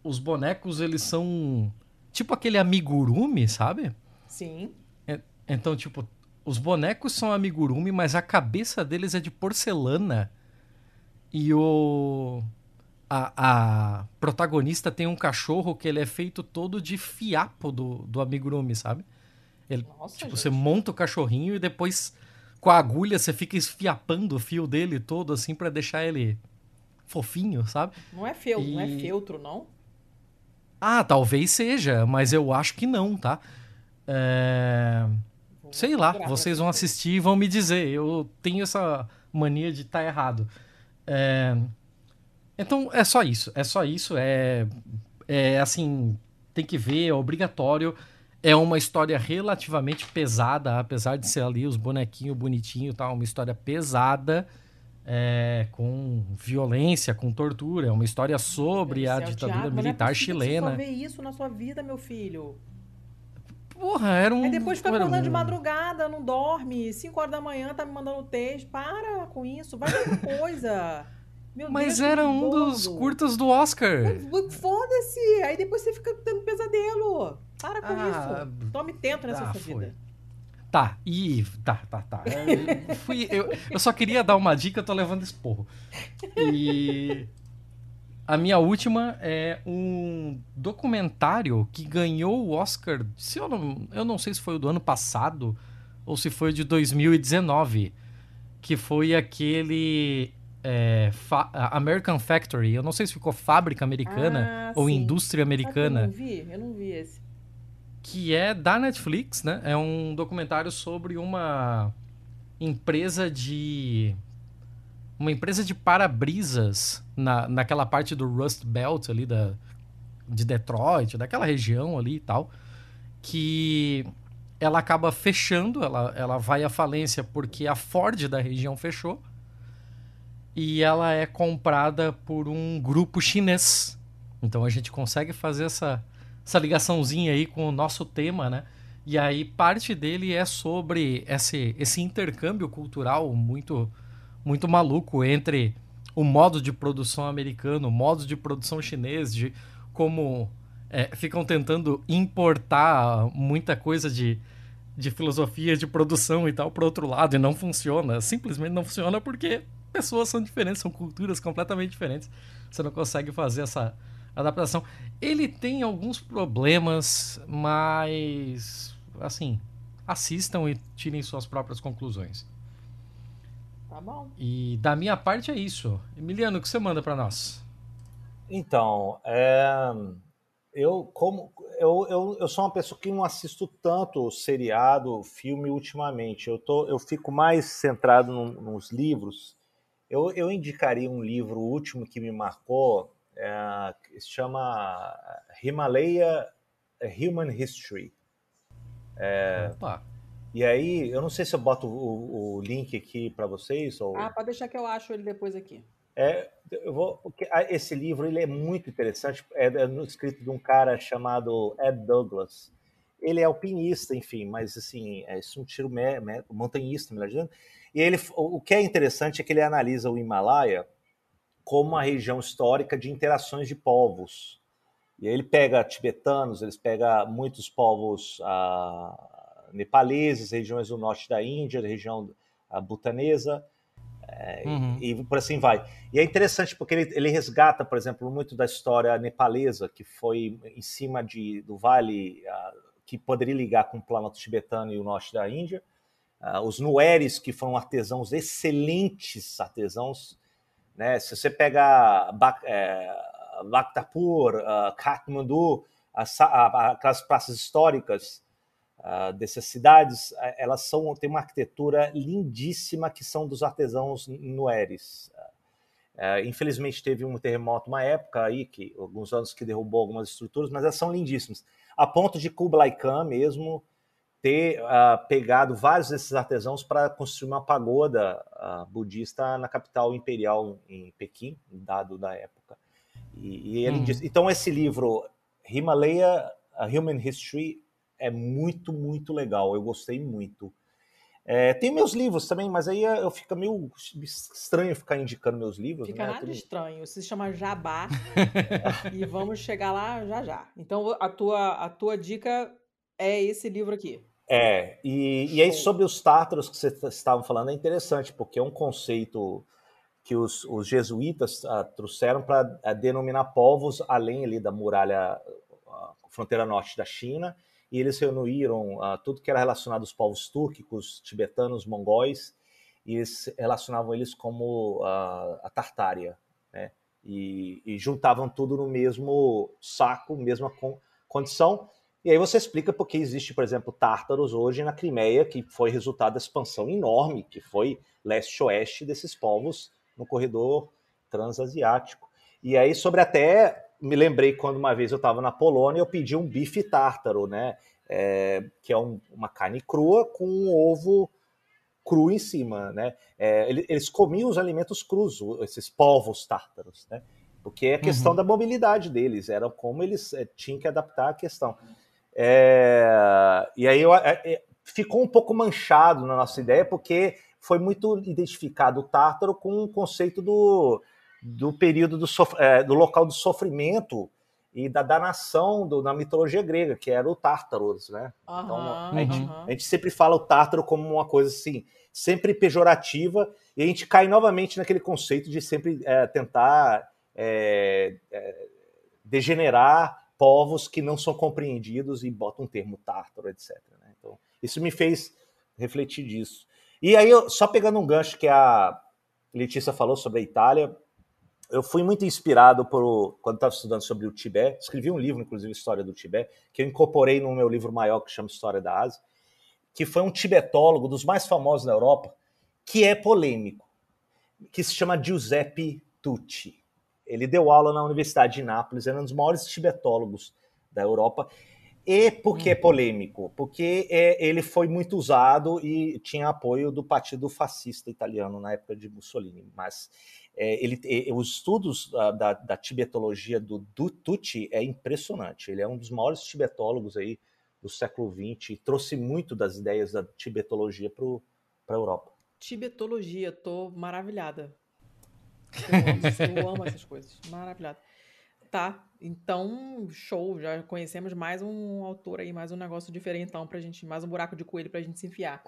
os bonecos, eles são tipo aquele amigurumi, sabe? Sim. É, então, tipo, os bonecos são amigurumi, mas a cabeça deles é de porcelana. E o a, a, protagonista tem um cachorro que ele é feito todo de fiapo do, do amigurumi, sabe? Ele, Nossa, tipo, gente. você monta o cachorrinho e depois com a agulha você fica esfiapando o fio dele todo assim para deixar ele fofinho, sabe? Não é fel, e... não é feltro, não? Ah, talvez seja, mas eu acho que não, tá? É... Sei lá, vocês vão assistir e vão me dizer. Eu tenho essa mania de estar tá errado. É... Então é só isso. É só isso. É, é assim, tem que ver, é obrigatório. É uma história relativamente pesada, apesar de ser ali os bonequinhos bonitinhos, tá? Uma história pesada, é, com violência, com tortura. É uma história sobre a ditadura Thiago, militar é chilena. Você só vê isso na sua vida, meu filho. Porra, era um. Aí depois fica acordando um... de madrugada, não dorme. 5 horas da manhã tá me mandando texto. Para com isso, vai ver coisa. Meu Mas Deus, era um dos curtas do Oscar. Foda-se! Aí depois você fica tendo pesadelo. Para com ah, isso. Tome tento nessa tá, sua foi. vida. Tá, e. Tá, tá, tá. Eu, fui, eu, eu só queria dar uma dica, eu tô levando esporro. E. A minha última é um documentário que ganhou o Oscar. Se eu, não, eu não sei se foi o do ano passado ou se foi de 2019. Que foi aquele é, Fa American Factory. Eu não sei se ficou Fábrica Americana ah, ou sim. Indústria Americana. eu não vi, eu não vi esse. Que é da Netflix, né? É um documentário sobre uma empresa de. Uma empresa de para-brisas na, naquela parte do Rust Belt ali da, de Detroit, daquela região ali e tal. Que ela acaba fechando, ela, ela vai à falência porque a Ford da região fechou e ela é comprada por um grupo chinês. Então a gente consegue fazer essa, essa ligaçãozinha aí com o nosso tema, né? E aí parte dele é sobre esse, esse intercâmbio cultural muito, muito maluco entre o modo de produção americano, o modo de produção chinês, de como é, ficam tentando importar muita coisa de, de filosofia de produção e tal para outro lado e não funciona. Simplesmente não funciona porque pessoas são diferentes, são culturas completamente diferentes. Você não consegue fazer essa adaptação. Ele tem alguns problemas, mas assim, assistam e tirem suas próprias conclusões. Tá bom. E da minha parte é isso. Emiliano, o que você manda para nós? Então, é, eu como eu, eu, eu sou uma pessoa que não assisto tanto seriado, filme ultimamente. Eu tô eu fico mais centrado no, nos livros eu, eu indicaria um livro último que me marcou, é, se chama Himalaya Human History. É, Opa. E aí, eu não sei se eu boto o, o link aqui para vocês. Ou... Ah, pode deixar que eu acho ele depois aqui. É, eu vou, porque esse livro ele é muito interessante, é, é escrito de um cara chamado Ed Douglas. Ele é alpinista, enfim, mas assim, é um tiro montanhista, melhor dizendo. E ele, o que é interessante é que ele analisa o Himalaia como uma região histórica de interações de povos. E aí ele pega tibetanos, eles pega muitos povos ah, nepaleses, regiões do norte da Índia, região ah, butanesa, é, uhum. e, e, por assim vai. E é interessante porque ele, ele, resgata, por exemplo, muito da história nepalesa, que foi em cima de, do vale ah, que poderia ligar com o planalto tibetano e o norte da Índia, Uh, os Nueres, que foram artesãos excelentes artesãos. Né? Se você pega Bak é, Bhaktapur, uh, Kathmandu, as, aquelas praças históricas uh, dessas cidades, elas são, têm uma arquitetura lindíssima que são dos artesãos Nueres. É, infelizmente teve um terremoto uma época aí, que alguns anos que derrubou algumas estruturas, mas elas são lindíssimas. A ponto de Kublai Khan mesmo ter uh, pegado vários desses artesãos para construir uma pagoda uh, budista na capital imperial em Pequim, dado da época. E, e ele hum. diz, então esse livro Himalaya A Human History é muito muito legal. Eu gostei muito. É, tem meus livros também, mas aí eu fica meio estranho ficar indicando meus livros. Fica né? nada estranho. Se chama Jabá e vamos chegar lá já já. Então a tua, a tua dica é esse livro aqui. É, e, e aí sobre os tártaros que vocês estavam falando é interessante, porque é um conceito que os, os jesuítas uh, trouxeram para uh, denominar povos além ali da muralha, uh, fronteira norte da China, e eles reuniram tudo que era relacionado aos povos túrquicos, tibetanos, mongóis, e eles relacionavam eles como a Tartária, né? E, e, juntavam tudo no mesmo saco, mesma con condição. E aí você explica porque existe, por exemplo, tártaros hoje na Crimeia, que foi resultado da expansão enorme, que foi leste-oeste desses povos no corredor transasiático. E aí, sobre até me lembrei quando uma vez eu estava na Polônia, eu pedi um bife tártaro, né? É, que é um, uma carne crua com um ovo cru em cima, né? É, eles comiam os alimentos crus, esses povos tártaros, né? Porque é a questão uhum. da mobilidade deles, era como eles é, tinham que adaptar a questão. É, e aí eu, é, é, ficou um pouco manchado na nossa ideia, porque foi muito identificado o tártaro com o conceito do, do período do, é, do local do sofrimento e da danação do, na mitologia grega, que era o Tártaros, né? Uhum, então, a, gente, uhum. a, gente, sempre fala o Tártaro como uma coisa assim, sempre pejorativa, e a gente cai novamente naquele conceito de sempre é, tentar é, é, degenerar povos que não são compreendidos e botam um termo Tártaro, etc. Né? Então, isso me fez refletir disso. E aí, só pegando um gancho que a Letícia falou sobre a Itália, eu fui muito inspirado por quando estava estudando sobre o Tibete. Escrevi um livro, inclusive, História do Tibete, que eu incorporei no meu livro maior que chama História da Ásia, que foi um tibetólogo dos mais famosos na Europa, que é polêmico, que se chama Giuseppe Tucci. Ele deu aula na Universidade de Nápoles, era um dos maiores tibetólogos da Europa. E por que é polêmico? Porque é, ele foi muito usado e tinha apoio do Partido Fascista Italiano na época de Mussolini. Mas é, ele, os estudos da, da, da tibetologia do, do Tucci é impressionante. Ele é um dos maiores tibetólogos aí do século XX e trouxe muito das ideias da tibetologia para a Europa. Tibetologia, tô maravilhada. Eu amo, eu amo essas coisas, maravilhada. Tá, então, show, já conhecemos mais um autor aí, mais um negócio diferentão pra gente, mais um buraco de coelho pra gente se enfiar.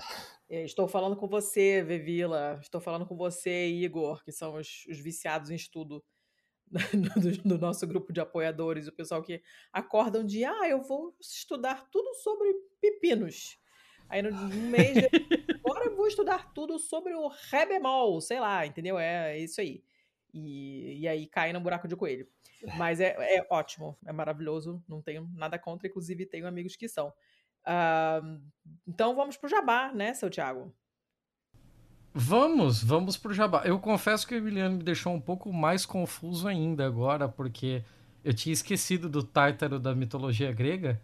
É, estou falando com você, Vevila, estou falando com você, Igor, que são os, os viciados em estudo do, do, nosso grupo de apoiadores, o pessoal que acorda um dia, ah, eu vou estudar tudo sobre pepinos. Aí no, no mês, de... agora eu vou estudar tudo sobre o ré bemol, sei lá, entendeu? É, é isso aí. E, e aí cai no buraco de coelho. Mas é, é ótimo, é maravilhoso, não tenho nada contra, inclusive tenho amigos que são. Uh, então vamos pro jabá, né, seu Thiago? Vamos, vamos pro jabá. Eu confesso que o Emiliano me deixou um pouco mais confuso ainda agora, porque eu tinha esquecido do Tártaro da mitologia grega.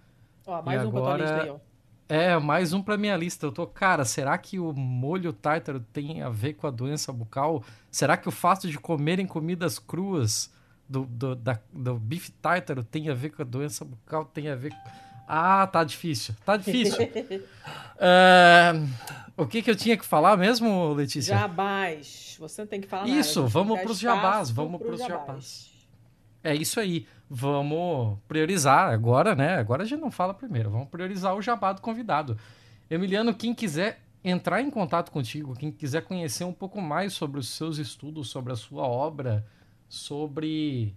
Ó, mais um agora... lista aí, ó. É, mais um pra minha lista. Eu tô, cara, será que o molho tártaro tem a ver com a doença bucal? Será que o fato de comerem comidas cruas do, do, da, do bife tártaro tem a ver com a doença bucal? Tem a ver Ah, tá difícil. Tá difícil. é... O que que eu tinha que falar mesmo, Letícia? Jabás. Você não tem que falar isso, nada. Vamos pros jabás. Vamos pros jabás. jabás. É isso aí vamos priorizar agora, né? Agora a gente não fala primeiro, vamos priorizar o jabá do convidado. Emiliano, quem quiser entrar em contato contigo, quem quiser conhecer um pouco mais sobre os seus estudos, sobre a sua obra, sobre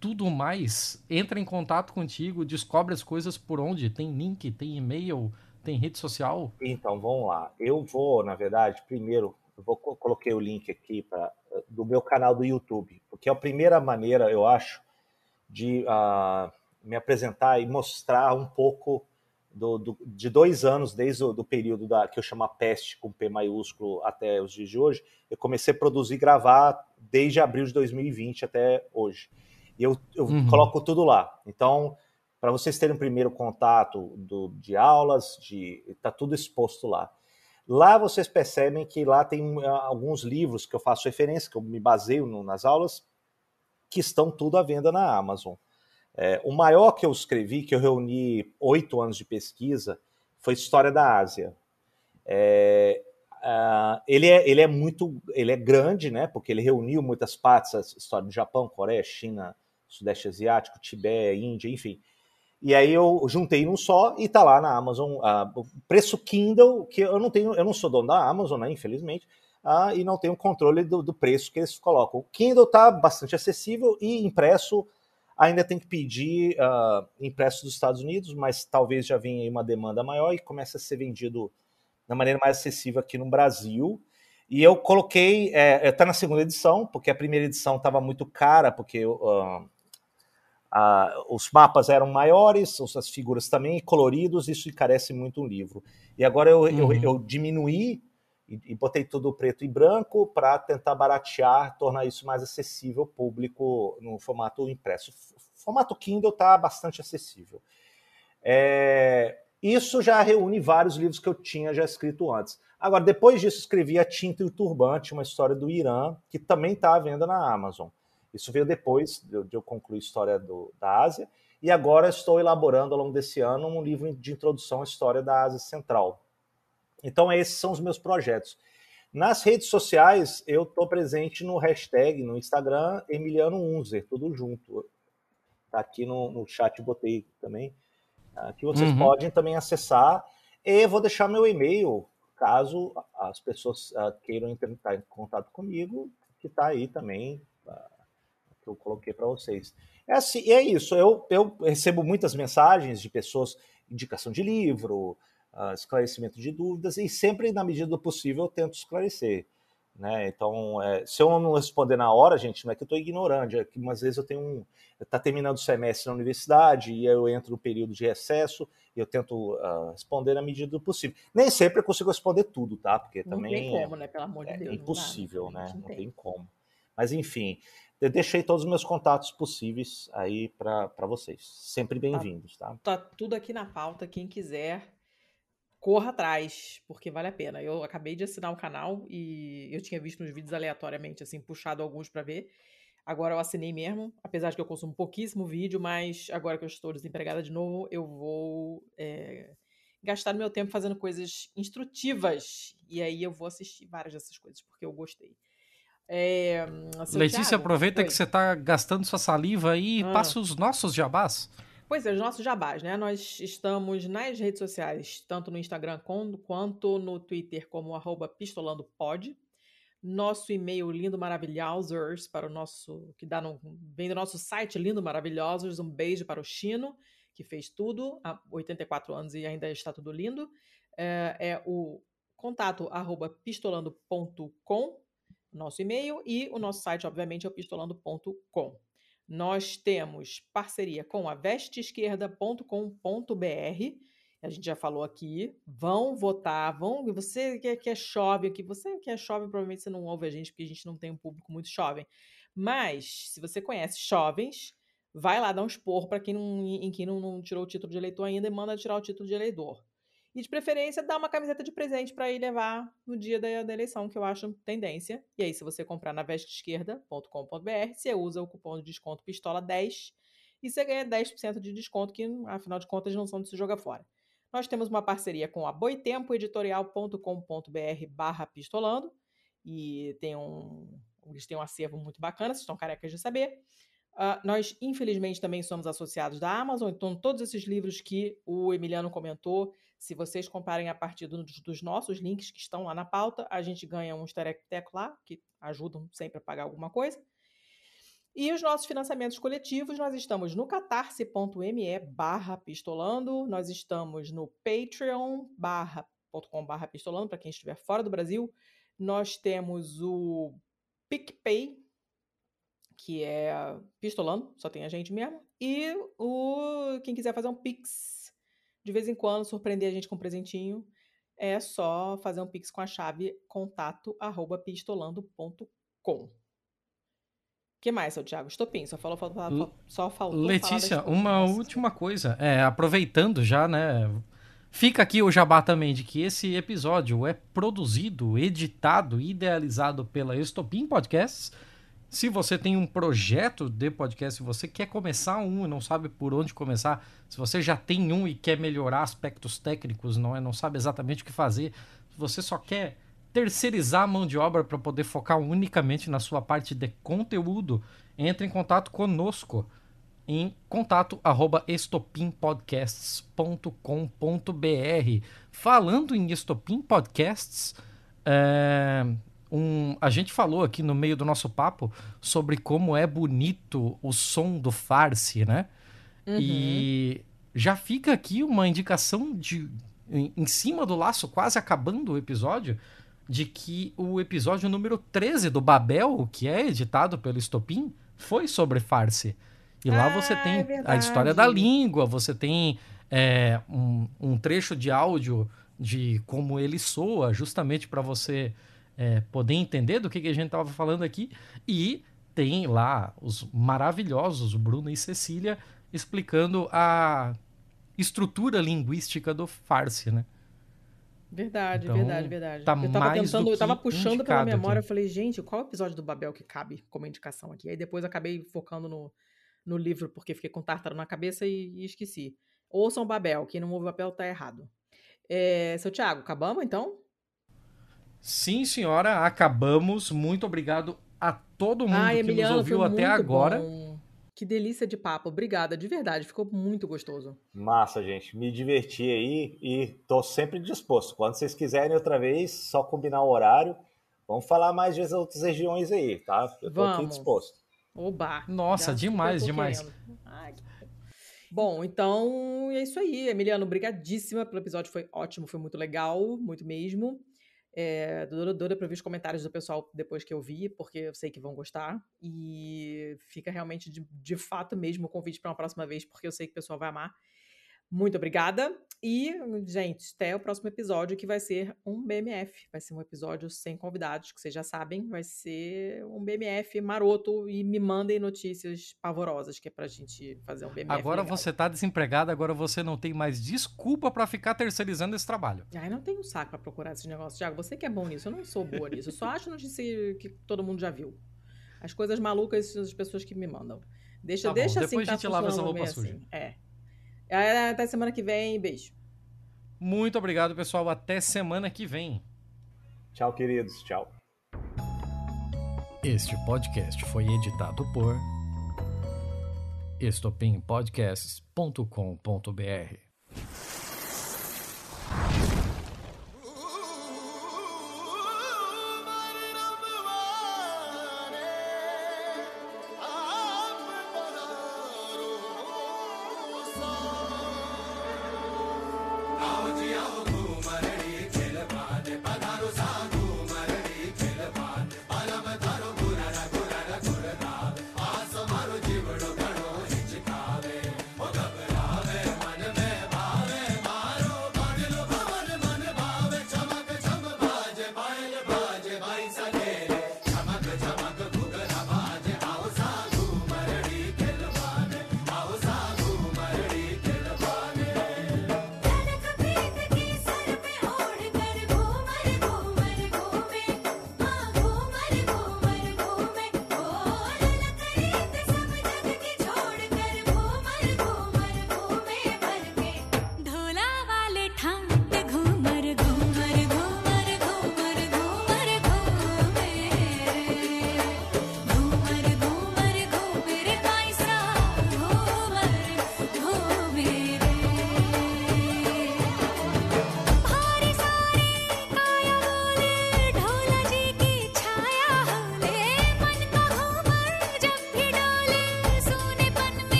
tudo mais, entra em contato contigo, descobre as coisas por onde, tem link, tem e-mail, tem rede social. Então, vamos lá. Eu vou, na verdade, primeiro, eu vou coloquei o link aqui para do meu canal do YouTube, porque é a primeira maneira, eu acho, de uh, me apresentar e mostrar um pouco do, do, de dois anos, desde o do período da, que eu chamo a peste com P maiúsculo até os dias de hoje, eu comecei a produzir e gravar desde abril de 2020 até hoje. E eu, eu uhum. coloco tudo lá. Então, para vocês terem um primeiro contato do, de aulas, de tá tudo exposto lá. Lá vocês percebem que lá tem ah, alguns livros que eu faço referência, que eu me baseio no, nas aulas, que estão tudo à venda na Amazon. É, o maior que eu escrevi, que eu reuni oito anos de pesquisa, foi História da Ásia. É, uh, ele, é, ele é muito, ele é grande, né? Porque ele reuniu muitas partes, a história do Japão, Coreia, China, Sudeste Asiático, Tibete, Índia, enfim. E aí eu juntei num só e tá lá na Amazon. Uh, preço Kindle, que eu não tenho, eu não sou dono da Amazon, né, infelizmente, uh, e não tenho controle do, do, preço que eles colocam. O Kindle tá bastante acessível e impresso ainda tem que pedir uh, impresso dos Estados Unidos, mas talvez já venha uma demanda maior e comece a ser vendido da maneira mais acessível aqui no Brasil. E eu coloquei, é, tá na segunda edição, porque a primeira edição estava muito cara, porque uh, ah, os mapas eram maiores, as figuras também coloridos, isso encarece muito um livro. E agora eu, uhum. eu, eu diminuí e, e, botei tudo preto e branco para tentar baratear, tornar isso mais acessível ao público no formato impresso. O formato Kindle está bastante acessível. É, isso já reúne vários livros que eu tinha já escrito antes. Agora, depois disso, escrevi A Tinta e o Turbante, uma história do Irã, que também está à venda na Amazon. Isso veio depois de, eu concluir a história do, da Ásia. E agora estou elaborando ao longo desse ano um livro de introdução à história da Ásia Central. Então, esses são os meus projetos. Nas redes sociais, eu estou presente no hashtag, no Instagram, Emiliano Unzer, tudo junto. Tá aqui no, no chat, botei também. Uh, que vocês uhum. podem também acessar. E vou deixar meu e-mail, caso as pessoas uh, queiram entrar em contato comigo, que está aí também que eu coloquei para vocês. É assim, é isso. Eu, eu recebo muitas mensagens de pessoas, indicação de livro, uh, esclarecimento de dúvidas, e sempre, na medida do possível, eu tento esclarecer. Né? Então, é, se eu não responder na hora, gente, não é que eu estou ignorando, é que às vezes eu tenho um. Está terminando o semestre na universidade e eu entro no período de recesso e eu tento uh, responder na medida do possível. Nem sempre eu consigo responder tudo, tá? Porque também. Não tem como, né? Pelo amor de é Deus. É impossível, né? Não tem como. Mas enfim, eu deixei todos os meus contatos possíveis aí para vocês. Sempre tá bem-vindos, tá, tá? Tá tudo aqui na pauta. Quem quiser, corra atrás, porque vale a pena. Eu acabei de assinar o canal e eu tinha visto nos vídeos aleatoriamente, assim, puxado alguns para ver. Agora eu assinei mesmo, apesar de que eu consumo pouquíssimo vídeo, mas agora que eu estou desempregada de novo, eu vou é, gastar meu tempo fazendo coisas instrutivas. E aí eu vou assistir várias dessas coisas, porque eu gostei. É, Letícia, Thiago, aproveita que você está gastando sua saliva aí e ah. passa os nossos jabás. Pois é, os nossos jabás, né? Nós estamos nas redes sociais, tanto no Instagram quanto no Twitter, como arroba pistolandopod. Nosso e-mail lindo maravilhosos para o nosso que dá no, vem do nosso site lindo maravilhosos. Um beijo para o Chino que fez tudo há 84 anos e ainda está tudo lindo. É, é o contato arroba pistolando.com nosso e-mail e o nosso site, obviamente, é o pistolando.com. Nós temos parceria com a vesteesquerda.com.br. A gente já falou aqui. Vão votar, vão. Você que é, que é jovem aqui, você que é jovem, provavelmente você não ouve a gente, porque a gente não tem um público muito jovem. Mas, se você conhece jovens, vai lá dar um esporro para quem não, em quem não, não tirou o título de eleitor ainda e manda tirar o título de eleitor. E de preferência, dá uma camiseta de presente para ir levar no dia da, da, eleição, que eu acho tendência. E aí, se você comprar na vesteesquerda.com.br, você usa o cupom de desconto PISTOLA10 e você ganha 10% de desconto, que afinal de contas não são de se jogar fora. Nós temos uma parceria com a boitempoeditorial.com.br barra pistolando e tem um, eles têm um acervo muito bacana, vocês estão carecas de saber. Uh, nós, infelizmente, também somos associados da Amazon, então todos esses livros que o Emiliano comentou, se vocês comprarem a partir do, dos nossos links que estão lá na pauta, a gente ganha um esterecoteco lá, que ajudam sempre a pagar alguma coisa. E os nossos financiamentos coletivos, nós estamos no catarse.me barra pistolando, nós estamos no patreon barra.com barra pistolando, para quem estiver fora do Brasil. Nós temos o PicPay, que é pistolando, só tem a gente mesmo. E o quem quiser fazer um Pix de vez em quando surpreender a gente com um presentinho, é só fazer um pix com a chave contato@pistolando.com. que mais, seu Thiago? Estopim, só falou, falou, só faltou Letícia, uma última coisa, é, aproveitando já, né, Fica aqui o jabá também de que esse episódio é produzido, editado e idealizado pela Estopim Podcasts. Se você tem um projeto de podcast, se você quer começar um e não sabe por onde começar, se você já tem um e quer melhorar aspectos técnicos, não é, não sabe exatamente o que fazer, se você só quer terceirizar a mão de obra para poder focar unicamente na sua parte de conteúdo, entre em contato conosco em contato arroba estopimpodcasts.com.br. Falando em Estopim Podcasts, é, um, a gente falou aqui no meio do nosso papo sobre como é bonito o som do Farsi, né? Uhum. E já fica aqui uma indicação de em, em cima do laço, quase acabando o episódio, de que o episódio número 13 do Babel, que é editado pelo Estopim, foi sobre Farsi. E lá você ah, tem é a história da língua, você tem é, um, um, trecho de áudio de como ele soa, justamente para você é, poder entender do que, que a gente estava falando aqui. E tem lá os maravilhosos Bruno e Cecília explicando a estrutura linguística do Farsi, né? Verdade, então, verdade, verdade. Tá eu tava tentando, eu tava puxando pela memória, aqui. eu falei, gente, qual episódio do Babel que cabe como indicação aqui? Aí depois acabei focando no, no livro porque fiquei com tártaro na cabeça e, e esqueci. Ouçam Babel, quem não ouve Babel tá errado. É, seu Tiago, acabamos então? Sim, senhora, acabamos. Muito obrigado a todo mundo Ai, que Emiliano, nos ouviu até agora. Bom. Que delícia de papo. Obrigada, de verdade. Ficou muito gostoso. Massa, gente. Me diverti aí e tô sempre disposto. Quando vocês quiserem outra vez, só combinar o horário. Vamos falar mais das outras regiões aí, tá? Eu tô Vamos. aqui disposto. Oba! Nossa, demais, demais. Ai, Bom, então é isso aí. Emiliano, brigadíssima pelo episódio, foi ótimo, foi muito legal, muito mesmo. É, doida, para ver os comentários do pessoal depois que eu vi, porque eu sei que vão gostar. E fica realmente de, de fato mesmo o convite para uma próxima vez, porque eu sei que o pessoal vai amar. Muito obrigada. E, gente, até o próximo episódio, que vai ser um BMF. Vai ser um episódio sem convidados, que vocês já sabem. Vai ser um BMF maroto e me mandem notícias pavorosas, que é pra gente fazer um BMF. Agora legal. você tá desempregado, agora você não tem mais desculpa para ficar terceirizando esse trabalho. Ai, não tenho um saco pra procurar esses negócios. Tiago, você que é bom nisso. Eu não sou boa nisso. Eu só acho notícia que todo mundo já viu. As coisas malucas são as pessoas que me mandam. Deixa, tá deixa assim. Depois a gente tá lava essa roupa suja. Assim. É. Até semana que vem. Beijo. Muito obrigado, pessoal. Até semana que vem. Tchau, queridos. Tchau. Este podcast foi editado por estopimpodcasts.com.br.